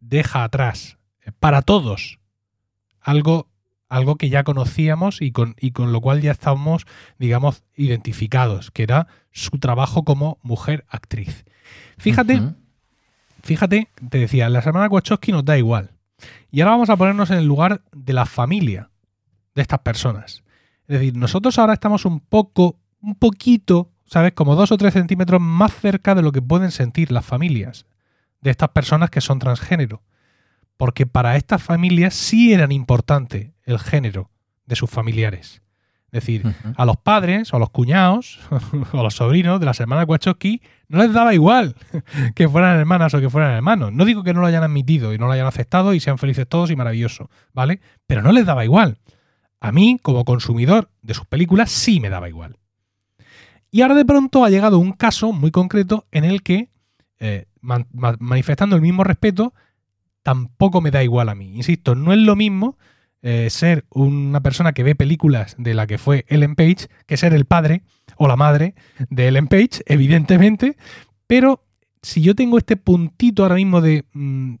deja atrás eh, para todos algo, algo que ya conocíamos y con, y con lo cual ya estábamos, digamos, identificados, que era su trabajo como mujer actriz. Fíjate, fíjate, te decía, la semana Wachowski nos da igual. Y ahora vamos a ponernos en el lugar de la familia de estas personas. Es decir, nosotros ahora estamos un poco, un poquito, ¿sabes? Como dos o tres centímetros más cerca de lo que pueden sentir las familias de estas personas que son transgénero. Porque para estas familias sí eran importante el género de sus familiares. Es decir, a los padres o a los cuñados *laughs* o a los sobrinos de las hermanas Wachowski no les daba igual *laughs* que fueran hermanas o que fueran hermanos. No digo que no lo hayan admitido y no lo hayan aceptado y sean felices todos y maravilloso, ¿vale? Pero no les daba igual. A mí, como consumidor de sus películas, sí me daba igual. Y ahora de pronto ha llegado un caso muy concreto en el que, eh, manifestando el mismo respeto, tampoco me da igual a mí. Insisto, no es lo mismo eh, ser una persona que ve películas de la que fue Ellen Page que ser el padre o la madre de Ellen Page, evidentemente, pero si yo tengo este puntito ahora mismo de, mm,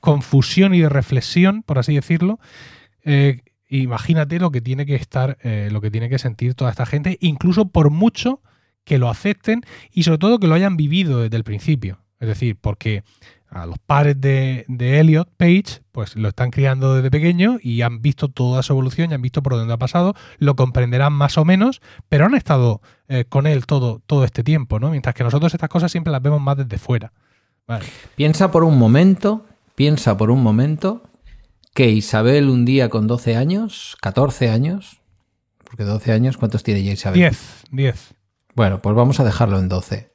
confusión y de reflexión, por así decirlo, eh, imagínate lo que tiene que estar, eh, lo que tiene que sentir toda esta gente, incluso por mucho que lo acepten y sobre todo que lo hayan vivido desde el principio. Es decir, porque a los padres de, Elliot Page, pues lo están criando desde pequeño y han visto toda su evolución y han visto por dónde ha pasado, lo comprenderán más o menos, pero han estado eh, con él todo, todo este tiempo, ¿no? Mientras que nosotros estas cosas siempre las vemos más desde fuera. Piensa por un momento, piensa por un momento que Isabel un día con 12 años, 14 años, porque 12 años, ¿cuántos tiene ya Isabel? 10, 10. Bueno, pues vamos a dejarlo en 12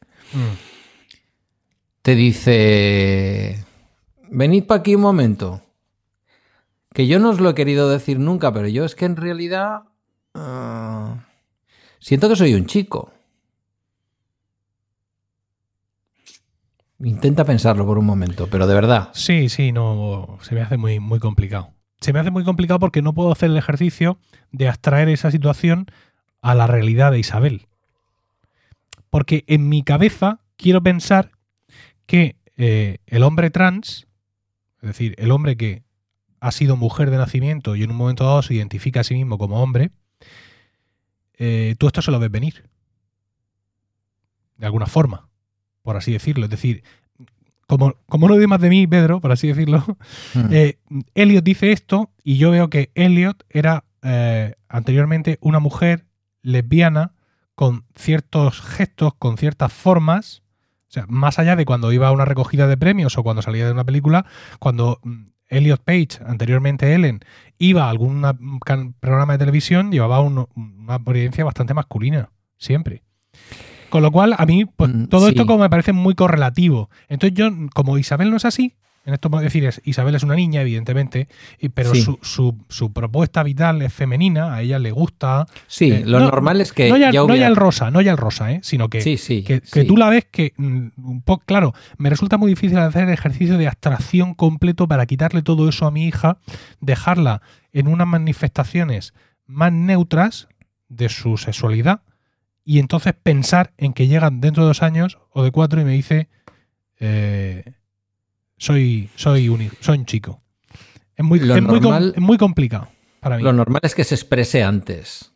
te dice, venid para aquí un momento, que yo no os lo he querido decir nunca, pero yo es que en realidad ah, siento que soy un chico. Intenta pensarlo por un momento, pero de verdad. Sí, sí, no, se me hace muy, muy complicado. Se me hace muy complicado porque no puedo hacer el ejercicio de abstraer esa situación a la realidad de Isabel. Porque en mi cabeza quiero pensar que eh, el hombre trans, es decir, el hombre que ha sido mujer de nacimiento y en un momento dado se identifica a sí mismo como hombre, eh, tú esto se lo ves venir. De alguna forma, por así decirlo. Es decir, como, como no más de mí, Pedro, por así decirlo, hmm. eh, Elliot dice esto y yo veo que Elliot era anteriormente una mujer lesbiana con ciertos gestos, con ciertas formas, o sea, más allá de cuando iba a una recogida de premios o cuando salía de una película, cuando mm, Elliot Page, anteriormente Ellen, iba a algún programa de televisión, llevaba una apariencia bastante masculina, siempre. Con lo cual, a mí, pues mm, todo esto como me parece muy correlativo. Entonces yo, como Isabel no es así, en esto puedo decir, es, Isabel es una niña, evidentemente, pero su, su, propuesta vital es femenina, a ella le gusta. Sí, eh, lo normal es que. No ya, el rosa, no ya el rosa, ¿eh? sino que, que, tú la ves que, mm, un poco, claro, me resulta muy difícil hacer el ejercicio de abstracción completo para quitarle todo eso a mi hija, dejarla en unas manifestaciones más neutras de su sexualidad y entonces pensar en que llegan dentro de dos años o de cuatro y me dice. Eh, soy, soy, un, soy un chico. Es muy, muy, complicado para mí. Lo normal es que se exprese antes,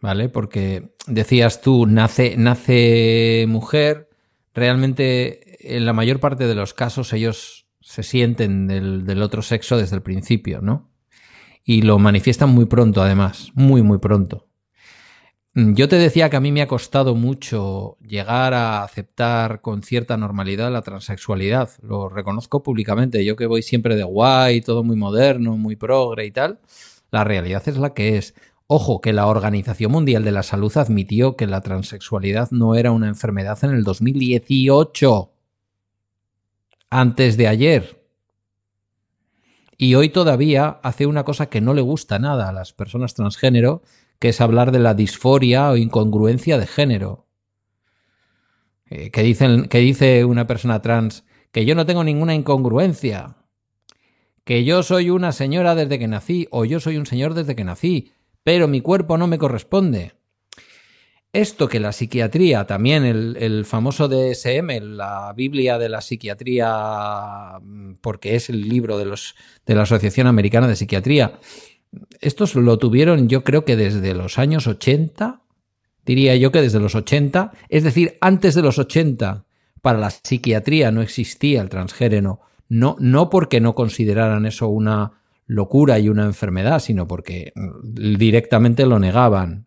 ¿vale? Porque decías tú, nace, nace mujer, realmente en la mayor parte de los casos ellos se sienten del, del otro sexo desde el principio, ¿no? Y lo manifiestan muy pronto, además, muy, muy pronto. Mm, yo te decía que a mí me ha costado mucho llegar a aceptar con cierta normalidad la transexualidad. Lo reconozco públicamente. Yo que voy siempre de guay, todo muy moderno, muy progre y tal. La realidad es la que es. Ojo, que la Organización Mundial de la Salud admitió que la transexualidad no era una enfermedad en el 2018. Antes de ayer. Y hoy todavía hace una cosa que no le gusta nada a las personas transgénero, que es hablar de la disforia o incongruencia de género. Eh, que, dicen, que dice una persona trans que yo no tengo ninguna incongruencia, que yo soy una señora desde que nací o yo soy un señor desde que nací, pero mi cuerpo no me corresponde. Esto que la psiquiatría, también el, el, famoso DSM, la Biblia de la psiquiatría, porque es el libro de, los, de la Asociación Americana de Psiquiatría, estos lo tuvieron yo creo que desde los años 80, diría yo que desde los 80, es decir, antes de los 80 para la psiquiatría no existía el transgénero, no, no porque no consideraran eso una locura y una enfermedad, sino porque directamente lo negaban.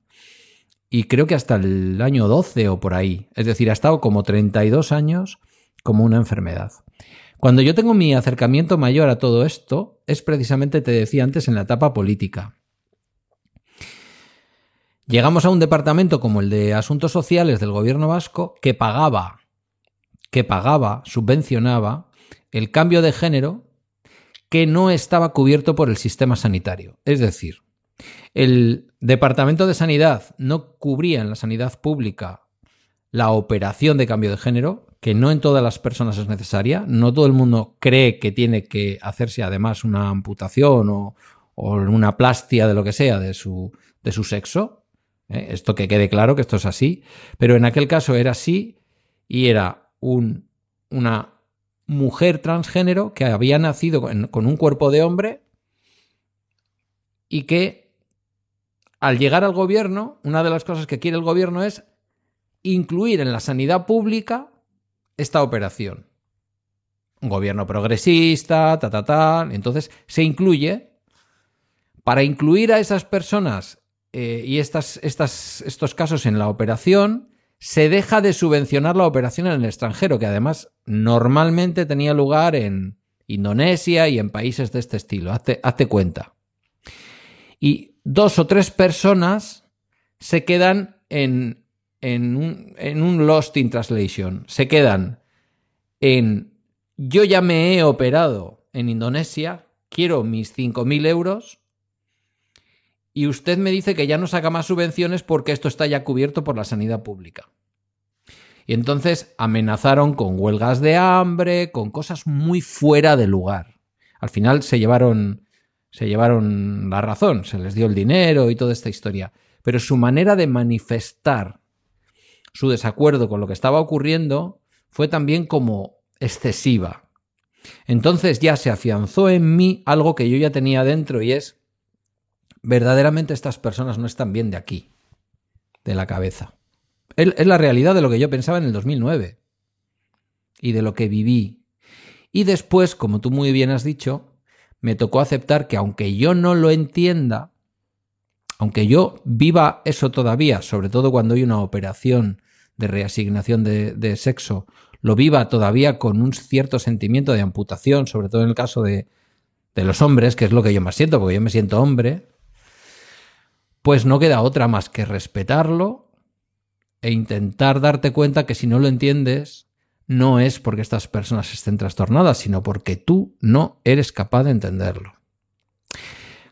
y creo que hasta el año 12 o por ahí. Es decir, ha estado como 32 años como una enfermedad. Cuando yo tengo mi acercamiento mayor a todo esto, es precisamente, te decía antes, en la etapa política. Llegamos a un departamento como el de Asuntos Sociales del gobierno vasco que pagaba, que pagaba, subvencionaba el cambio de género que no estaba cubierto por el sistema sanitario. Es decir, el Departamento de Sanidad no cubría en la sanidad pública la operación de cambio de género, que no en todas las personas es necesaria. No todo el mundo cree que tiene que hacerse además una amputación o, una plastia de lo que sea de su, de su sexo. ¿eh? Esto que quede claro que esto es así. Pero en aquel caso era así y era un, una mujer transgénero que había nacido con un cuerpo de hombre y que al llegar al gobierno, una de las cosas que quiere el gobierno es incluir en la sanidad pública esta operación. Un gobierno progresista, ta, ta, ta. Entonces se incluye. Para incluir a esas personas eh, y estas, estas, estos casos en la operación, se deja de subvencionar la operación en el extranjero, que además normalmente tenía lugar en Indonesia y en países de este estilo. Hazte, hazte cuenta. Y dos o tres personas se quedan en, en, un, en un lost in translation. Se quedan en yo ya me he operado en Indonesia, quiero mis 5.000 euros y usted me dice que ya no saca más subvenciones porque esto está ya cubierto por la sanidad pública. Y entonces amenazaron con huelgas de hambre, con cosas muy fuera de lugar. Al final se llevaron se llevaron la razón, se les dio el dinero y toda esta historia. Pero su manera de manifestar su desacuerdo con lo que estaba ocurriendo fue también como excesiva. Entonces ya se afianzó en mí algo que yo ya tenía dentro y es, verdaderamente estas personas no están bien de aquí, de la cabeza. Es la realidad de lo que yo pensaba en el 2009 y de lo que viví. Y después, como tú muy bien has dicho, me tocó aceptar que aunque yo no lo entienda, aunque yo viva eso todavía, sobre todo cuando hay una operación de reasignación de, sexo, lo viva todavía con un cierto sentimiento de amputación, sobre todo en el caso de, de los hombres, que es lo que yo más siento, porque yo me siento hombre, pues no queda otra más que respetarlo e intentar darte cuenta que si no lo entiendes, no es porque estas personas estén trastornadas, sino porque tú no eres capaz de entenderlo.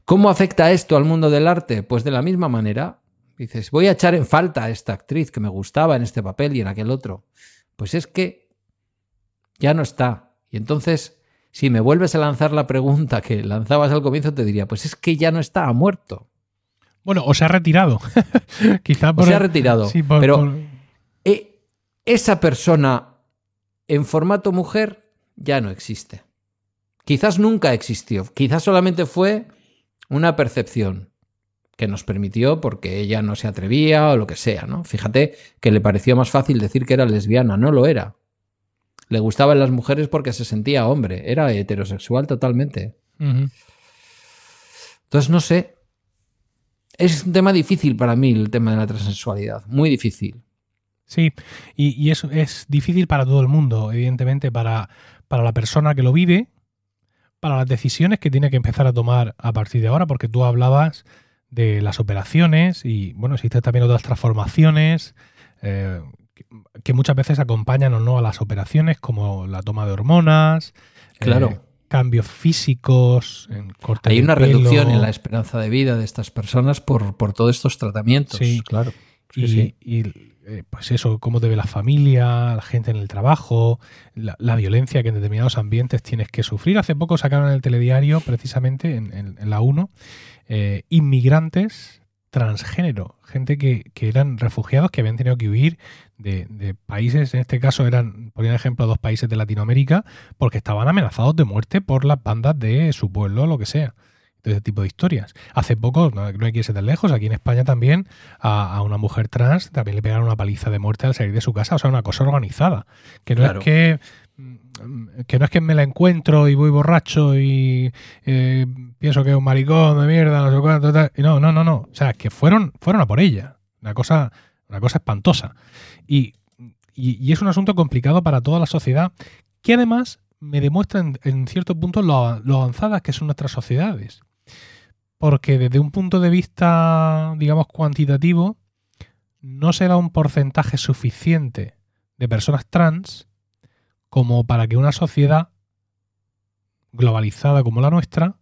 ¿Cómo afecta esto al mundo del arte? Pues de la misma manera. Dices, voy a echar en falta a esta actriz que me gustaba en este papel y en aquel otro. Pues es que ya no está. Y entonces, si me vuelves a lanzar la pregunta que lanzabas al comienzo, te diría, pues es que ya no está, ha muerto. Bueno, o se ha retirado. *laughs* Quizá por... O se ha retirado. pero eh, esa persona en formato mujer ya no existe. Quizás nunca existió, quizás solamente fue una percepción que nos permitió porque ella no se atrevía o lo que sea, ¿no? Fíjate que le pareció más fácil decir que era lesbiana, no lo era. Le gustaban las mujeres porque se sentía hombre, era heterosexual totalmente. Entonces, no sé. Es un tema difícil para mí el tema de la transexualidad, muy difícil. Sí, y, y eso es difícil para todo el mundo, evidentemente, para, para la persona que lo vive, para las decisiones que tiene que empezar a tomar a partir de ahora, porque tú hablabas de las operaciones y, bueno, existen también otras transformaciones eh, que, muchas veces acompañan o no a las operaciones, como la toma de hormonas. Claro. Eh, cambios físicos, en corte Hay una reducción en la esperanza de vida de estas personas por, por todos estos tratamientos. Sí, claro. y, eh, pues eso, cómo te ve la familia, la gente en el trabajo, la, violencia que en determinados ambientes tienes que sufrir. Hace poco sacaron en el telediario, precisamente en, la 1, eh, inmigrantes transgénero, gente que, eran refugiados que habían tenido que huir de, países, en este caso eran, por ejemplo, dos países de Latinoamérica, porque estaban amenazados de muerte por las bandas de su pueblo, lo que sea de ese tipo de historias. Hace poco, no, hay que irse tan lejos, aquí en España también a, una mujer trans también le pegaron una paliza de muerte al salir de su casa, o sea, una cosa organizada. Que no es que que no es que me la encuentro y voy borracho y eh, pienso que es un maricón de mierda, no sé cuánto, No, no, no, no. O sea, que fueron, fueron a por ella. Una cosa, una cosa espantosa. Y, es un asunto complicado para toda la sociedad, que además me demuestra en, cierto punto lo, avanzadas que son nuestras sociedades. Porque desde un punto de vista, digamos, cuantitativo, no se da un porcentaje suficiente de personas trans como para que una sociedad globalizada como la nuestra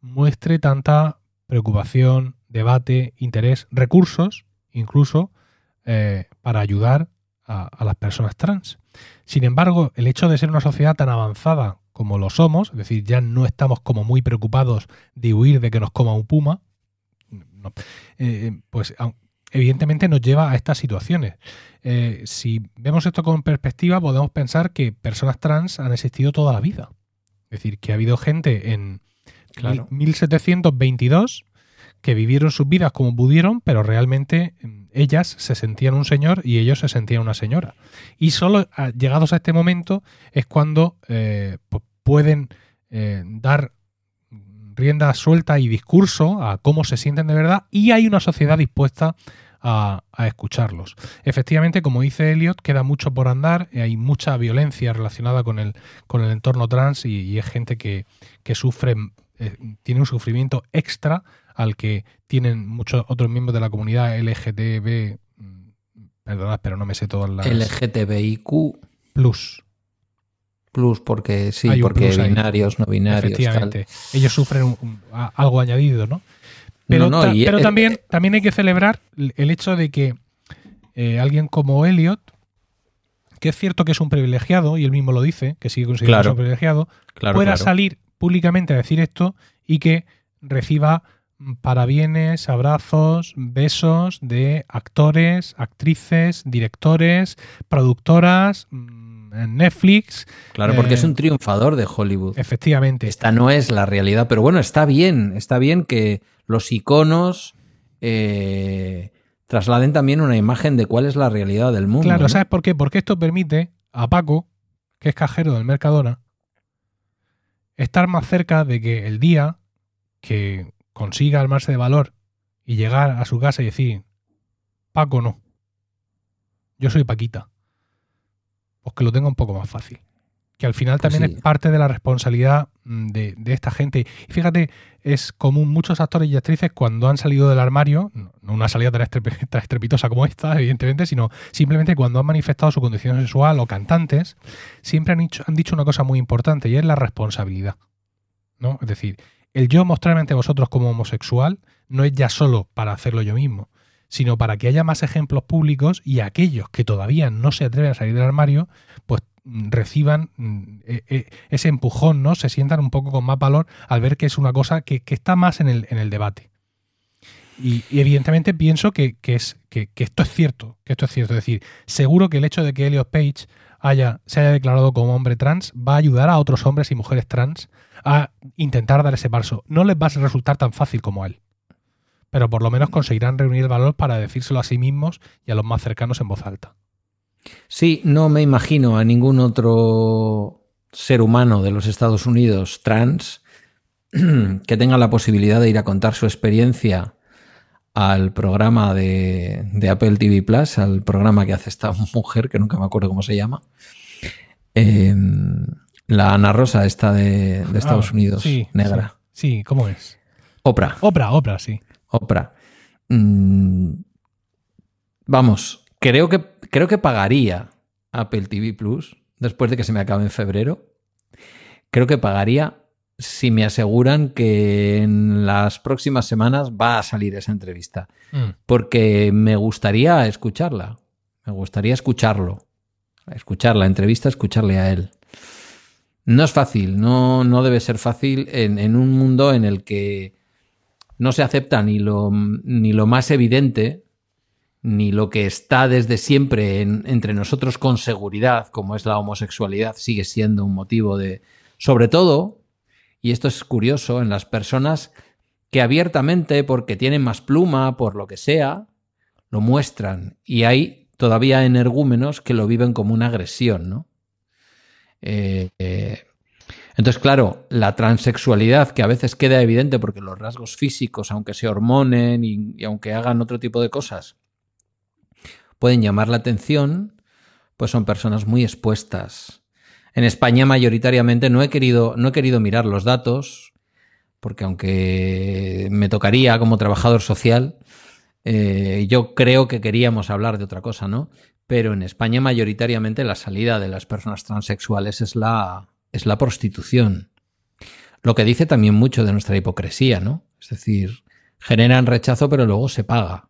muestre tanta preocupación, debate, interés, recursos, incluso eh, para ayudar a, las personas trans. Sin embargo, el hecho de ser una sociedad tan avanzada como lo somos, es decir, ya no estamos como muy preocupados de huir de que nos coma un puma, eh, pues evidentemente nos lleva a estas situaciones. Eh, si vemos esto con perspectiva, podemos pensar que personas trans han existido toda la vida. Es decir, que ha habido gente en 1722 que vivieron sus vidas como pudieron, pero realmente mm, ellas se sentían un señor y ellos se sentían una señora. Y solo ah, llegados a este momento es cuando eh, pueden eh, dar rienda suelta y discurso a cómo se sienten de verdad y hay una sociedad dispuesta a, escucharlos. Efectivamente, como dice Elliot, queda mucho por andar, hay mucha violencia relacionada con el, con el entorno trans y, es gente que, sufre, eh, tiene un sufrimiento extra al que tienen muchos otros miembros de la comunidad LGTB, perdonad, pero no me sé todas las... LGTBIQ. Plus. Plus, porque sí, porque binarios, no binarios. Efectivamente. Ellos sufren algo añadido, ¿no? Pero, pero también, también hay que celebrar el hecho de que eh, alguien como Elliot, que es cierto que es un privilegiado, y él mismo lo dice, que sigue considerado un privilegiado, pueda salir públicamente a decir esto y que reciba parabienes, abrazos, besos de actores, actrices, directores, productoras, mm, Netflix. Claro, porque es eh, un triunfador de Hollywood. Efectivamente. Esta no es la realidad, pero bueno, está bien, está bien que los iconos eh, trasladen también una imagen de cuál es la realidad del mundo. Claro, ¿sabes por qué? Porque esto permite a Paco, que es cajero del Mercadona, estar más cerca de que el día que consiga armarse de valor y llegar a su casa y decir, Paco no, yo soy Paquita, pues que lo tenga un poco más fácil que al final pues también es parte de la responsabilidad mm, de, esta gente. Y fíjate, es común muchos actores y actrices cuando han salido del armario, no una salida *laughs* tan, estrepitosa como esta, evidentemente, sino simplemente cuando han manifestado su condición sexual o cantantes, siempre han dicho, han dicho una cosa muy importante y es la responsabilidad. ¿no? Es decir, el yo mostrarme ante vosotros como homosexual no es ya solo para hacerlo yo mismo, sino para que haya más ejemplos públicos y aquellos que todavía no se atreven a salir del armario, pues reciban mm, e, e, ese empujón, ¿no? Se sientan un poco con más valor al ver que es una cosa que, está más en el, en el debate. Y, evidentemente pienso que, es, que, esto es cierto, que esto es cierto. Es decir, seguro que el hecho de que Elliot Page haya, se haya declarado como hombre trans va a ayudar a otros hombres y mujeres trans a intentar dar ese paso. No les va a resultar tan fácil como a él. Pero por lo menos conseguirán reunir el valor para decírselo a sí mismos y a los más cercanos en voz alta. Sí, no me imagino a ningún otro ser humano de los Estados Unidos trans *clears throat* que tenga la posibilidad de ir a contar su experiencia al programa de, Apple TV Plus, al programa que hace esta *laughs* mujer, que nunca me acuerdo cómo se llama. Em, la Ana Rosa, esta de, Estados ah, Unidos, negra. Sí, ¿cómo es? Oprah. Oprah, Oprah, sí. Oprah. Mm, vamos, creo que creo que pagaría Apple TV Plus después de que se me acabe en febrero. Creo que pagaría si me aseguran que en las próximas semanas va a salir esa entrevista. Mm. Porque me gustaría escucharla. Me gustaría escucharlo. Escuchar la entrevista, escucharle a él. No es fácil, no, no debe ser fácil en, en, un mundo en el que no se acepta ni lo, ni lo más evidente ni lo que está desde siempre entre nosotros con seguridad, como es la homosexualidad, sigue siendo un motivo de, sobre todo, y esto es curioso, en las personas que abiertamente, porque tienen más pluma, por lo que sea, lo muestran. Y hay todavía energúmenos que lo viven como una agresión, ¿no? Eh, eh, entonces, claro, la transexualidad, que a veces queda evidente porque los rasgos físicos, aunque se hormonen y aunque hagan otro tipo de cosas, pueden llamar la atención, pues son personas muy expuestas. En España mayoritariamente no he querido, no he querido mirar los datos, porque aunque me tocaría como trabajador social, eh, yo creo que queríamos hablar de otra cosa, ¿no? Pero en España mayoritariamente la salida de las personas transexuales es la, es la prostitución. Lo que dice también mucho de nuestra hipocresía, ¿no? Es decir, generan rechazo pero luego se paga.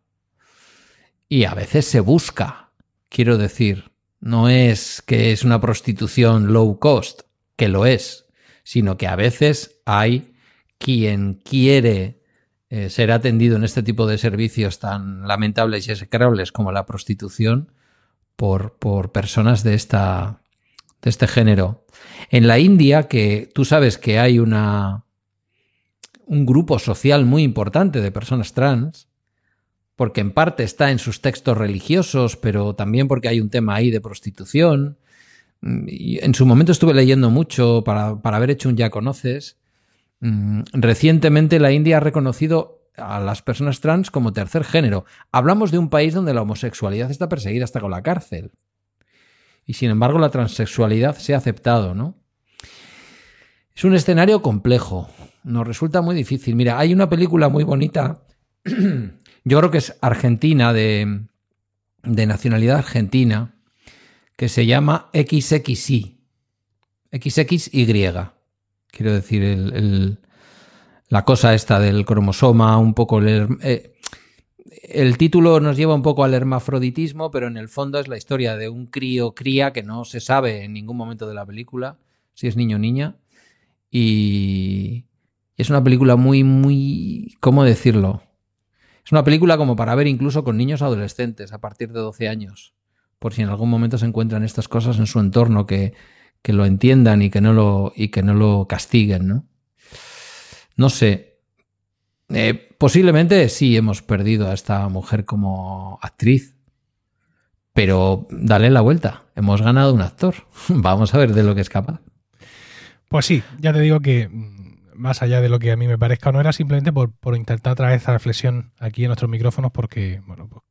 Y a veces se busca, quiero decir, no es que es una prostitución low cost, que lo es, sino que a veces hay quien quiere eh, ser atendido en este tipo de servicios tan lamentables y execrables como la prostitución por, por personas de, esta, de este género. En la India, que tú sabes que hay una, un grupo social muy importante de personas trans, porque en parte está en sus textos religiosos, pero también porque hay un tema ahí de prostitución. Y en su momento estuve leyendo mucho para, para haber hecho un Ya conoces. Mm, recientemente la India ha reconocido a las personas trans como tercer género. Hablamos de un país donde la homosexualidad está perseguida hasta con la cárcel. Y sin embargo la transexualidad se ha aceptado, ¿no? Es un escenario complejo. Nos resulta muy difícil. Mira, hay una película muy bonita. *clears throat* Yo creo que es argentina, de, de nacionalidad argentina, que se llama XXY. XXY. Quiero decir, el, la cosa esta del cromosoma, un poco el, eh, el título nos lleva un poco al hermafroditismo, pero en el fondo es la historia de un crío cría que no se sabe en ningún momento de la película si es niño o niña. Y es una película muy, muy, ¿cómo decirlo? Es una película como para ver incluso con niños adolescentes a partir de 12 años, por si en algún momento se encuentran estas cosas en su entorno que, que lo entiendan y que no lo, y que no lo castiguen, ¿no? No sé. Eh, posiblemente sí hemos perdido a esta mujer como actriz. Pero dale la vuelta. Hemos ganado un actor. *laughs* Vamos a ver de lo que es capaz. Pues sí, ya te digo que mm, más allá de lo que a mí me parezca, no era simplemente por, por intentar traer esa reflexión aquí en nuestros micrófonos, porque, bueno, pues,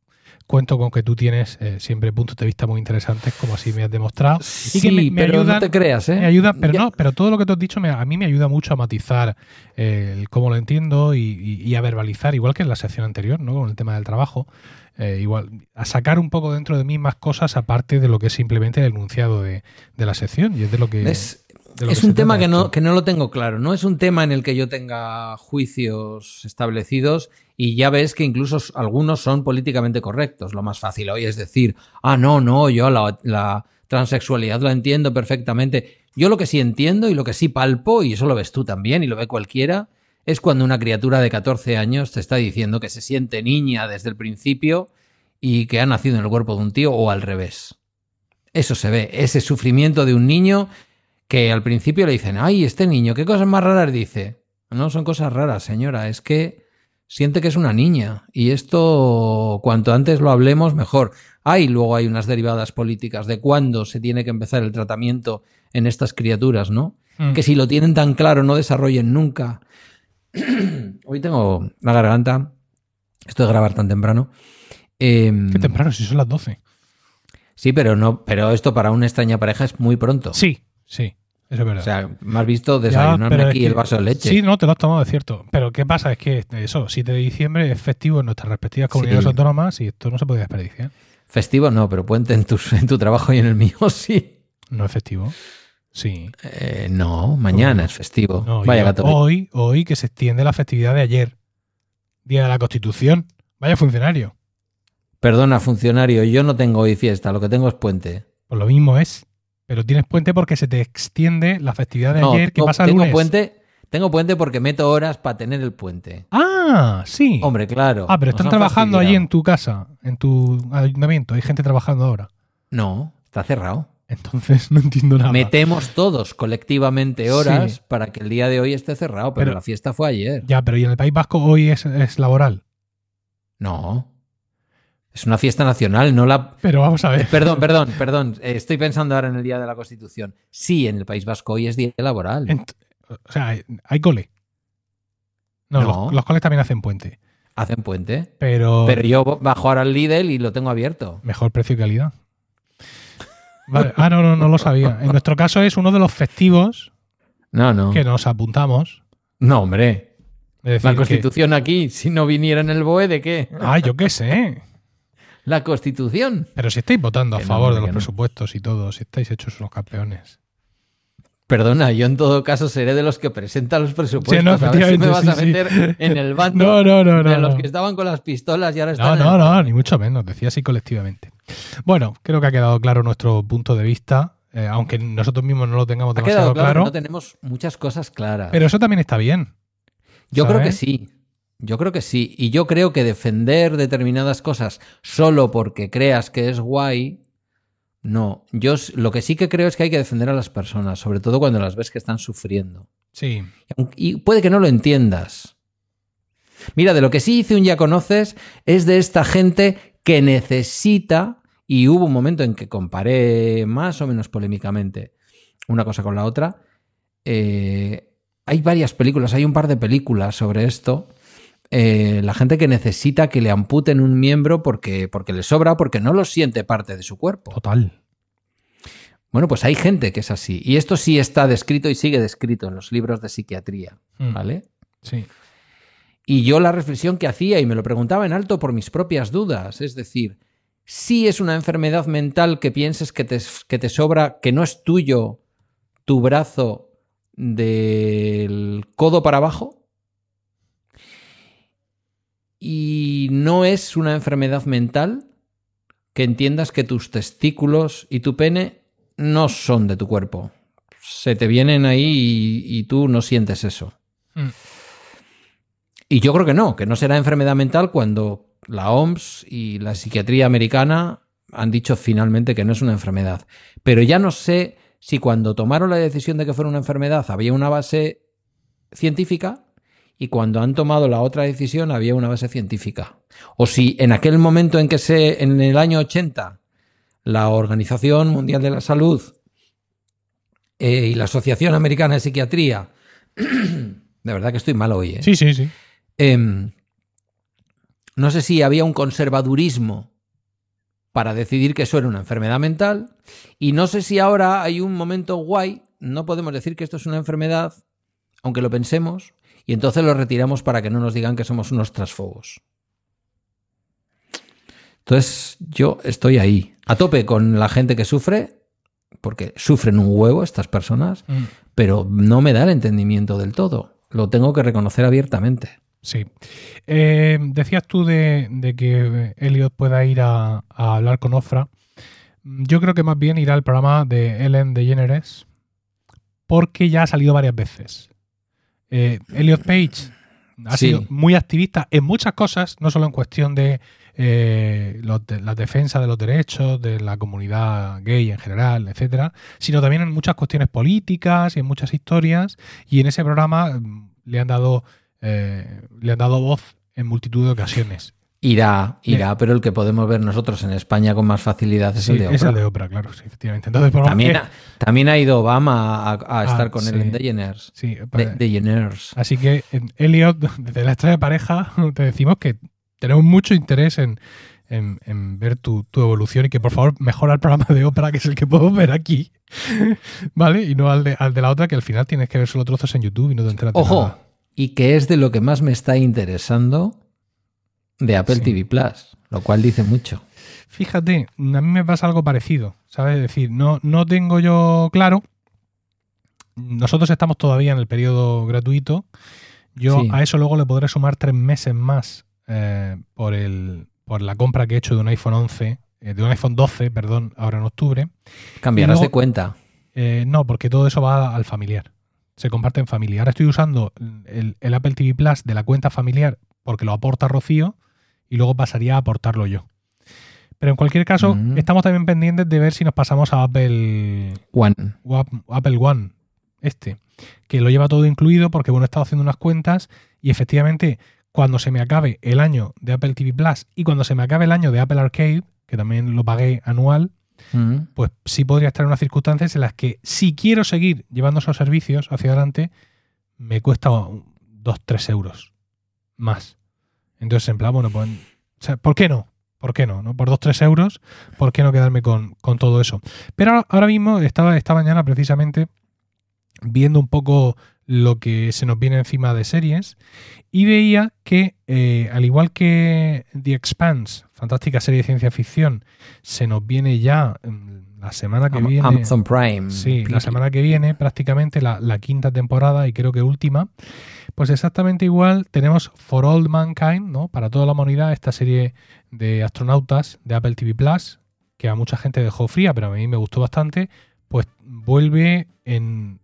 cuento con que tú tienes eh, siempre puntos de vista muy interesantes, como así me has demostrado. Sí, y que me, pero no te creas, ¿eh? Me ayuda, pero no, pero todo lo que te has dicho a mí me ayuda mucho a matizar eh, cómo lo entiendo y, a verbalizar, igual que en la sección anterior, ¿no? Con el tema del trabajo. Eh, igual, a sacar un poco dentro de mí más cosas aparte de lo que es simplemente el enunciado de, la sección. Y es de lo que. Es, un tema que no, que no lo tengo claro. No es un tema en el que yo tenga juicios establecidos y ya ves que incluso algunos son políticamente correctos. Lo más fácil hoy es decir, ah, no, no, yo la, la transexualidad la entiendo perfectamente. Yo lo que sí entiendo y lo que sí palpo, y eso lo ves tú también y lo ve cualquiera, es cuando una criatura de 14 años te está diciendo que se siente niña desde el principio y que ha nacido en el cuerpo de un tío o al revés. Eso se ve, ese sufrimiento de un niño que al principio le dicen, ay, este niño, ¿qué cosas más raras dice? No son cosas raras, señora, es que siente que es una niña. Y esto, cuanto antes lo hablemos, mejor. Hay luego hay unas derivadas políticas de cuándo se tiene que empezar el tratamiento en estas criaturas, ¿no? Mm. Que si lo tienen tan claro no desarrollen nunca. *clears throat* Hoy tengo la garganta. Esto de grabar tan temprano. Em, Qué temprano, si son las 12. Sí, pero no, pero esto para una extraña pareja es muy pronto. Sí, sí. Eso es verdad. O sea, me has visto desayunarme aquí el vaso de leche. Sí, no, te lo has tomado, es cierto. Pero ¿qué pasa? Es que eso, 7 de diciembre es festivo en nuestras respectivas comunidades autónomas y esto no se puede desperdiciar. Festivo no, pero puente en tu, en tu trabajo y en el mío *laughs* sí. ¿No es festivo? Sí. Eh, no, mañana es festivo. Vaya gato. Hoy, hoy que se extiende la festividad de ayer, Día de la Constitución. Vaya funcionario. Perdona, funcionario, yo no tengo hoy fiesta, lo que tengo es puente. Pues lo mismo es. Pero tienes puente porque se te extiende la festividad de ayer que pasa tengo lunes. Puente, tengo puente porque meto horas para tener el puente. Ah, sí. Hombre, claro. Ah, pero están trabajando allí en tu casa, en tu ayuntamiento. Hay gente trabajando ahora. No, está cerrado. Entonces *laughs* no entiendo nada. Metemos todos colectivamente horas para que el día de hoy esté cerrado, pero, la fiesta fue ayer. Ya, pero ¿y en el País Vasco hoy es, es laboral? No. Es una fiesta nacional, no la. Pero vamos a ver. Perdón, perdón, perdón. Estoy pensando ahora en el Día de la Constitución. Sí, en el País Vasco hoy es día laboral. o sea, hay cole. No, Los, coles también hacen puente. Hacen puente. Pero, Pero yo bajo ahora al Lidl y lo tengo abierto. mejor precio y calidad. Vale. Ah, no, no, no lo sabía. En nuestro caso es uno de los festivos No, no. que nos apuntamos. No, hombre. La que- Constitución aquí, si no viniera en el BOE, ¿de qué? Ah, yo qué sé. La Constitución. Pero si estáis votando a Que no, favor de los no. presupuestos y todo, si estáis hechos unos campeones. Perdona, yo en todo caso seré de los que presenta los presupuestos. Sí, no, a ver si me vas a sí. meter en el bando No, no, no, de no, los no. que estaban con las pistolas y ahora No, están... no, en- no, ni mucho menos. Decía así colectivamente. Bueno, creo que ha quedado claro nuestro punto de vista, eh, aunque nosotros mismos no lo tengamos Ha demasiado claro, no tenemos muchas cosas claras. Pero eso también está bien. yo creo que sí. Yo creo que sí. Y yo creo que defender determinadas cosas solo porque creas que es guay, no. Yo lo que sí que creo es que hay que defender a las personas, sobre todo cuando las ves que están sufriendo. Sí. Y puede que no lo entiendas. Mira, de lo que sí hice un ya conoces es de esta gente que necesita, y hubo un momento en que comparé más o menos polémicamente una cosa con la otra. eh, hay varias películas, hay un par de películas sobre esto. Eh, la gente que necesita que le amputen un miembro porque, porque le sobra, porque no lo siente parte de su cuerpo. Total. Bueno, pues hay gente que es así. Y esto sí está descrito y sigue descrito en los libros de psiquiatría. Mm, ¿Vale? Sí. Y yo la reflexión que hacía y me lo preguntaba en alto por mis propias dudas, es decir, si es una enfermedad mental que pienses que te, que te sobra, que no es tuyo tu brazo del codo para abajo, y no es una enfermedad mental que entiendas que tus testículos y tu pene no son de tu cuerpo. Se te vienen ahí y, y tú no sientes eso. Mm. Y yo creo que no, que no será enfermedad mental cuando la OMS y la psiquiatría americana han dicho finalmente que no es una enfermedad. Pero ya no sé si cuando tomaron la decisión de que fuera una enfermedad había una base científica y cuando han tomado la otra decisión había una base científica. O si en aquel momento en que se, en el año 80, la Organización Mundial de la Salud eh, y la Asociación Americana de Psiquiatría, *clears throat* de verdad que estoy mal hoy, ¿eh? Sí, sí, sí. Em, no sé si había un conservadurismo para decidir que eso era una enfermedad mental y no sé si ahora hay un momento guay, no podemos decir que esto es una enfermedad, aunque lo pensemos, y entonces lo retiramos para que no nos digan que somos unos transfobos. Entonces yo estoy ahí, a tope con la gente que sufre, porque sufren un huevo estas personas, Mm, pero no me da el entendimiento del todo. Lo tengo que reconocer abiertamente. Sí. Eh, decías tú de, de que Elliot pueda ir a, a hablar con Ofra. Yo creo que más bien irá al programa de Ellen DeGeneres porque ya ha salido varias veces. Eh, Elliot Page ha Sí. sido muy activista en muchas cosas, no solo en cuestión de, eh, los de- la defensa de los derechos de la comunidad gay en general, etcétera, sino también en muchas cuestiones políticas y en muchas historias. Y en ese programa mm, le han dado eh, le han dado voz en multitud de ocasiones. Irá, irá, pero el que podemos ver nosotros en España con más facilidad es Sí, el de es Oprah. el de Oprah, claro, sí, efectivamente. Entonces, por También, eh, ha, también ha ido Obama a, a estar con sí. él en DeGeneres. sí, para-. Así que, Elliot, desde la estrella de pareja, *laughs* te decimos que tenemos mucho interés en, en- en ver tu, tu evolución y que por favor mejora el programa de Oprah, que es el que podemos ver aquí. *laughs* ¿Vale? Y no al de, al de la otra, que al final tienes que ver solo trozos en YouTube y no te enteras de Ojo, nada. y que es de lo que más me está interesando de Apple Sí. TV Plus, lo cual dice mucho. Fíjate, a mí me pasa algo parecido, ¿sabes? Es decir, no, no tengo yo claro. Nosotros estamos todavía en el periodo gratuito. Yo Sí. a eso luego le podré sumar tres meses más eh, por, el, por la compra que he hecho de un iPhone 11, eh, de un iPhone 12, perdón, ahora en octubre. Cambiarás luego- de cuenta. Eh, no, porque todo eso va al familiar. Se comparte en familia. Ahora estoy usando el, el Apple TV Plus de la cuenta familiar porque lo aporta Rocío y luego pasaría a aportarlo yo. Pero en cualquier caso, Mm. estamos también pendientes de ver si nos pasamos a Apple, One. Apple One, este, que lo lleva todo incluido porque bueno, he estado haciendo unas cuentas y efectivamente cuando se me acabe el año de Apple TV Plus y cuando se me acabe el año de Apple Arcade, que también lo pagué anual, Mm. pues sí podría estar en unas circunstancias en las que si quiero seguir llevando esos servicios hacia adelante, me cuesta 2-3 euros más. Entonces, en plan, bueno, pues, ¿por qué no? ¿Por qué no? ¿no? Por 2-3 euros, ¿por qué no quedarme con, todo eso? Pero ahora mismo, estaba esta mañana precisamente viendo un poco lo que se nos viene encima de series y veía que, eh, al igual que The Expanse, fantástica serie de ciencia ficción, se nos viene ya mm, la semana que viene. Amazon Prime. Sí, la semana que viene, prácticamente la, la, quinta temporada y creo que última. Pues exactamente igual tenemos For All Mankind, ¿no? Para toda la humanidad, esta serie de astronautas de Apple TV Plus, que a mucha gente dejó fría, pero a mí me gustó bastante, pues vuelve en,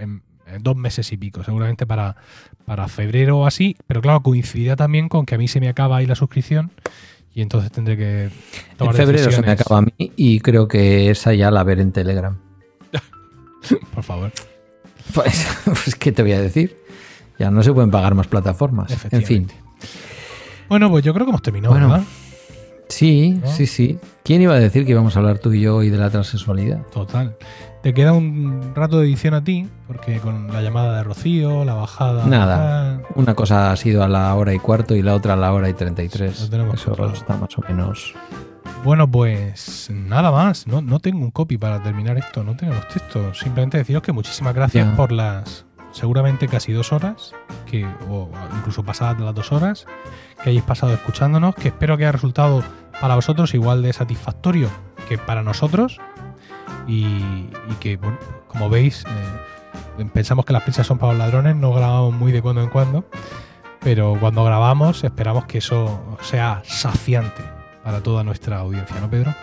en, dos meses y pico, seguramente para, para febrero o así, pero claro, coincidirá también con que a mí se me acaba ahí la suscripción y entonces tendré que tomar En febrero se me acaba a mí y creo que esa ya la veré en Telegram. *laughs* Por favor. Pues, *laughs* pues, ¿qué te voy a decir? Ya no se pueden pagar más plataformas. En fin. Bueno, pues yo creo que hemos terminado, ¿verdad? Sí, sí, sí. ¿Quién iba a decir que íbamos a hablar tú y yo hoy de la transexualidad? Total. Te queda un rato de edición a ti, porque con la llamada de Rocío, la bajada. Nada. Una cosa ha sido a la hora y cuarto y la otra a la hora y treinta y tres. Eso está más o menos. Bueno, pues nada más. No, no tengo un copy para terminar esto. No tenemos texto. Simplemente deciros que muchísimas gracias por las seguramente casi dos horas, que, o incluso pasadas las dos horas, que hayáis pasado escuchándonos, que espero que haya resultado para vosotros igual de satisfactorio que para nosotros y, que, bueno, como veis, eh, pensamos que las pizzas son para los ladrones, no grabamos muy de cuando en cuando, pero cuando grabamos esperamos que eso sea saciante para toda nuestra audiencia, ¿no, Pedro?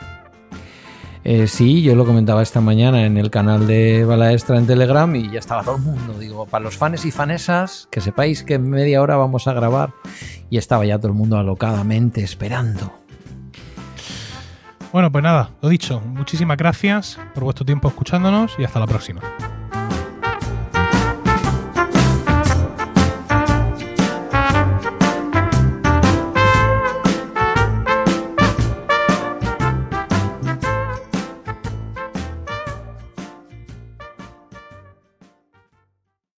Eh, sí, yo lo comentaba esta mañana en el canal de Balaestra en Telegram y ya estaba todo el mundo. Digo, para los fans y fanesas, que sepáis que en media hora vamos a grabar. Y estaba ya todo el mundo alocadamente esperando. Bueno, pues nada, lo dicho, muchísimas gracias por vuestro tiempo escuchándonos y hasta la próxima.